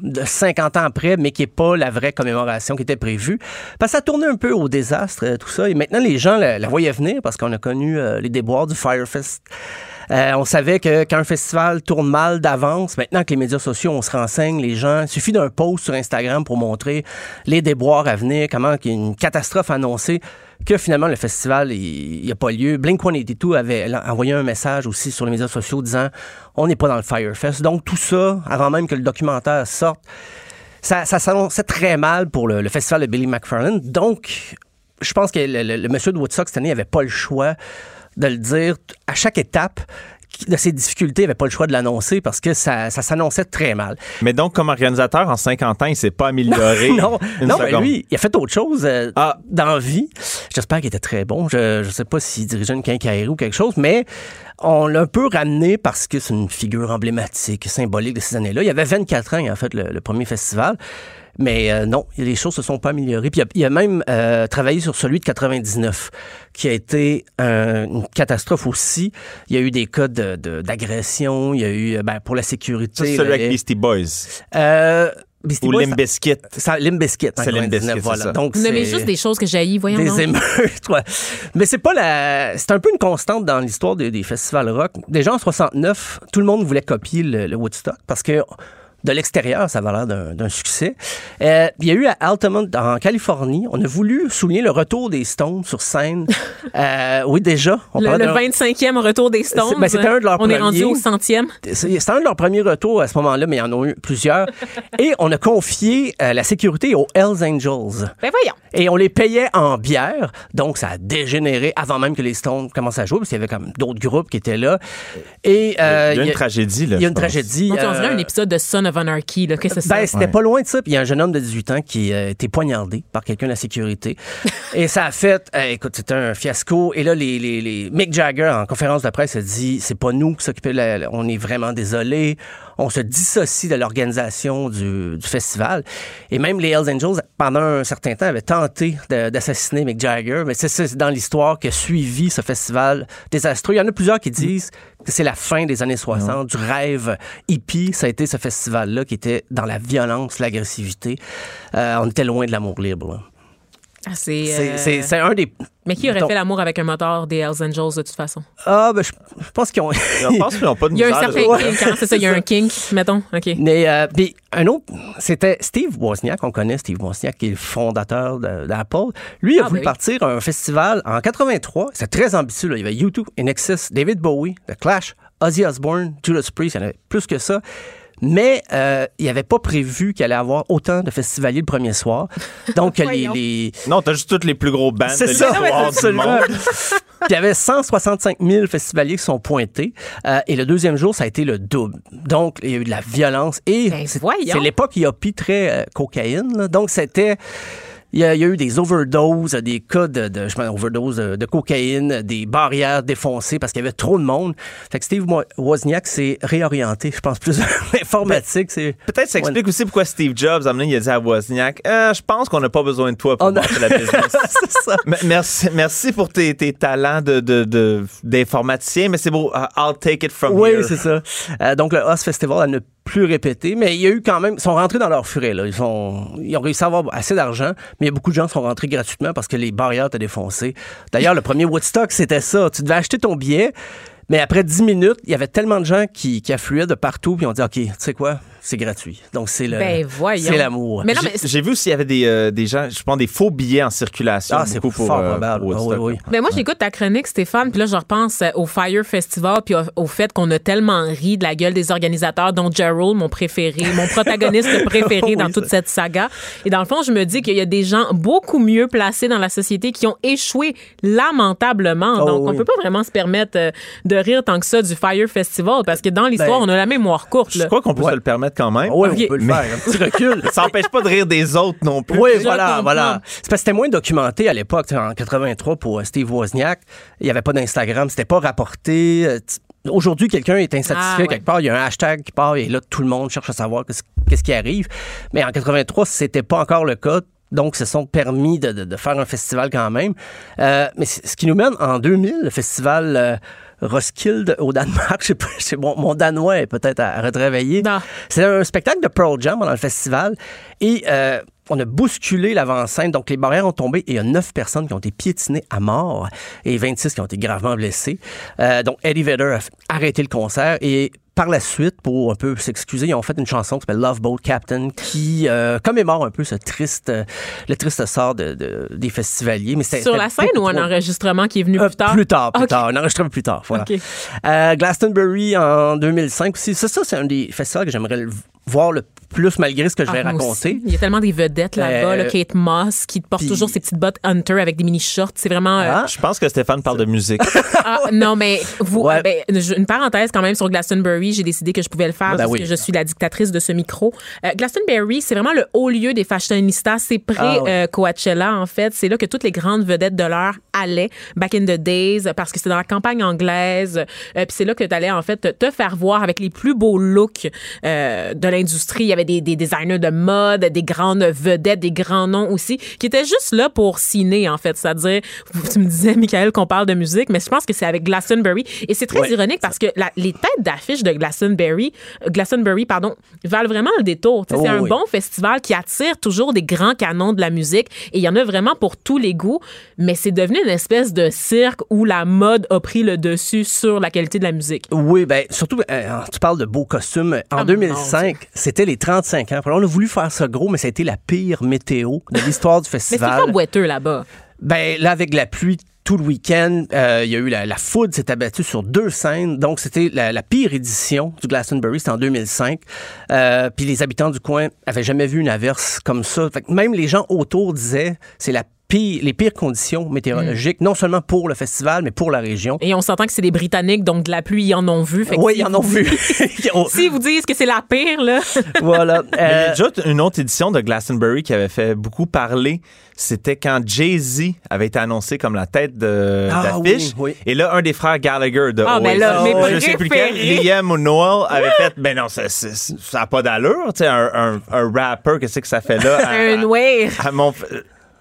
de 50 ans après, mais qui n'est pas la vraie commémoration qui était prévue. Parce que ça tournait un peu au désastre, euh, tout ça. Et maintenant, les gens la, voyaient venir parce qu'on a connu euh, les déboires du Firefest. Euh, on savait que quand un festival tourne mal d'avance, maintenant que les médias sociaux, on se renseigne, les gens, il suffit d'un post sur Instagram pour montrer les déboires à venir, comment il y a une catastrophe annoncée, que finalement le festival, il n'y a pas lieu. Blink-182 avait envoyé un message aussi sur les médias sociaux disant on n'est pas dans le Firefest. Donc tout ça, avant même que le documentaire sorte, ça, ça s'annonçait très mal pour le, festival de Billy McFarland. Donc, je pense que le monsieur de Woodstock cette année n'avait pas le choix de le dire à chaque étape de ses difficultés, il n'avait pas le choix de l'annoncer parce que ça, ça s'annonçait très mal. Mais donc, comme organisateur, en 50 ans, il s'est pas amélioré. non, non seconde. lui, il a fait autre chose euh, Ah. dans la vie. J'espère qu'il était très bon. Je ne sais pas s'il dirigeait une quincaillerie ou quelque chose, mais on l'a un peu ramené parce que c'est une figure emblématique, symbolique de ces années-là. Il y avait 24 ans, a fait le, le premier festival. Mais euh, non, les choses se sont pas améliorées. Puis il a, il a même euh, travaillé sur celui de 99, qui a été un- une catastrophe aussi. Il y a eu des cas de- de- d'agression, il y a eu, euh, ben, pour la sécurité... C'est celui avec Beastie Boys. euh, Beastie Ou Boys, ça, Bizkit, en C'est Limp 99, Bizkit, c'est voilà. ça. Donc, Vous nommez c'est juste des choses que j'ai voyons des émeutes, ouais. Mais c'est pas la, c'est un peu une constante dans l'histoire des, des festivals rock. Déjà en 69, tout le monde voulait copier le, le Woodstock parce que de l'extérieur, ça va l'air d'un succès. Euh, il y a eu à Altamont, en Californie, on a voulu souligner le retour des Stones sur scène. Euh, oui, déjà. On Le, parlait le d'un- 25e retour des Stones. C'est- ben, c'était un de leurs On est rendu premiers. au centième. C'est c'est un de leurs premiers retours à ce moment-là, mais il y en a eu plusieurs. Et on a confié euh, la sécurité aux Hells Angels. Ben voyons. Et on les payait en bière, donc ça a dégénéré avant même que les Stones commencent à jouer, parce qu'il y avait comme d'autres groupes qui étaient là. Et euh, il y a une tragédie, là. Il y a une pense. tragédie. Donc, on dirait euh, un épisode de Son of Anarchy. là. Qu'est-ce que c'est ben, c'était pas loin de ça. Puis il y a un jeune homme de 18 ans qui a été poignardé par quelqu'un de la sécurité. et ça a fait, euh, écoute, c'était un fiasco. Et là, les, les, les- Mick Jagger, en conférence de presse, a dit c'est pas nous qui s'occupons, de la- la- on est vraiment désolé. On se dissocie de l'organisation du, du festival. Et même les Hells Angels, pendant un certain temps, avaient tenté de- d'assassiner Mick Jagger. Mais c'est ça, c'est dans l'histoire qui a suivi ce festival désastreux. Il y en a plusieurs qui disent que c'est la fin des années 60, du rêve hippie. Ça a été ce festival-là qui était dans la violence, l'agressivité. Euh, on était loin de l'amour libre. Ah, c'est, euh, c'est un des. Mais qui aurait Donc- fait l'amour avec un moteur des Hells Angels de toute façon? Ah, ben, je, je pense qu'ils ont. Je pense qu'ils n'ont pas de Il y a un de- certain Ouais. kink, hein, c'est ça, il y a un kink, mettons. OK. Mais euh, puis un autre, c'était Steve Wozniak, on connaît Steve Wozniak, qui est le fondateur de- d'Apple. Lui, il a Ah, voulu ben oui. partir un festival en 83. C'est très ambitieux. Là. Il y avait YouTube, Inexis, David Bowie, The Clash, Ozzy Osbourne, Judas Priest. Il y en avait plus que ça. Mais euh, il n'avait pas prévu qu'il allait avoir autant de festivaliers le premier soir. Donc, les, Non, t'as juste toutes les plus gros bands c'est de ça, l'histoire du absolument. monde. Puis il y avait 165 000 festivaliers qui sont pointés. Euh, et le deuxième jour, ça a été le double. Donc, il y a eu de la violence. Et Ben, c'est l'époque hippie très euh, cocaïne. là. Donc, c'était... Il y, a, il y a eu des overdoses, des cas de, de, je overdose de, de cocaïne, des barrières défoncées parce qu'il y avait trop de monde. Fait que Steve Wozniak s'est réorienté, je pense, plus dans l'informatique. c'est Peut-être ça explique aussi pourquoi Steve Jobs, donné, il a dit à Wozniak, Euh, je pense qu'on n'a pas besoin de toi pour Oh, la business. ça. Merci, merci pour tes, tes talents de, d'informaticien, mais c'est beau. I'll take it from Oui, here. c'est ça. Euh, donc, le Hoss Festival, à ne plus répéter, mais il y a eu quand même, ils sont rentrés dans leur furet, là. Ils, ils ont réussi à avoir assez d'argent, mais beaucoup de gens sont rentrés gratuitement parce que les barrières étaient défoncées. D'ailleurs, le premier Woodstock, c'était ça. Tu devais acheter ton billet, mais après 10 minutes, il y avait tellement de gens qui, qui affluaient de partout, puis on dit, OK, tu sais quoi, c'est gratuit. Donc, c'est le, Ben, voyons. c'est l'amour. Mais non, mais J'ai vu aussi, il y avait des, euh, des gens, je pense, des faux billets en circulation. Ah, c'est beaucoup pour, fort euh, probable. pour. Ah, oui, oui. Ben moi, j'écoute ta chronique, Stéphane, puis là, je repense euh, au Fire Festival, puis au, au fait qu'on a tellement ri de la gueule des organisateurs, dont Gerald, mon préféré, mon protagoniste préféré Oui, dans toute cette saga. Et dans le fond, je me dis qu'il y a des gens beaucoup mieux placés dans la société qui ont échoué lamentablement. Oh, Donc, on peut pas vraiment se permettre de rire tant que ça du Fire Festival, parce que dans l'histoire, Ben, on a la mémoire courte. Je là. crois qu'on peut Ouais. se le permettre quand même. Oui, Ok. on peut le faire. Un petit recul. Ça n'empêche pas de rire des autres non plus. Oui, Je voilà, comprends. voilà. C'est parce que c'était moins documenté à l'époque, en 83 pour euh, Steve Wozniak. Il n'y avait pas d'Instagram, c'était pas rapporté. Euh, Aujourd'hui, quelqu'un est insatisfait Ah, ouais. quelque part, il y a un hashtag qui part et là, tout le monde cherche à savoir qu'est-ce qui arrive. Mais en 83, c'était pas encore le cas. Donc, se sont permis de, de- de faire un festival quand même. Euh, mais ce qui nous mène en 2000, le festival euh, Roskilde au Danemark. Je sais pas, c'est mon, mon danois est peut-être à, à retravailler. C'est un spectacle de Pearl Jam pendant le festival. Et euh, on a bousculé l'avant-scène. Donc, les barrières ont tombé et il y a neuf personnes qui ont été piétinées à mort et 26 qui ont été gravement blessées. Euh, donc, Eddie Vedder a arrêté le concert et par la suite, pour un peu s'excuser, ils ont fait une chanson qui s'appelle Love Boat Captain qui euh, commémore un peu ce triste, euh, le triste sort de, de- des festivaliers. Mais Sur la scène ou un trop- enregistrement qui est venu euh, plus tard? Plus tard, plus tard. Un enregistrement plus tard, voilà. Euh, Glastonbury en 2005 aussi. Ça, ça c'est un des festivals que j'aimerais voir le plus malgré ce que je vais Ah, raconter. aussi. Il y a tellement des vedettes là-bas. Euh, là, Kate Moss, qui porte puis- toujours ses petites bottes Hunter avec des mini-shorts. C'est vraiment... euh, Ah. Je pense que Stéphane parle de musique. Ah, non, mais vous, Ouais. ben, une parenthèse quand même sur Glastonbury. J'ai décidé que je pouvais le faire Ben parce oui. que je suis la dictatrice de ce micro. Euh, Glastonbury, c'est vraiment le haut lieu des fashionistas. C'est près Ah, ouais. euh, Coachella, en fait. C'est là que toutes les grandes vedettes de l'heure allaient, back in the days, parce que c'était dans la campagne anglaise. Euh, Puis c'est là que tu allais, en fait, te- te faire voir avec les plus beaux looks euh, de l'industrie. Il y avait des, des designers de mode, des grandes vedettes, des grands noms aussi, qui étaient juste là pour ciné, en fait. C'est-à-dire, tu me disais, Michael, qu'on parle de musique, mais je pense que c'est avec Glastonbury. Et c'est très Ouais. ironique parce que la- les têtes d'affiche de Glastonbury, euh, Glastonbury, pardon, valent vraiment le détour. Sais, Oh, c'est un oui. bon festival qui attire toujours des grands canons de la musique et il y en a vraiment pour tous les goûts, mais c'est devenu une espèce de cirque où la mode a pris le dessus sur la qualité de la musique. Oui, ben surtout, euh, tu parles de beaux costumes. En Ah, 2005, c'était les 35 ans. Alors, on a voulu faire ça gros, mais ça a été la pire météo de l'histoire du Mais c'est festival. pas boiteux là-bas. Ben là, avec la pluie tout le week-end, euh, il y a eu la, la foudre s'est abattue sur deux scènes. Donc, c'était la, la pire édition du Glastonbury. C'était en 2005. Euh, puis les habitants du coin avaient jamais vu une averse comme ça. Fait que même les gens autour disaient c'est la les pires conditions météorologiques, non seulement pour le festival, mais pour la région. Et on s'entend que c'est des Britanniques, donc de la pluie, ils en ont vu. Fait Oui, si ils en ont vu. S'ils vous disent que c'est la pire, là. voilà. Mais il y a Euh, déjà une autre édition de Glastonbury qui avait fait beaucoup parler. C'était quand Jay-Z avait été annoncé comme la tête de Ah d'affiche. oui, oui. Et là, un des frères Gallagher de Ah, ben Oasis, là, mes je sais plus quel. Liam ou Noel, avait fait, ben non, ça n'a pas d'allure. Tu sais, un, un, un rapper, qu'est-ce que ça fait là? à- Un à mon-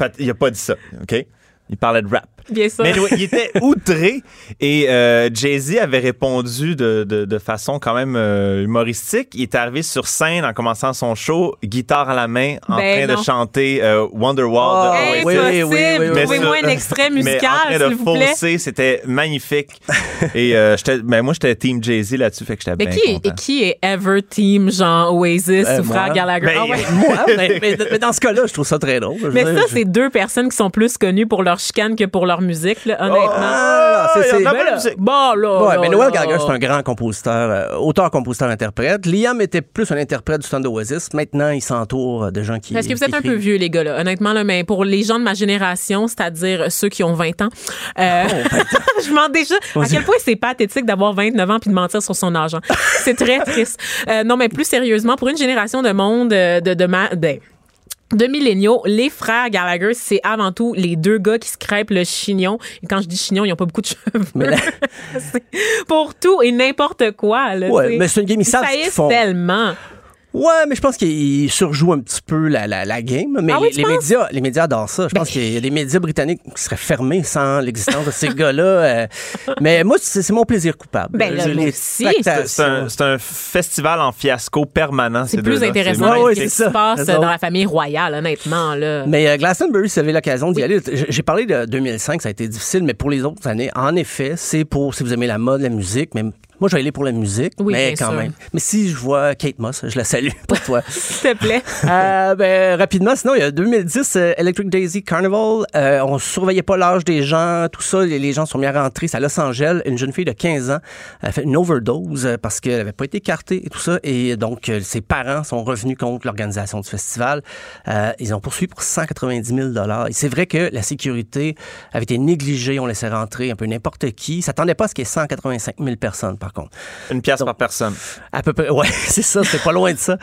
Pat- Il a pas dit ça, OK? Il parlait de rap. Bien sûr. Mais il était outré et euh, Jay-Z avait répondu de, de, de façon quand même euh, humoristique. Il est arrivé sur scène en commençant son show, guitare à la main, en Ben train non. de chanter euh, Wonderwall Oh, de oui, oui, oui, oui, Mais Trouvez-moi un extrait mais musical, en train de s'il vous plaît. fausser, c'était magnifique. et euh, j'étais, ben moi, j'étais team Jay-Z là-dessus, fait que j'étais Mais bien qui est, content. et qui est Ever Team, genre Oasis ou Frère moi. Gallagher? Ben, Ah ouais. moi, mais, mais- mais dans ce cas-là, je trouve ça très drôle. Mais ça, c'est deux personnes qui sont plus connues pour leur chicane que pour leur musique, là, honnêtement. Ah, c'est- Ben bon, là, Ouais, là, mais Noel là. Gallagher, c'est un grand compositeur, euh, auteur, compositeur, interprète. Liam était plus un interprète du stand Oasis. Maintenant, il s'entoure de gens qui. Parce que vous êtes un peu vieux, les gars, là, honnêtement, là, mais pour les gens de ma génération, c'est-à-dire ceux qui ont 20 ans, euh, je me demande déjà à quel point c'est pathétique d'avoir 29 ans puis de mentir sur son hein. C'est très triste. Euh, non, mais plus sérieusement, pour une génération de monde de, de, ma- de- de milléniaux, les frères Gallagher, c'est avant tout les deux gars qui se crêpent le chignon. Et quand je dis chignon, ils n'ont pas beaucoup de cheveux. Mais là- pour tout et n'importe quoi. Là, Ouais, mais c'est une game, ils savent ce qu'ils font. tellement. Ouais, mais je pense qu'il surjoue un petit peu la, la, la game. Mais Ah oui, les, médias, les médias adorent ça. Je pense qu'il y a des médias britanniques qui seraient fermés sans l'existence de ces gars-là. euh. mais moi, c'est mon plaisir coupable. Ben. C'est un, c'est un festival en fiasco permanent. C'est ces plus intéressant Ouais, que ouais, ce qui se passe Raison. dans la famille royale, honnêtement. Là. Mais euh, Glastonbury, si vous avez l'occasion d'y aller, j'ai parlé de 2005, ça a été difficile, mais pour les autres années, en effet, c'est pour si vous aimez la mode, la musique, mais moi, je vais aller pour la musique, Oui, mais quand sûr. même. Mais si je vois Kate Moss, je la salue, pas toi. S'il te plaît. Euh, ben, rapidement, sinon, il y a 2010, euh, Electric Daisy Carnival. Euh, on surveillait pas l'âge des gens, tout ça. Les, gens sont mis à rentrer. C'est à Los Angeles. Une jeune fille de 15 ans a fait une overdose euh, parce qu'elle avait pas été écartée et tout ça. Et donc, euh, ses parents sont revenus contre l'organisation du festival. Euh, ils ont poursuivi pour 190 000 Et c'est vrai que la sécurité avait été négligée. On laissait rentrer un peu n'importe qui. Ils s'attendaient pas à ce qu'il y ait 185 000 personnes, par contre. Une pièce par personne. À peu près, ouais, c'est ça, c'est pas loin de ça.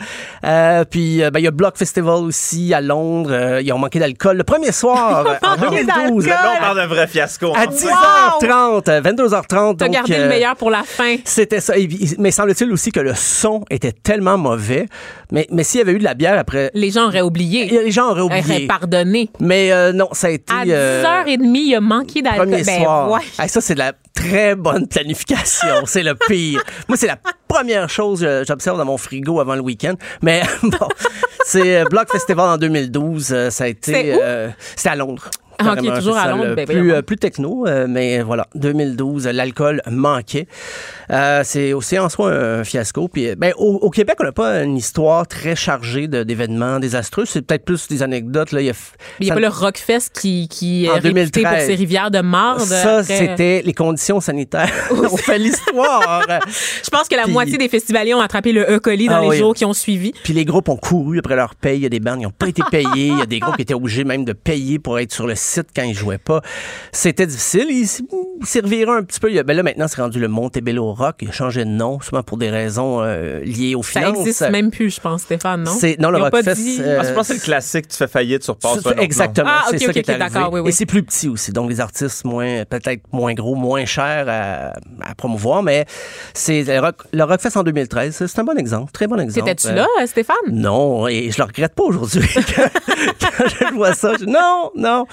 Euh, puis, euh, ben, il y a Block Festival aussi à Londres. Euh, ils ont manqué d'alcool. Le premier soir, euh, en 2012, Là, on parle d'un vrai fiasco. à hein. 10h30, euh, 22h30. T'as donc, gardé euh, le meilleur pour la fin. C'était ça. Et- Mais semble-t-il aussi que le son était tellement mauvais. Mais, mais s'il y avait eu de la bière après, Les gens auraient oublié. les gens auraient Auraient oublié. pardonné. Mais euh, non, ça a été... À euh, 10h30, il a manqué d'alcool. Premier Ben, soir. ouais. Hey, ça, c'est de la très bonne planification. c'est le pire. Moi, c'est la première chose que j'observe dans mon frigo avant le week-end. Mais bon, c'est euh, Block Festival en 2012. euh, ça a été... C'est euh, C'était à Londres. Ah, ok, Carrément, un toujours à Londres, ben, plus, plus techno, euh, mais voilà, 2012, euh, l'alcool manquait. Euh, c'est aussi en soi un fiasco. Puis, ben, au, au Québec, on n'a pas une histoire très chargée d'événements désastreux. C'est peut-être plus des anecdotes. Là. Il y a, n'y a ça- pas le Rockfest qui, qui En réputé 2013. pour ses rivières de marde. ça, c'était les conditions sanitaires. On fait l'histoire. Je pense que la Puis- moitié des festivaliers ont attrapé le E. coli dans Ah les oui. jours qui ont suivi. Puis les groupes ont couru après leur paye. Il y a des bandes qui n'ont pas été payées. Il y a des groupes qui étaient obligés même de payer pour être sur le site quand ils jouaient pas. C'était difficile. Ils s- ils serviraient un petit peu. Il Ben là, maintenant, c'est rendu le Montebello Rock. Il a changé de nom, souvent pour des raisons euh, liées aux Ça finances. existe même plus, je pense, Stéphane, non? C'est- non, le Ils ont pas Rockfest, dit- euh, Ah, je pense que c'est le classique, tu fais faillite, tu repasses. C'est- pas, non, non. Exactement. Ah, c'est ok, ça ok, qui est ok, arrivé. d'accord, oui, oui. Et c'est plus petit aussi. Donc, les artistes moins, peut-être moins gros, moins chers à, à promouvoir. Mais c'est le, Rock, le Rockfest en 2013. C'est un bon exemple. Très bon exemple. T'étais-tu Euh, là, Stéphane? Non, et je le regrette pas aujourd'hui. quand, quand je vois ça, je- non, non.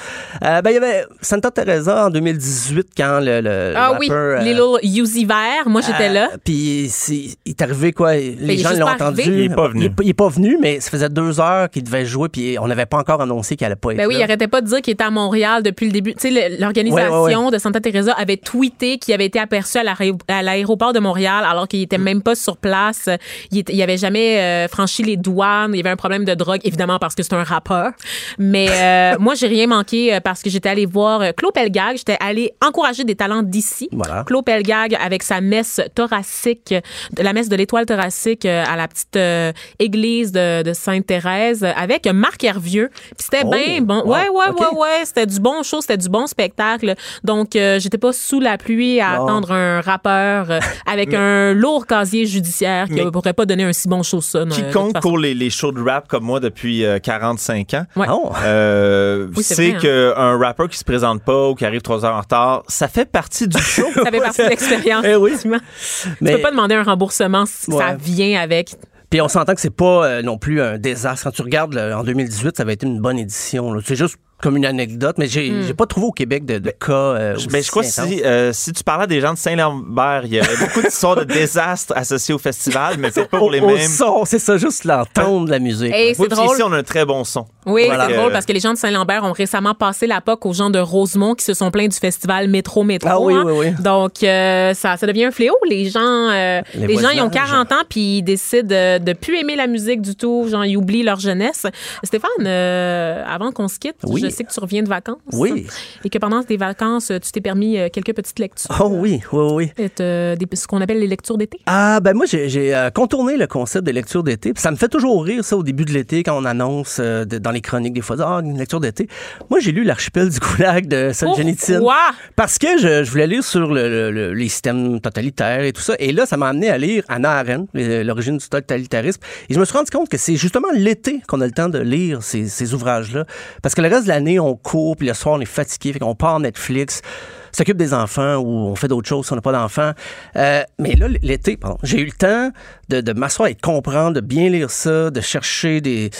Euh, ben, il y avait Santa Teresa en 2018 quand le, le Ah oui, rappeur, euh, Little Uzi Vert. Moi, j'étais là. euh, Puis il est arrivé quoi Les est gens l'ont entendu. arrivé. Il est pas venu. Il est, pas- il est pas venu, mais ça faisait deux heures qu'il devait jouer, puis on n'avait pas encore annoncé qu'il allait pas être Ben oui, il arrêtait pas de dire qu'il était à Montréal depuis le début. Tu sais, l'organisation Ouais, ouais, de Santa Teresa avait tweeté qu'il avait été aperçu à l'aé- à l'aéroport de Montréal alors qu'il était même pas sur place. Il, était- il avait jamais euh, franchi les douanes. Il y avait un problème de drogue, évidemment parce que c'est un rappeur. Mais euh, moi, j'ai rien manqué euh, parce que j'étais allée voir euh, Claude Pelgag. J'étais allée encourager des talents d'ici. Voilà. Claude Pelgag avec sa messe thoracique, la messe de l'étoile thoracique euh, à la petite euh, église de, de Sainte-Thérèse avec Marc Hervieux. Puis c'était Oh, bien bon. wow, Ouais, ouais, ouais, ouais. C'était du bon show, c'était du bon spectacle. Donc, euh, j'étais pas sous la pluie à attendre un rappeur euh, avec un lourd casier judiciaire qui ne pourrait pas donner un si bon show que ça. Quiconque pour les, les shows de rap comme moi depuis euh, 45 ans, Ouais. Oh. euh, Oui, vrai, hein. Qu'un rappeur qui se présente pas ou qui arrive trois heures en retard, ça fait partie du show. Ça fait partie de l'expérience. Eh oui. effectivement. Mais- Tu peux pas demander un remboursement si Ouais. ça vient avec. Puis on s'entend que c'est pas euh, non plus un désastre. Quand tu regardes en 2018, ça avait été une bonne édition. C'est juste comme une anecdote, mais j'ai Hmm. j'ai pas trouvé au Québec de, de cas. euh, Je- aussi ben, je crois que intenses. si, euh, si tu parlais des gens de Saint-Lambert, il y aurait beaucoup d'histoires de désastres associés au festival, mais c'est pas pour les Au- au mêmes. son, c'est ça, juste l'entendre de la musique. Et Oui, c'est puis drôle. ici, on a un très bon son. Oui, Voilà. c'est drôle Euh, parce que les gens de Saint-Lambert ont récemment passé la POC aux gens de Rosemont qui se sont plaints du festival Métro Métro. Ah oui, hein. oui, oui. Donc, euh, ça, ça devient un fléau. Les gens, euh, Les les, gens, ils ont voisinages. 40 ans puis ils décident de, de plus aimer la musique du tout. Genre, ils oublient leur jeunesse. Stéphane, euh, avant qu'on se quitte, Oui. Je sais que tu reviens de vacances. Oui. Et que pendant tes vacances, tu t'es permis euh, quelques petites lectures. Oh oui, oui, oui. Et, euh, des- ce qu'on appelle les lectures d'été. Ah, ben moi, j'ai euh, contourné le concept de lecture d'été. Ça me fait toujours rire, ça, au début de l'été, quand on annonce euh, de- dans les chroniques, des fois, ah, une lecture d'été. Moi, j'ai lu L'archipel du Goulag de Solzhenitsyn. Pourquoi? Parce que je, je voulais lire sur le- le- le- les systèmes totalitaires et tout ça. Et là, ça m'a amené à lire Anna Arendt, l'origine du totalitarisme. Et je me suis rendu compte que c'est justement l'été qu'on a le temps de lire ces, ces ouvrages-là. Parce que le reste de l'année, on court, puis le soir, on est fatigué, fait qu'on part Netflix s'occupe des enfants ou on fait d'autres choses si on n'a pas d'enfants. Euh, mais là, l'été, pardon, j'ai eu le temps de, m'asseoir et de comprendre, de bien lire ça, de chercher des...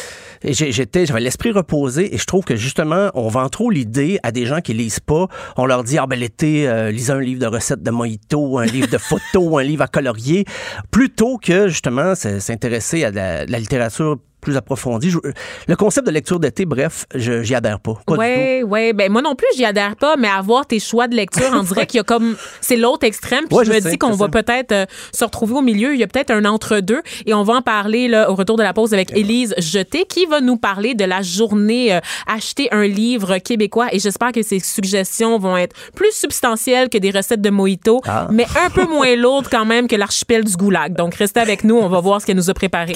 J'étais, j'avais l'esprit reposé et je trouve que justement, on vend trop l'idée à des gens qui lisent pas. On leur dit, ah ben l'été, euh, lisez un livre de recettes de mojito, un livre de photos, un livre à colorier, plutôt que justement s'intéresser à la, la littérature plus approfondie. Je- le concept de lecture d'été, bref, je j'y adhère pas. Oui, oui. Ben, moi non plus, j'y adhère pas, mais avoir tes choix de lecture, on dirait qu'il y a comme. C'est l'autre extrême. Puis Ouais, je je me sais, dis qu'on va peut-être euh, se retrouver au milieu. Il y a peut-être un entre-deux. Et on va en parler là, au retour de la pause avec Élise Jeté, qui va nous parler de la journée euh, Acheter un livre québécois. Et j'espère que ces suggestions vont être plus substantielles que des recettes de mojito, Ah. mais un peu moins lourdes quand même que l'archipel du Goulag. Donc, restez avec nous. On va voir ce qu'elle nous a préparé.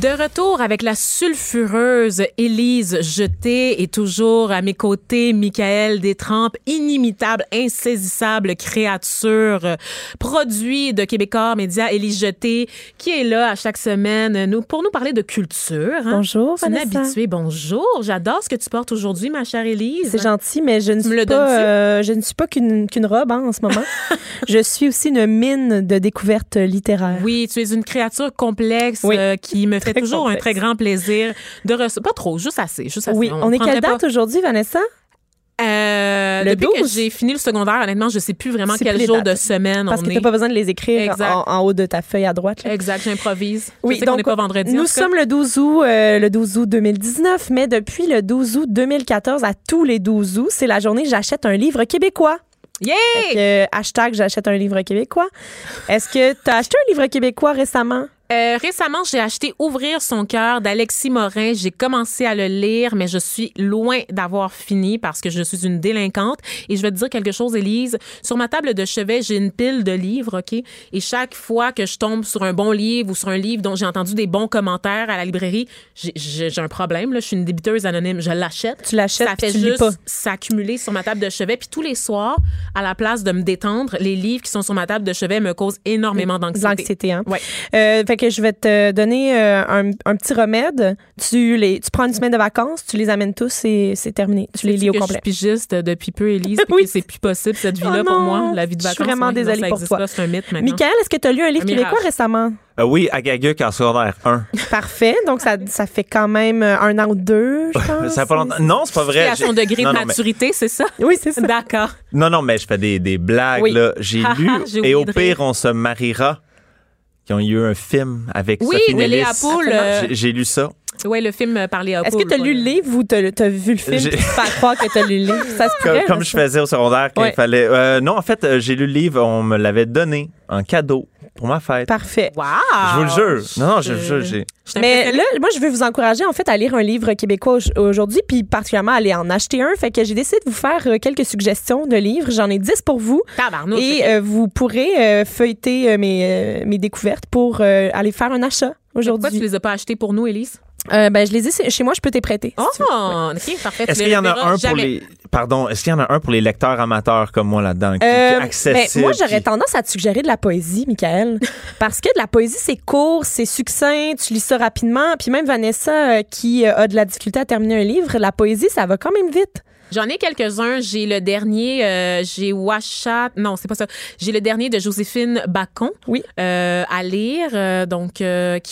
De retour avec la sulfureuse Élise Jeté et toujours à mes côtés, Michael Détrempe, inimitable, insaisissable créature, produit de Québécois Média, Élise Jeté, qui est là à chaque semaine nous, pour nous parler de culture. hein. Bonjour, C'est une Vanessa. habituée. Bonjour. J'adore ce que tu portes aujourd'hui, ma chère Élise. C'est gentil, mais je ne me suis pas, euh, je ne suis pas qu'une robe hein, en ce moment. je suis aussi une mine de découvertes littéraires. Oui, tu es une créature complexe Oui. euh, qui me fait Très toujours un très grand plaisir de recevoir. Pas trop, juste assez. Juste assez. Oui, on, est quelle date aujourd'hui, Vanessa? Euh, Le depuis que 12? j'ai fini le secondaire, honnêtement, je sais plus vraiment quel plus jour de semaine Parce on que est. tu n'as pas besoin de les écrire en, en haut de ta feuille à droite. là. Exact, j'improvise. Oui, je sais qu'on donc n'est pas vendredi. en nous sommes le 12 août, euh, le 12 août 2019, mais depuis le 12 août 2014 à tous les 12 août, c'est la journée j'achète un livre québécois. Yeah! Que, euh, hashtag j'achète un livre québécois. Est-ce que tu as acheté un livre québécois récemment? Euh, récemment, j'ai acheté Ouvrir son cœur d'Alexis Morin. J'ai commencé à le lire, mais je suis loin d'avoir fini parce que je suis une délinquante. Et je vais te dire quelque chose, Élise. Sur ma table de chevet, j'ai une pile de livres, OK? Et chaque fois que je tombe sur un bon livre ou sur un livre dont j'ai entendu des bons commentaires à la librairie, j'ai- un problème. Là. Je suis une débiteuse anonyme. Je l'achète. Tu l'achètes Ça fait tu juste s'accumuler sur ma table de chevet. Puis tous les soirs, à la place de me détendre, les livres qui sont sur ma table de chevet me causent énormément d'anxiété. l'anxiété, hein? Ouais. Euh, fait Fait que je vais te donner euh, un, un petit remède. Tu, les, tu prends une semaine de vacances, tu les amènes tous et c'est terminé. Tu les lis au que complet. Je suis pigiste depuis peu, Élise, puis Oui, c'est plus possible cette vie-là Oh pour moi, la vie de je suis vacances. vraiment non, désolée ça pour toi. C'est un mythe maintenant. Michael, est-ce que tu as lu un livre Un québécois mirage. récemment? Euh, oui, Agaguc en secondaire 1. Parfait. Donc, ça, ça fait quand même euh, un an ou deux, je pense. Ça fait pas longtemps. Non, c'est pas vrai. C'est à son degré non, de non, mais- maturité, c'est ça? Oui, c'est ça. D'accord. Non, non, mais je fais des, des blagues. Oui. là. J'ai Ha, lu j'ai Et au pire, on se mariera. Qui ont eu un film avec Oui, Sophie de Nellis. Léa Poul, euh, J'ai- J'ai lu ça. Oui, le film euh, par Léa Est-ce que tu as lu le livre ou tu as, vu le film tu fais croire que tu as lu le livre? Ça se Comme, pourrait, comme là, je faisais au secondaire quand Ouais. il fallait. euh, non, en fait, j'ai lu le livre, on me l'avait donné en cadeau pour ma fête. Parfait. Wow! Je vous le jure. Non, non, je vous jure, j'ai. Mais là, moi, je veux vous encourager, en fait, à lire un livre québécois au- aujourd'hui, puis particulièrement à aller en acheter un. Fait que j'ai décidé de vous faire euh, quelques suggestions de livres. J'en ai 10 pour vous. Tabarnouche, Et euh, vous pourrez euh, feuilleter euh, mes, euh, mes découvertes pour euh, aller faire un achat Pourquoi tu aujourd'hui. les as pas achetés pour nous, Élise? Euh, ben, je les ai chez moi, je peux te prêter. Oh, si. OK, parfait. Est-ce qu'il y en a un pour les. Pardon, est-ce qu'il y en a un pour les lecteurs amateurs comme moi là-dedans? Qui, Euh, accessible? ben, moi, j'aurais qui- tendance à te suggérer de la poésie, Michael. parce que de la poésie, c'est court, c'est succinct, tu lis ça rapidement. Puis même Vanessa, euh, qui euh, a de la difficulté à terminer un livre, la poésie, ça va quand même vite. J'en ai quelques-uns. J'ai le dernier, euh, j'ai Washat. Non, c'est pas ça. J'ai le dernier de Joséphine Bacon. Oui. euh, à lire, euh, donc qui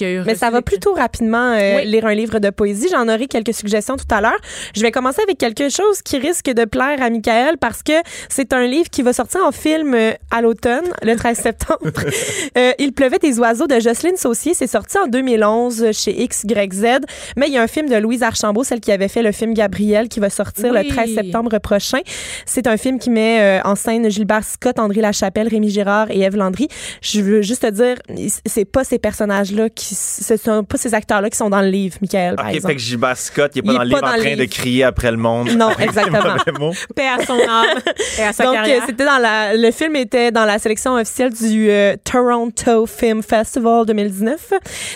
a eu. Mais ça va plutôt rapidement Oui. lire un livre de poésie. J'en aurai quelques suggestions tout à l'heure. Je vais commencer avec quelque chose qui risque de plaire à Michael parce que c'est un livre qui va sortir en film à l'automne, le 13 septembre. Il pleuvait des oiseaux de Jocelyne Saucier. C'est sorti en 2011 chez XYZ. Mais il y a un film de Louise Archambault, celle qui avait fait le film Gabriel, qui va sortir Oui. le 13 septembre prochain. C'est un film qui met euh, en scène Gilbert Scott, André Lachapelle, Rémi Girard et Ève Landry. Je veux juste te dire, c'est pas ces personnages-là qui, ce sont pas ces acteurs-là qui sont dans le livre, Michael, Ok, fait que Gilbert Scott, il est pas Il est dans le livre en dans le train de livre. crier après le monde. Non, exactement. Paix à son âme et à sa Donc, euh, carrière. c'était dans la, le film était dans la sélection officielle du euh, Toronto Film Festival 2019.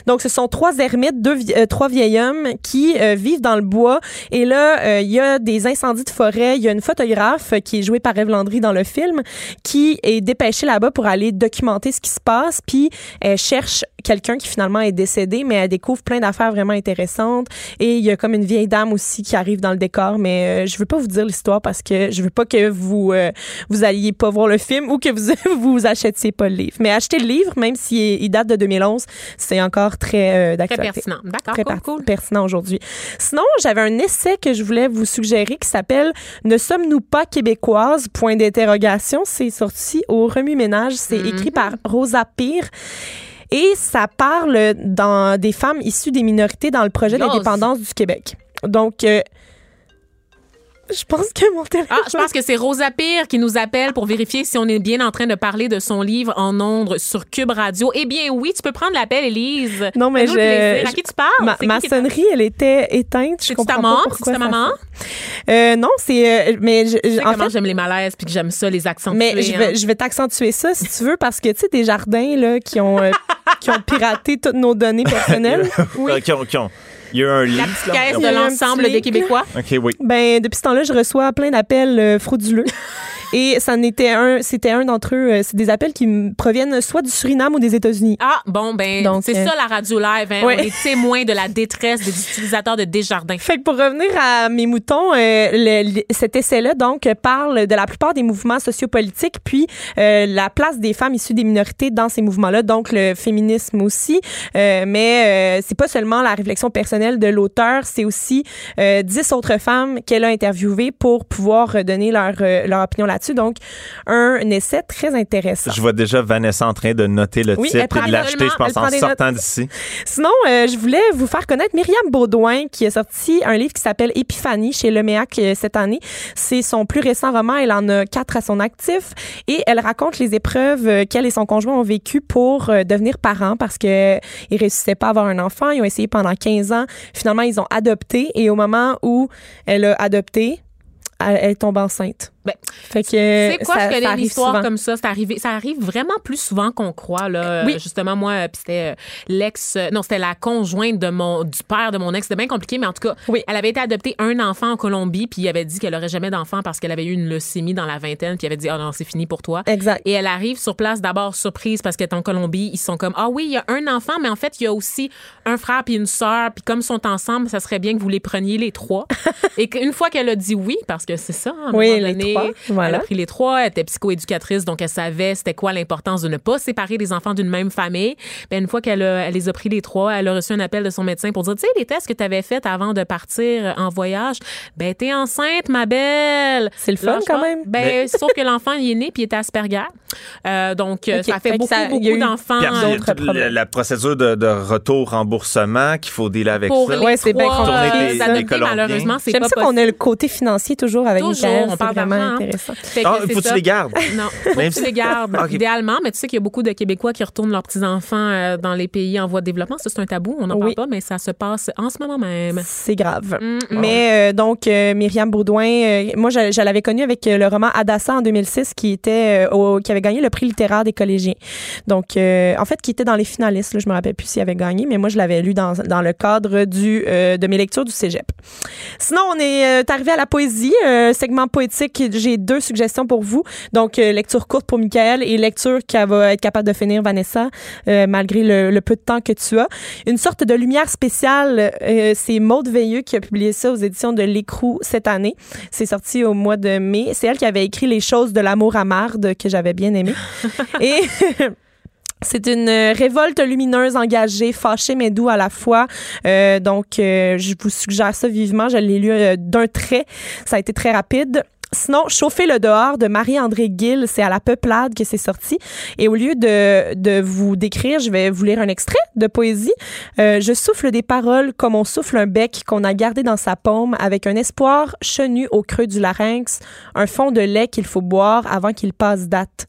Donc, ce sont trois ermites, deux, euh, trois vieils hommes qui euh, vivent dans le bois. Et là, euh, il y a des incendies de forêt. Il y a une photographe qui est jouée par Eve Landry dans le film qui est dépêchée là-bas pour aller documenter ce qui se passe. Puis, elle cherche quelqu'un qui finalement est décédé, mais elle découvre plein d'affaires vraiment intéressantes. Et il y a comme une vieille dame aussi qui arrive dans le décor, mais euh, je veux pas vous dire l'histoire parce que je veux pas que vous euh, vous alliez pas voir le film ou que vous vous achetiez pas le livre. Mais achetez le livre, même s'il il date de 2011, c'est encore très euh, Très d'actualité. pertinent. D'accord, Très cool, cool. pertinent aujourd'hui. Sinon, j'avais un essai que je voulais vous suggérer qui s'appelle Ne sommes-nous pas québécoises? Point d'interrogation. C'est sorti au Remue-Ménage. C'est écrit par Rosa Pire. Et ça parle dans des femmes issues des minorités dans le projet d'indépendance du Québec. Donc, euh, je pense que mon téléphone... Ah, je pense que c'est Rosa Pire qui nous appelle pour vérifier si on est bien en train de parler de son livre en ondes sur Cube Radio. Eh bien, oui, tu peux prendre l'appel, Élise. Non, mais je-. À qui tu parles? Ma, C'est qui ma qui- sonnerie, elle était éteinte. Comprends ta maman? pourquoi C'est-tu ta maman? Euh, non, c'est... euh, mais je- Tu sais en fait, j'aime les malaises puis que j'aime ça, les accents. Mais je vais, je vais t'accentuer ça si tu veux parce que tu sais des jardins là qui ont euh, qui ont piraté toutes nos données personnelles. Qui ont- qui ont- Il y a un La petite caisse de l'ensemble des Québécois. OK, oui. Ben depuis ce temps-là, je reçois plein d'appels euh, frauduleux. Et ça n'était un, c'était un d'entre eux. euh, c'est des appels qui proviennent soit du Suriname ou des États-Unis. Ah, bon, ben, Donc, c'est euh, ça la radio live. Hein? ouais. On est témoins de la détresse des utilisateurs de Desjardins. Fait que pour revenir à mes moutons, euh, le- le- cet essai-là donc parle de la plupart des mouvements sociopolitiques, puis euh, la place des femmes issues des minorités dans ces mouvements-là, donc le féminisme aussi. Euh, mais euh, c'est pas seulement la réflexion personnelle de l'auteur, c'est aussi euh, dix autres femmes qu'elle a interviewées pour pouvoir donner leur leur opinion là-dessus. Donc un essai très intéressant. Je vois déjà Vanessa en train de noter le Oui, titre et de l'acheter, je pense, en sortant d'ici. Sinon, euh, je voulais vous faire connaître Myriam Baudouin qui a sorti un livre qui s'appelle Épiphanie chez Leméac euh, cette année. C'est son plus récent roman. Elle en a quatre à son actif et elle raconte les épreuves euh, qu'elle et son conjoint ont vécues pour devenir parents parce que ils réussissaient pas à avoir un enfant. Ils ont essayé pendant 15 ans. Finalement, ils ont adopté et au moment où elle a adopté, elle, elle tombe enceinte. Ben, Fait que Tu sais quoi, ça- je connais une histoire comme ça? C'est arrivé, ça arrive vraiment plus souvent qu'on croit. Là. Oui. Euh, Justement, moi, euh, puis c'était euh, l'ex, non, c'était la conjointe de mon, du père de mon ex. C'était bien compliqué, mais en tout cas, Oui. elle avait été adoptée un enfant en Colombie, puis il avait dit qu'elle aurait jamais d'enfant parce qu'elle avait eu une leucémie dans la vingtaine, puis il avait dit, oh non, c'est fini pour toi. Exact. Et elle arrive sur place d'abord surprise parce qu'elle est en Colombie. Ils sont comme ah oui, il y a un enfant, mais en fait il y a aussi un frère puis une sœur. Puis comme ils sont ensemble, ça serait bien que vous les preniez les trois. Et qu'une fois qu'elle a dit oui, parce que c'est ça, à un Oui, moment donné, trois, voilà. elle a pris les trois. Elle était psychoéducatrice, donc elle savait c'était quoi l'importance de ne pas séparer les enfants d'une même famille. Ben, une fois qu'elle elle les a pris les trois, elle a reçu un appel de son médecin pour dire tu sais les tests que tu avais faits avant de partir en voyage, ben t'es enceinte ma belle. C'est le fun, quand même. Ben sauf que l'enfant il est né puis il était Asperger. Euh, donc euh, ça fait beaucoup ça- beaucoup d'enfants. La, la procédure de, de retour remboursement qu'il faut dealer avec pour ça. Ouais, c'est bien compliqué, euh, malheureusement, c'est J'aime pas ça qu'on possible. a le côté financier toujours avec Toujours, Michael. on parle vraiment intéressant. Fait que Ah, faut que tu les gardes. Non, faut Même que tu les gardes. Idéalement, mais tu sais qu'il y a beaucoup de Québécois qui retournent leurs petits-enfants euh, dans les pays en voie de développement. Ça, c'est un tabou, on n'en Oui. parle pas, mais ça se passe en ce moment même. C'est grave. Mm, Mais euh, donc, euh, Myriam Baudouin, euh, moi, je, je l'avais connue avec le roman Adassa en 2006 qui était euh, au- qui avait gagné le prix littéraire des collégiens. Donc, euh, en fait, qui était dans les finalistes. Là, je me rappelle plus s'il avait gagné, mais moi, je l'avais lu dans, dans le cadre du, euh, de mes lectures du cégep. Sinon, on est euh, arrivé à la poésie, euh, segment poétique. J'ai deux suggestions pour vous. Donc, euh, lecture courte pour Michael et lecture qui va être capable de finir Vanessa, euh, malgré le, le peu de temps que tu as. Une sorte de lumière spéciale, euh, c'est Maude Veilleux qui a publié ça aux éditions de L'Écrou cette année. C'est sorti au mois de mai. C'est elle qui avait écrit Les choses de l'amour à marde que j'avais bien aimé. et C'est une révolte lumineuse, engagée, fâchée, mais doux à la fois. Euh, donc, euh, je vous suggère ça vivement. Je l'ai lu euh, d'un trait. Ça a été très rapide. Sinon, Chauffer le dehors de Marie-André Gill, c'est à la peuplade que c'est sorti. Et au lieu de, de vous décrire, je vais vous lire un extrait de poésie. Euh, je souffle des paroles comme on souffle un bec qu'on a gardé dans sa paume avec un espoir chenu au creux du larynx, un fond de lait qu'il faut boire avant qu'il passe date.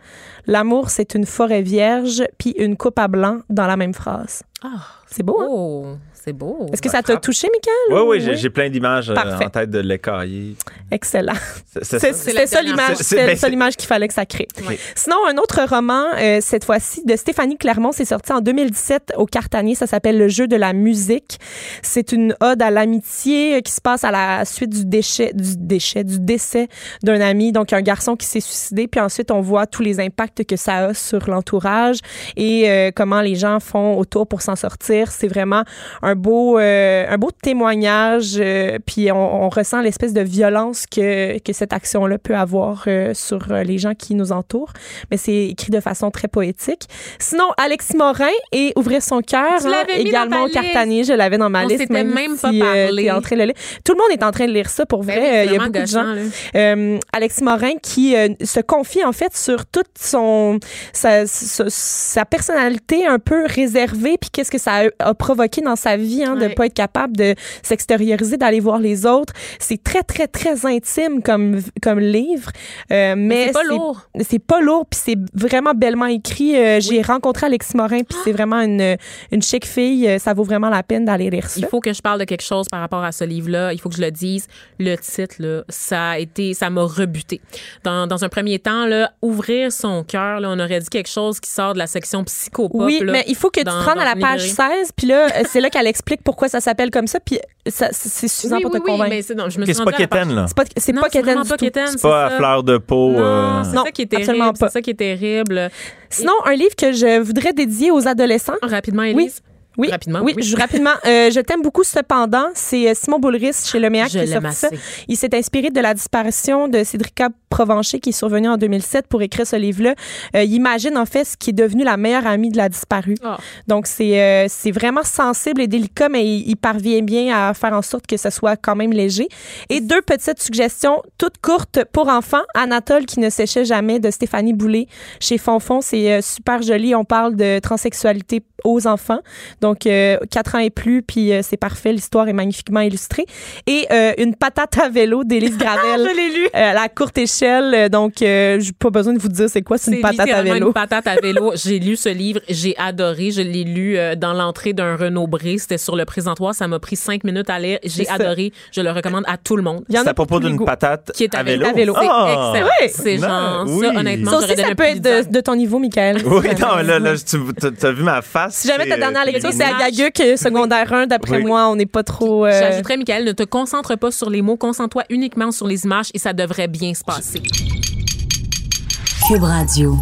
L'amour, c'est une forêt vierge, puis une coupe à blanc dans la même phrase. Ah, C'est beau, hein? oh, c'est beau. Est-ce que ça t'a touché, Michael? Oui, ou- oui, j'ai- j'ai plein d'images euh, Parfait. en tête de l'écaillé. Excellent. C'est- c'est C'est- ça? L'image, C'est- ça c'est- l'image qu'il fallait que ça crée. Sinon, un autre roman, euh, cette fois-ci, de Stéphanie Clermont, c'est sorti en 2017 au Cartanier. Ça s'appelle Le jeu de la musique. C'est une ode à l'amitié euh, qui se passe à la suite du déchet, du déchet, du décès d'un ami. Donc, un garçon qui s'est suicidé. Puis ensuite, on voit tous les impacts que ça a sur l'entourage et euh, comment les gens font autour pour s'en sortir. C'est vraiment un beau, euh, un beau témoignage. euh, puis on, on ressent l'espèce de violence que, que cette action-là peut avoir euh, sur les gens qui nous entourent. Mais c'est écrit de façon très poétique. Sinon, Alexis Morin et Ouvrir son cœur, hein, également au. Cartanier. Je l'avais dans ma On liste. s'était même pas si, parlé. t'es en train de le lire. Tout le monde est en train de lire ça pour vrai. Ben c'est Il y a beaucoup de gens. Alexis Morin qui se confie en fait sur toute son sa, sa, sa personnalité un peu réservée puis qu'est-ce que ça a, a provoqué dans sa vie hein, de Ouais. pas être capable de s'extérioriser d'aller voir les autres c'est très très très intime comme comme livre euh, mais c'est pas lourd. c'est pas lourd puis c'est vraiment bellement écrit Euh, j'ai rencontré Alexis Morin puis c'est vraiment une une chic fille Euh, ça vaut vraiment la peine d'aller lire ça Il faut que je parle de quelque chose par rapport à ce livre-là. Il faut que je le dise. Le titre, là, ça a été, ça m'a rebuté. Dans, dans un premier temps, là, ouvrir son cœur, là, on aurait dit quelque chose qui sort de la section psychopop. Oui, là, mais il faut que tu te rendes à la page librairie. 16, puis là, euh, c'est là qu'elle explique pourquoi ça s'appelle comme ça, puis ça, c'est suffisant Oui, pour oui, te oui, convaincre. mais c'est non, je me Ok, suis c'est pas quétaine, là. C'est pas, c'est Non, pas c'est Keten vraiment du pas tout. quétaine, C'est pas à fleur de peau. Non, euh, c'est Non, ça qui est absolument terrible. pas. C'est ça qui est terrible. Sinon, un livre que je voudrais dédier aux adolescents. Rapidement, Oui. Oui, Rapidement, Oui, oui. je, rapidement. Euh, je t'aime beaucoup cependant. C'est euh, Simon Boulris chez Le Méac Je qui l'aime sorti ça. Il s'est inspiré de la disparition de Cédrica Provencher qui est survenue en 2007 pour écrire ce livre-là. Euh, il imagine en fait ce qui est devenu la meilleure amie de la disparue. Ah. Donc c'est euh, c'est vraiment sensible et délicat, mais il, il parvient bien à faire en sorte que ce soit quand même léger. Et deux petites suggestions, toutes courtes pour enfants. Anatole qui ne séchait jamais de Stéphanie Boulay chez Fonfon, c'est super joli. On parle de transsexualité aux enfants. Donc donc euh, 4 ans et plus, puis euh, c'est parfait. L'histoire est magnifiquement illustrée. Et euh, Une patate à vélo d'Élise Gravel. Je l'ai lu. euh, à la courte échelle. Donc, euh, j'ai pas besoin de vous dire c'est quoi, c'est une patate à vélo. Une patate à vélo. J'ai lu ce livre, j'ai adoré. Je l'ai lu euh, dans l'entrée d'un Renault Bré. C'était sur le présentoir. Ça m'a pris cinq minutes à lire. J'ai adoré. Je le recommande à tout le monde. Il y en C'est a à propos d'une patate Qui est à vélo? vélo. C'est Ah! excellent. Oui. C'est Non, genre, oui. ça, honnêtement, Ça aussi, ça un peut être de, de ton niveau, Michael. Oui, non, là, là, tu as vu ma face. Si jamais ta dernière lecture, c'est à. Gaguc, secondaire 1, d'après Oui. moi, on n'est pas trop... euh, J'ajouterais, Michael, ne te concentre pas sur les mots, concentre-toi uniquement sur les images et ça devrait bien se passer. Cube Radio.